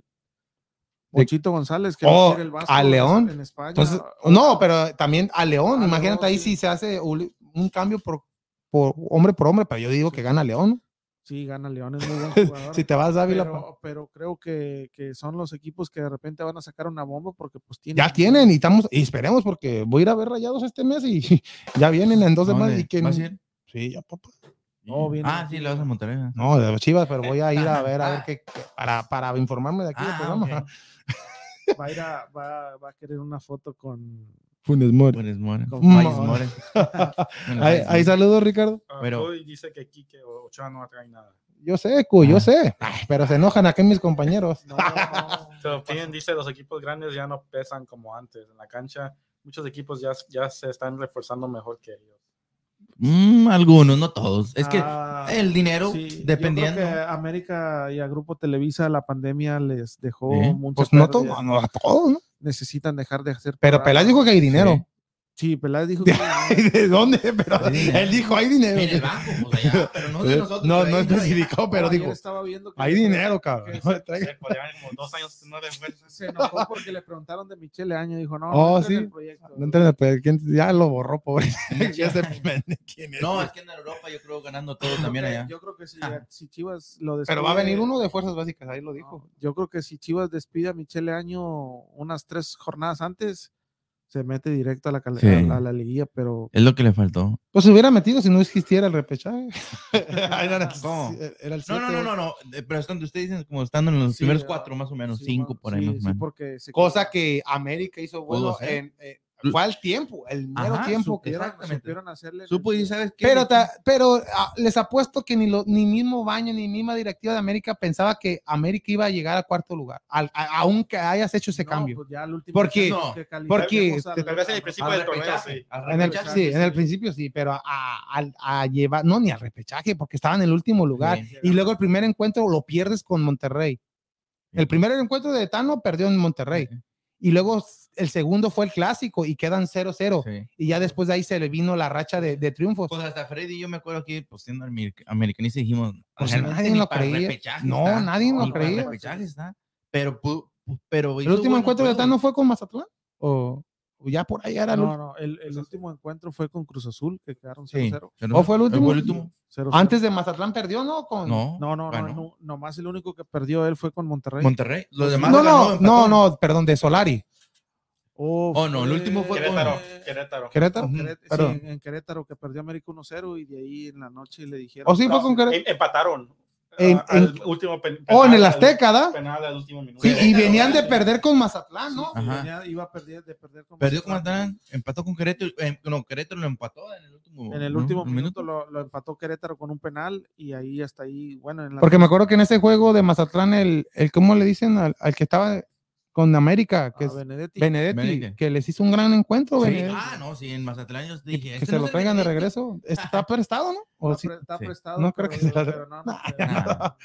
Ponchito González, que Oh, no el Vasco ¿a León? en España. Entonces, no, pero también a León, A imagínate León, ahí sí. si se hace un cambio por, por hombre por hombre, pero yo digo que gana León. Sí, gana León, es muy buen <laughs> jugador. Si te vas Dávila, pero, pero creo que, que son los equipos que de repente van a sacar una bomba porque pues tienen. ya tienen y estamos, y esperemos porque voy a ir a ver Rayados este mes y <laughs> ya vienen en dos semanas y que ¿Vas a ir? Sí, ya papá. No, viene ah, sí, le vas a Monterrey. No, de Chivas, pero voy a ir a <laughs> ver, a ver qué, qué- para, para informarme de aquí del Ah, programa. ok. Va a, ir a, va, va a querer una foto con. Funes Mori. Funes <laughs> Ahí, Valles ahí Mori. saludos, Ricardo. Pero- Hoy dice que Quique Ochoa no trae nada. Yo sé, Cu, yo Ah. sé. Ay, pero se enojan aquí mis compañeros. No, no, Pero Pien <laughs> dice los equipos grandes ya no pesan como antes. En la cancha, muchos equipos ya, ya se están reforzando mejor que ellos. Mm, algunos, no todos. Es que Ah, el dinero, sí, yo creo dependiendo. que América y a Grupo Televisa la pandemia les dejó Sí, muchas Pues no, todo, no a todos, ¿no? Necesitan dejar de hacer. Pero. Peláez dijo que hay dinero. Sí. Sí, Peláez dijo que ¿De dónde? Pero él dijo, hay dinero. En el banco, pues allá, pero no de nosotros. No, no especificó, pero dijo, estaba viendo que hay dinero, cabrón. se- <laughs> llevan como dos años no de fuerza. se enojó porque le preguntaron de Michele Año, dijo, no, Oh, no entra en sí. el proyecto. No entiendo, pero ¿quién- ya lo borró, pobre. <laughs> ya se quién es. No, es que en Europa yo creo ganando todo también allá. Yo creo que si, Ah. si Chivas lo Pero va a venir despide- uno de fuerzas básicas, ahí lo dijo. No, yo creo que si Chivas despide a Michele Año unas tres jornadas antes, se mete directo a la, cal- Sí. a la, a la liguilla, pero Es lo que le faltó. Pues se hubiera metido si no existiera el repechaje. <laughs> era, el- <laughs> ¿Cómo? era el No, no, no, no, no. Pero estando, ustedes dicen como estando en los Sí, primeros cuatro, más o menos, sí, cinco por ahí sí, más o sí, menos. porque se Cosa que América hizo bueno en, eh, fue al tiempo, el mero Ajá, tiempo que Exactamente. supieron hacerle. Supo y sabes qué. Pero, ta- pero ah, les apuesto que ni, lo, ni mismo Baño ni misma directiva de América pensaba que América iba a llegar a cuarto lugar, al- a- aunque hayas hecho ese No, cambio. pues ya Porque- que No, porque- al- Tal vez en el principio del torneo, sí. En el, sí, en el principio sí, pero a, a- a llevar, no, ni al repechaje, porque estaba en el último lugar. Y luego el primer encuentro lo pierdes con Monterrey. El primer encuentro de Tano perdió en Monterrey. Y luego el segundo fue el clásico y quedan 0-0. Sí. Y ya después de ahí se le vino la racha de, de triunfos. Pues hasta Freddy y yo me acuerdo que, pues siendo amer- americanista, dijimos. Pues realmente nadie ni lo creía. No, está, nadie lo creía. está. Pero, pu- pu- pero ¿El último encuentro de juegos. Tano fue con Mazatlán? ¿O, o ya por ahí era el No, último? no, el, el último encuentro fue con Cruz Azul, que quedaron Sí, 0-0. pero- ¿O fue el último? ¿Fue el último? 0-0. Antes de Mazatlán perdió, ¿no? Con... No. No, no, no, ganó. no, nomás el único que perdió él fue con Monterrey. Monterrey. Los demás No, ganó, no, no, no, perdón, de Solari. Oh, Oh, no, el último fue con- Querétaro, Querétaro. Querétaro. Querét- sí, en, Querétaro que perdió América 1-0 y de ahí en la noche le dijeron. ¿O sí fue No, con Querétaro? em- Empataron. En- ah, al en- último pen- Oh, en el Azteca, al último minuto. Sí, y venían de perder con Mazatlán, ¿no? Sí, Ajá. venía- iba a perder, de perder con Perdió con Mazatlán. Mazatlán, empató con Querétaro. eh, no, Querétaro lo empató en el último. En el ¿no? último minuto lo, lo empató Querétaro con un penal y ahí hasta ahí, bueno, en la Porque me acuerdo que en ese juego de Mazatlán, el, el ¿cómo le dicen al, al que estaba con América? Que a es Benedetti. Benedetti, Benedetti. que les hizo un gran encuentro. Sí, Benedetti. Ah, no, sí, en Mazatlán yo que, dije. que este se no lo traigan de regreso. Este está <laughs> prestado, ¿no? ¿O Está, sí? pre- está prestado. No creo que se la- Ah.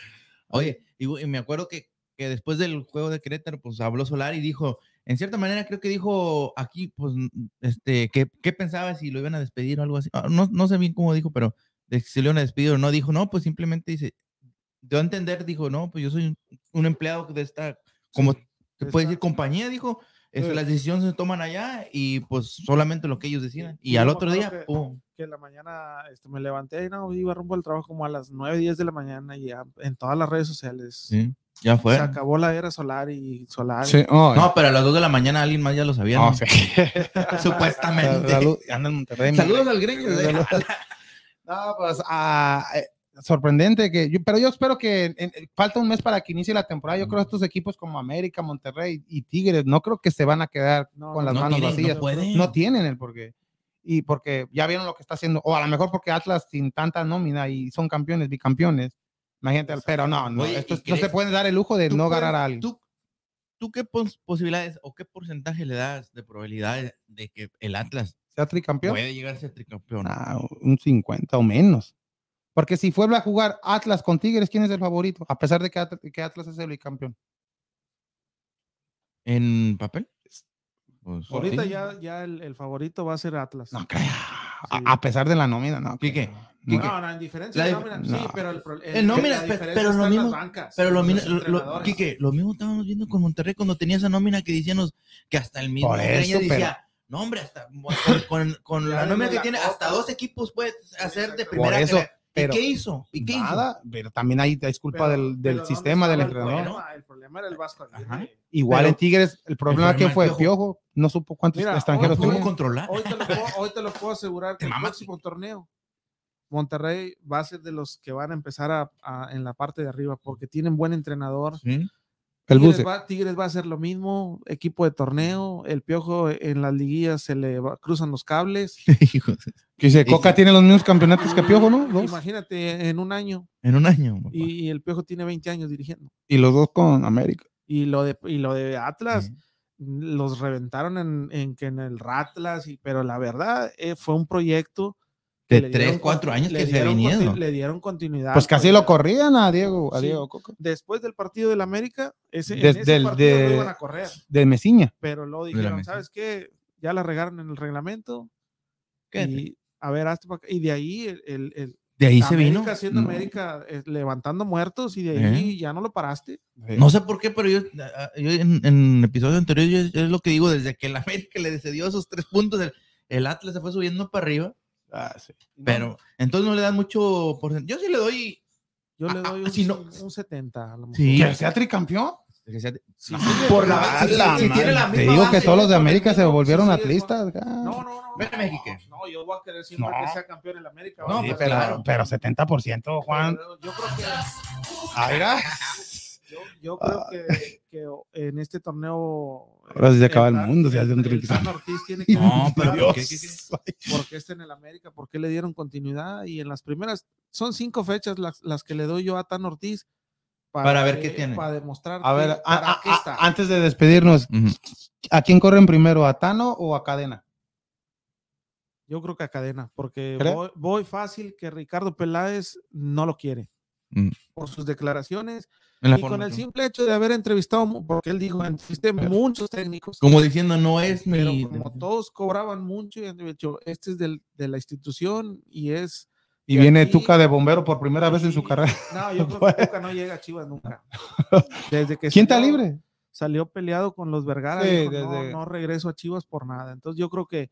Oye, y, y me acuerdo que, que después del juego de Querétaro, pues habló Solar y dijo, en cierta manera creo que dijo aquí, pues, este, que, ¿qué pensaba si lo iban a despedir o algo así? Ah, No, no sé bien cómo dijo, pero de si lo iban a despedir o no, dijo, no, pues simplemente dice, dio a entender, dijo, no, pues yo soy un, un empleado de esta, como Sí, se puede decir, compañía, dijo, este, Sí. las decisiones se toman allá y pues solamente lo que ellos decidan. Y al otro día, que- pum. que en la mañana este, me levanté y no, iba rumbo al trabajo como a las 9, 10 de la mañana y ya en todas las redes sociales Sí, ya fue. se acabó la era solar y solar. Sí, oh, No, pero a las 2 de la mañana alguien más ya lo sabía. no, ¿no? sí. <laughs> Supuestamente. Salud, anda en Monterrey. Saludos al greño. de- Saludos. <laughs> No, pues ah, eh, sorprendente que yo, pero yo espero que en- falta un mes para que inicie la temporada. Yo creo que estos equipos como América, Monterrey y Tigres no creo que se van a quedar No, con las no manos tienen, vacías. no pueden. No tienen el porqué. Y porque ya vieron lo que está haciendo, o a lo mejor porque Atlas sin tanta nómina y son campeones, bicampeones. Imagínate, pero no, no, Oye, esto ¿y es- no se puede dar el lujo de no agarrar a alguien. ¿Tú, tú qué pos- posibilidades o qué porcentaje le das de probabilidades de que el Atlas ¿Sea tricampeón? puede llegar a ser tricampeón? Ah, un 50 o menos. Porque si vuelve a jugar Atlas con Tigres, ¿quién es el favorito? A pesar de que, At- que Atlas es el bicampeón. ¿En papel? Pues, Ahorita sí. ya, ya el, el favorito va a ser Atlas. No creo. Sí. A, a pesar de la nómina, no. ¿Qué, qué? creo. ¿Qué, No. No, en diferencia La de sí, pero el, pro- En nómina, la pe- diferencia pero lo mismo- bancas, Pero lo, mismo- lo-. Quique, lo mismo estábamos viendo con Monterrey cuando tenía esa nómina que decíamos que hasta el mismo Por eso, pero- decía, no hombre, hasta con, con- con <laughs> Ya la nómina que la tiene, Copa. hasta dos equipos puede hacer de Por primera. eso, cala- pero- ¿Y qué hizo? ¿Y qué hizo? Nada, pero también ahí es culpa Pero- del, del pero ¿dónde sistema del estaba el entrenador. problema? El problema era el Vasco. Igual Pero- en Tigres, el problema problema que fue Piojo. Piojo, no supo cuántos Mira, extranjeros hoy- ¿Cómo tenía. controlar? Hoy te, lo puedo, <laughs> hoy te lo puedo asegurar que el próximo torneo Monterrey va a ser de los que van a empezar a, a- en la parte de arriba porque tienen buen entrenador. Sí. El Tigres va, Tigres va a hacer lo mismo, equipo de torneo, el piojo en las liguillas se le va- cruzan los cables. <laughs> Que dice, Coca tiene los mismos campeonatos que Piojo, ¿no? Dos. Imagínate en un año en un año. papá. y, y el piojo tiene 20 años dirigiendo. Y los dos con América. Y lo de, y lo de Atlas, Sí. los reventaron en, en el Ratlas, y, pero la verdad eh, fue un proyecto De le tres, dieron cuatro años que se dieron vinieron. conti- Le dieron continuidad. Pues casi lo corrían a Diego, a Sí. Diego Coca. Después del partido del América, ese, en Des- ese del- partido de- lo iban a correr, De Mesiña. pero luego dijeron. ¿sabes qué? ya la regaron en el reglamento. Quédate. Y a ver, acá. y de ahí el, el- el- De ahí se vino. América siendo No. América eh, levantando muertos y de ahí ¿Eh? ya no lo paraste. No sé por qué, pero yo, yo en, en episodios anteriores, yo, yo es lo que digo, desde que el América le cedió esos tres puntos, el, el Atlas se fue subiendo para arriba, Ah, sí. pero entonces no le dan mucho porcentaje. Yo sí le doy. Yo le Ah, doy ah, un, si no- un 70 a lo mejor. Sí. ¿Que sea tricampeón? que sea- Sí, No, sí, por la- la- si- la si tiene la Te digo que base, todos los de América se volvieron sí, sí, atlistas. No, ah. no, no. Ven, no, México. No, yo voy a querer siempre No. que sea campeón en la América. No, Sí, pero, claro. pero 70%, Juan. Pero Yo creo que, Ah, mira. <laughs> yo, yo creo que, que en este torneo. Ahora sí se acaba el mundo, el. Tan Ortiz tiene <laughs> que No, pero demostrar ¿qué, qué, qué? por qué está en el América, por qué le dieron continuidad. Y en las primeras, son cinco fechas las, las que le doy yo a Tan Ortiz. Para ver qué que- tiene. Para demostrar A que- ver, a- para a- qué a- está. antes de despedirnos. ¿a quién corren primero? ¿A Tano o a Cadena? Yo creo que a cadena, porque voy, voy fácil que Ricardo Peláez no lo quiere Mm. por sus declaraciones En la y con el simple hecho de haber entrevistado, porque él dijo, entrevisté muchos técnicos, Como diciendo, no es pero mi. como todos cobraban mucho y han dicho, este es del- de la institución y es... Y Y viene aquí- Tuca de bombero por primera vez en su carrera. No, yo <laughs> creo que Tuca no llega a Chivas nunca. <laughs> Desde que ¿Quién está salió- libre? Salió peleado con los Vergara, Sí, dijo, no, desde- no regreso a Chivas por nada. Entonces yo creo que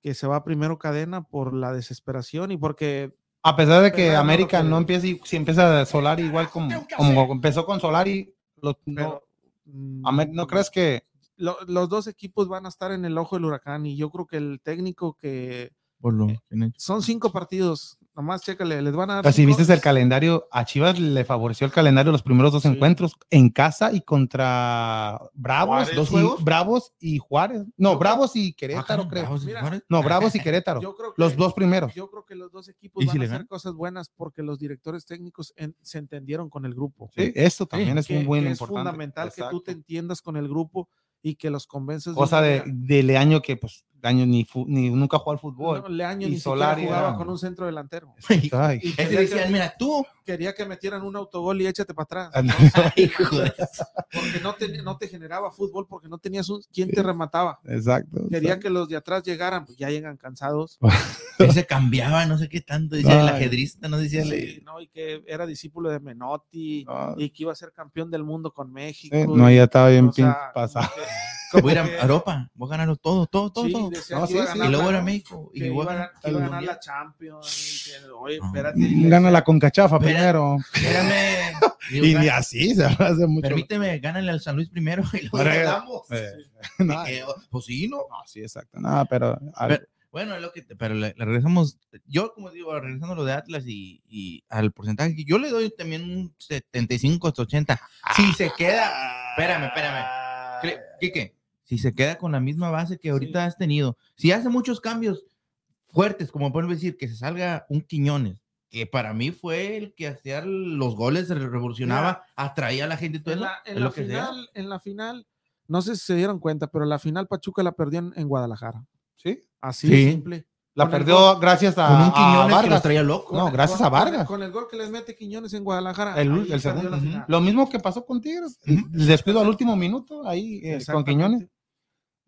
que se va primero cadena por la desesperación y porque A pesar de que Pero no lo América no empieza, y- si empieza Solari igual como, como empezó con Solari, lo- no, pero, mm, Amé- ¿no crees que lo- los dos equipos van a estar en el ojo del huracán y yo creo que el técnico que Por lo que han hecho. son cinco partidos, nomás chécale, les van a dar. Pues si viste el calendario, a Chivas le favoreció el calendario los primeros dos Sí. encuentros en casa y contra Bravos, ¿Juárez? ¿Dos y, juegos? Bravos y Juárez. No, Yo- Bravos y Ah, Querétaro, creo. Bravos y Mira, Juárez. No, Bravos y <laughs> Querétaro. Yo creo que- Los dos primeros. Yo creo que los dos equipos ¿Y van si a hacer cosas buenas porque los directores técnicos en- se entendieron con el grupo. Sí, esto también es que, un buen que es importante. fundamental que tú te entiendas con el grupo y que los convences. Cosa de, de Leaño que pues Leaño ni, fu- ni nunca jugó al fútbol. No, Leaño y ni Solari jugaba era- con un centro delantero. <laughs> Ay, Y Ese quería, decían, que, mira, tú. quería que metieran un autogol y échate para atrás. Ah, no. <laughs> Hijo de- Porque no te, no te generaba fútbol, porque no tenías un, quien te remataba. Exacto. Quería que los de atrás llegaran, pues ya llegan cansados. <laughs> Ese cambiaba, no sé qué tanto. Decía el Ay. ajedrista, no decía. Sí, ¿no? Y que era discípulo de Menotti No, y que iba a ser campeón del mundo con México. no, y- ya estaba bien o sea, pin- pasado. que- Voy a ir a Europa, voy a ganarlo todo, todo, todo. sí, todo. No, sí, Y luego era México. Y iba, voy a a- ganar que iba a el ganar mundial. la Champions. que, oye, No. espérate. Gana la concachafa Espera. primero. Espérame. <laughs> Digo, Y ni "Gana- así se hace mucho. Permíteme, gánale al San Luis primero y luego ganamos. Eh, <laughs> no, Eh, pues sí, ¿no? no, sí, exacto. No, pero, Bueno, es lo que, te- pero le, le regresamos, yo como digo, regresando a lo de Atlas y, y al porcentaje, yo le doy también un 75 hasta 80. Si se queda, espérame, espérame. Cre- Quique, si se queda con la misma base que ahorita has tenido, si hace muchos cambios fuertes, como pueden decir, que se salga un Quiñones, que para mí fue el que hacía los goles, se revolucionaba, atraía a la gente y todo En eso, la, en es la lo que sea. final, en la final, no sé si se dieron cuenta, pero la final Pachuca la perdió en, en Guadalajara. sí, Así Sí. de simple. la Con perdió gol- gracias a, Con un a Quiñones que los Vargas. traía loco. No, gracias Con- a Vargas. Con el gol que les mete Quiñones en Guadalajara. El- el segundo. la Ujú. final. Lo mismo que pasó con Tigres. El despido al último minuto ahí eh, con. Quiñones.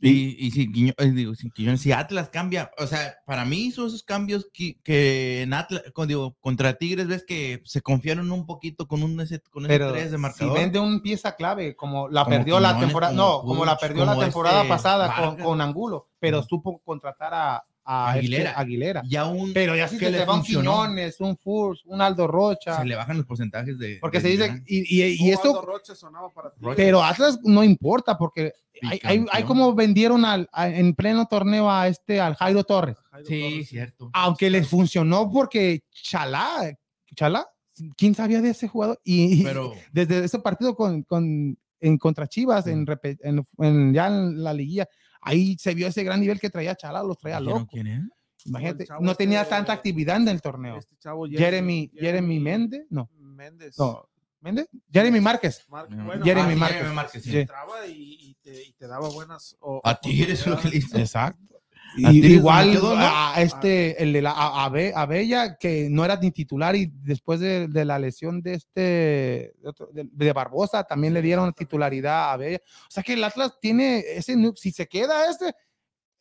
Y, y si, eh, digo, si Quiñones- si Atlas cambia, o sea, para mí hizo esos cambios que, que en Atlas, con- digo, contra Tigres, ves que se confiaron un poquito con un ese, con ese Pero 3 de si marcador. vende un pieza clave, como la Como perdió la temporada, no, como la perdió la temporada este pasada con, con Angulo, pero supo contratar a, a este Aguilera. Aguilera. ya un, Pero ya si que se le te va un funcionó. Quiñones, un Furs, un Aldo Rocha, se le bajan los porcentajes de. porque de se dice, y, y, y esto, Aldo Rocha sonaba para ti. Pero Atlas no importa, porque hay, hay, hay Bicampeón. como vendieron al, a- en pleno torneo a este, al Jairo Torres, Jairo Sí, Torres, cierto. aunque les funcionó porque Chalá, Chalá, ¿quién sabía de ese jugador? Y, y Pero desde ese partido con, con en contra Chivas, en, repe- en- en- ya en la liguilla, ahí se vio ese gran nivel que traía Chalá, los traía ¿dijeron loco. quién es? Imagínate, chavo no tenía este- tanta actividad en el torneo. Este chavo Jeremy, Jeremy Méndez, no, Méndez. no, Méndez, Jeremy Márquez. Mar- No. bueno, Jeremy ah, Márquez. Jeremy Márquez, sí. Entraba y, y te, y te daba buenas. o- A Tigres es lo que le hizo. Exacto. Y- igual a este, el de la a, Abella, que no era ni titular y después de, de la lesión de este, de, otro- de- de Barbosa, también le dieron titularidad a Abella. O sea que el Atlas tiene ese, si se queda este,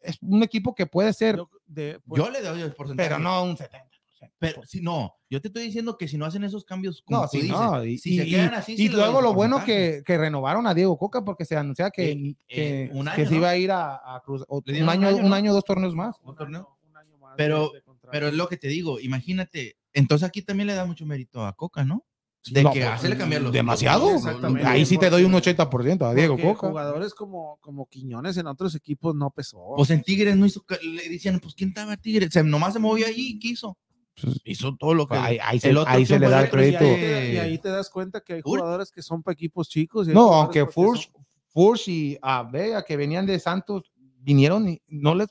es un equipo que puede ser, Yo, de- pues, Yo le doy el porcentaje. pero no un 70%. Pero si no, yo te estoy diciendo que si no hacen esos cambios, como No, tú dices, no. Y, si se y- quedan así, y luego lo bueno que, que renovaron a Diego Coca porque se anuncia que, Eh, que, eh, un que año, se iba a ir a, a Cruz o- un año, un un año, dos torneos más. un torneo. año- un año más Pero-. Pero es lo que te digo, imagínate. Entonces aquí también le da mucho mérito a Coca, ¿no? De no, que pues, hacerle cambiar los demasiado. los-. Ahí sí te doy un porque- 80% a Diego Porque Coca. Jugadores como, como Quiñones en otros equipos no pesó. Pues en Tigres no hizo, le decían, pues ¿quién estaba Tigres? Se, nomás se movió ahí, ¿qué hizo? Pues, Hizo todo lo que... ahí, ahí se, ahí se le da el fue- y, crédito. ahí te, y ahí te das cuenta que hay jugadores que son para equipos chicos. y No, aunque porque son- Furch, Furch y a Vega que venían de Santos vinieron y no les.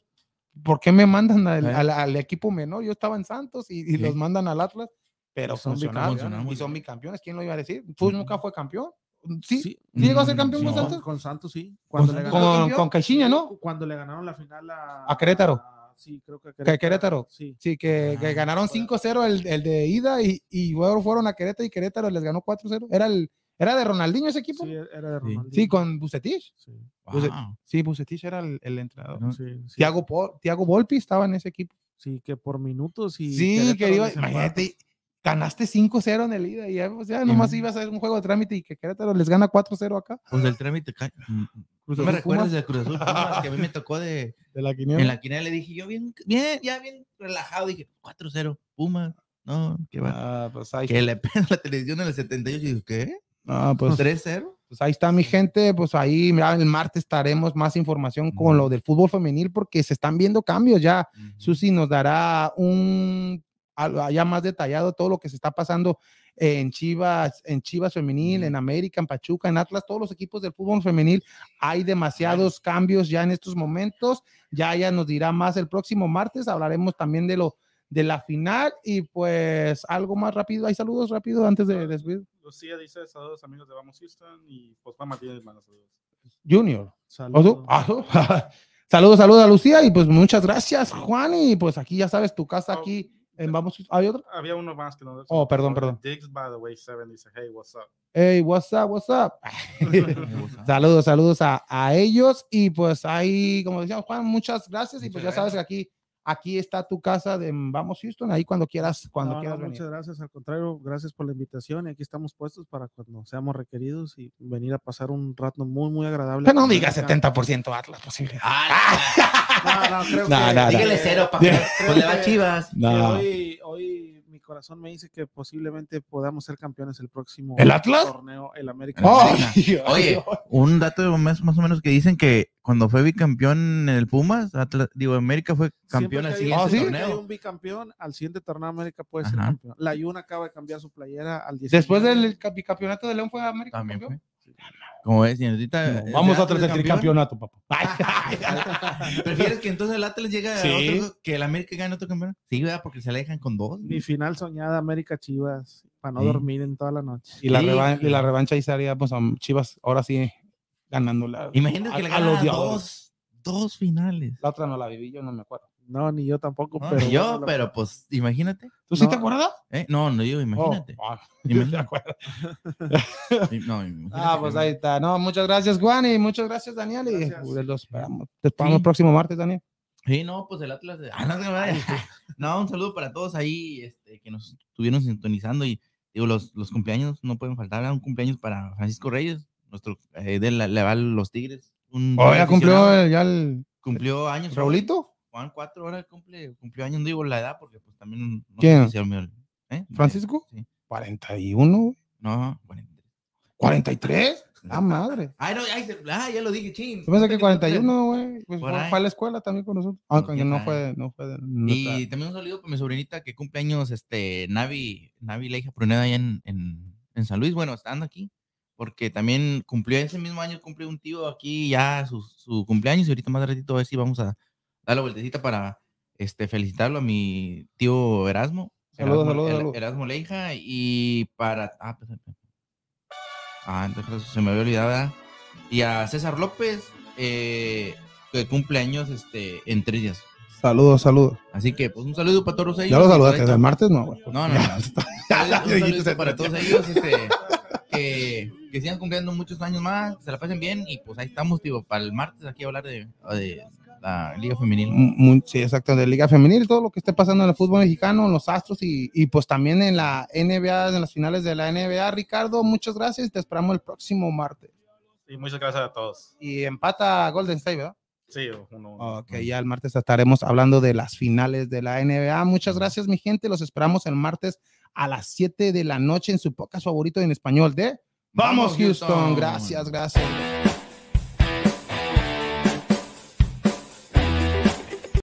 ¿Por qué me mandan al, Eh. al- al equipo menor? Yo estaba en Santos y, y Sí. los mandan al Atlas, pero Son funcionaron y son bicampeones. ¿Quién lo iba a decir? Furch nunca fue campeón. Sí, sí, llegó a ser Mm, campeón con no. Santos. Con Santos, sí. Cuando, le Santos. ganaron, Con, con Caixinha, ¿no? cuando le ganaron la final a, A Querétaro. Sí, creo que a Que Querétaro. Sí. Sí, que, que Ah, ganaron 5-0 el, el de ida y, y luego fueron a Querétaro y Querétaro les ganó 4-0. Era, el, era de Ronaldinho ese equipo. Sí, Sí, era de Sí. Ronaldinho. con Bucetich. Sí, Wow. Sí, Bucetich era el, el entrenador. Ajá. sí, sí. Tiago, Volpi estaba en ese equipo. Sí, que por minutos y Sí, Querétaro que iba, imagínate, ganaste 5-0 en el ida y ya, o sea, nomás ibas a hacer un juego de trámite y que Querétaro les gana 4-0 acá. Pues del trámite... ca- Mm, Cruz ¿No me recuerdas del Cruz Azul <laughs> Pumas? Que a mí me tocó de... de la En quiniela. la quinela le dije yo bien, bien, ya bien relajado, dije 4-0, Pumas, no, que va. Ah, pues ahí, Que le pega la televisión en el 78 y digo, ¿qué? ah, pues, ¿3-0? pues ahí está mi gente, pues ahí mira, el martes estaremos más información con lo del fútbol femenil porque se están viendo cambios ya. Susi nos dará un ya más detallado todo lo que se está pasando en Chivas, en Chivas femenil, en América, en Pachuca, en Atlas, todos los equipos del fútbol femenil. Hay demasiados cambios ya en estos momentos. Ya ella nos dirá más el próximo martes. Hablaremos también de lo de la final y pues algo más rápido. Hay saludos rápido antes de despedir. Lucía dice saludos amigos de Vamos Houston y pues Juan Martínez manda saludos. Junior. Saludos. Ah, <laughs> Saludos, saludos a Lucía y pues muchas gracias, Juan. Y pues aquí ya sabes, tu casa aquí en Vamos. ¿Hay otro? Había uno más que no. Oh, perdón, perdón. Diggs by the way 7 dice, hey, what's up? Hey, what's up, <laughs> what's up? saludos, saludos a, a ellos. Y pues ahí, como decía Juan, muchas gracias. Y pues ya sabes que aquí, aquí está tu casa de Vamos Houston. Ahí cuando quieras, cuando No, no, quieras venir. muchas gracias, al contrario, gracias por la invitación y aquí estamos puestos para cuando seamos requeridos y venir a pasar un rato muy, muy agradable. Pero no digas acá. 70% Atlas, posible. <laughs> No, no, creo No, que, no, no. Dígale cero, para <laughs> que pues le va a Chivas. que No. hoy, hoy mi corazón me dice que posiblemente podamos ser campeones el próximo ¿El Atlas? torneo, el América. Oh, Oye, un dato más, más o menos que dicen que cuando fue bicampeón en el Pumas, Atlas- digo, América fue campeón al Ah, siguiente ¿sí? siempre que hay torneo. un bicampeón, al siguiente torneo América puede ser Ajá. campeón. La Yuna acaba de cambiar su playera al 19. Después del capi- campeonato de León fue América. También campeón. fue. Como ahorita. No, vamos a Atlas tratar el campeonato, papá. <laughs> ¿Prefieres que entonces el Atlas llegue Sí. a otro, que el América gane otro campeón? Sí, ¿verdad? Porque se alejan con dos. Mi final soñada América Chivas para no Sí. dormir en toda la noche. Y la, Sí, revan- y la revancha ahí sería, pues, a Chivas, ahora sí, ganándola. Imagínate que le a ganan los dos, dos finales. La otra no la viví, yo no me acuerdo. No, ni yo tampoco, No, pero ni yo, bueno, pero pues imagínate. ¿Tú sí No. te acuerdas? ¿eh? No, no, yo, imagínate. Oh, ah, <laughs> Imagínate. acuerdo. No, imagínate Ah, pues ahí está. No, muchas gracias, Juan, y muchas gracias, Daniel. Y Gracias. los esperamos. Te esperamos Sí. el próximo martes, Daniel. Sí, no, pues el Atlas. de- Ah, no, se me vaya. No, un saludo para todos ahí este, que nos estuvieron sintonizando y digo, los, los cumpleaños no pueden faltar. Un cumpleaños para Francisco Reyes, nuestro eh, de la, le va a los Tigres. Un Oh, ya cumplió el- ya el cumplió años. Raulito. Juan, cuatro horas cumple, cumplió años, digo la edad, porque pues también. No ¿Quién? sé si ¿eh? ¿Francisco? Sí. 41, No, 43. 43. Ah, madre. <laughs> Ay, no, ay, ah, ya lo dije, ching. Yo pensé que 41, güey. Pues fue, a la escuela también con nosotros. Ah, No, no fue, no fue. de- no Y está. también un saludo para mi sobrinita que cumple años, este, Navi, Navi, la hija Pruneda allá en, en, en San Luis. Bueno, estando aquí, porque también cumplió ese mismo año, cumplió un tío aquí ya su, su cumpleaños y ahorita más ratito a ver si vamos a dar la vueltecita para este, felicitarlo a mi tío Erasmo. Saludos, Erasmo- saludos, saludos. Erasmo Leija y para... Ah, pues, ah, entonces se me había olvidado, ¿verdad? Y a César López, eh, que cumple años este, en tres días. Saludos, saludos. Así que, pues un saludo para todos ellos. Ya lo y saludaste. El martes no, güey. No, no, Ya. no. <laughs> Ya, ya para todos ellos, este, <laughs> que, que sigan cumpliendo muchos años más, que se la pasen bien y pues ahí estamos, tío, para el martes aquí a hablar de, de, la Liga Femenil. Muy- sí, exacto, de Liga Femenil, todo lo que esté pasando en el fútbol mexicano, en los Astros y, y pues también en la NBA, en las finales de la NBA. Ricardo, muchas gracias, te esperamos el próximo martes. Y muchas gracias a todos. Y empata Golden State, ¿verdad? Sí, uno, uno. Ok, ya el martes estaremos hablando de las finales de la NBA. Muchas gracias, mi gente. Los esperamos el martes a las 7 de la noche en su podcast favorito en español de Vamos, Vamos, Houston. Houston. Gracias, gracias.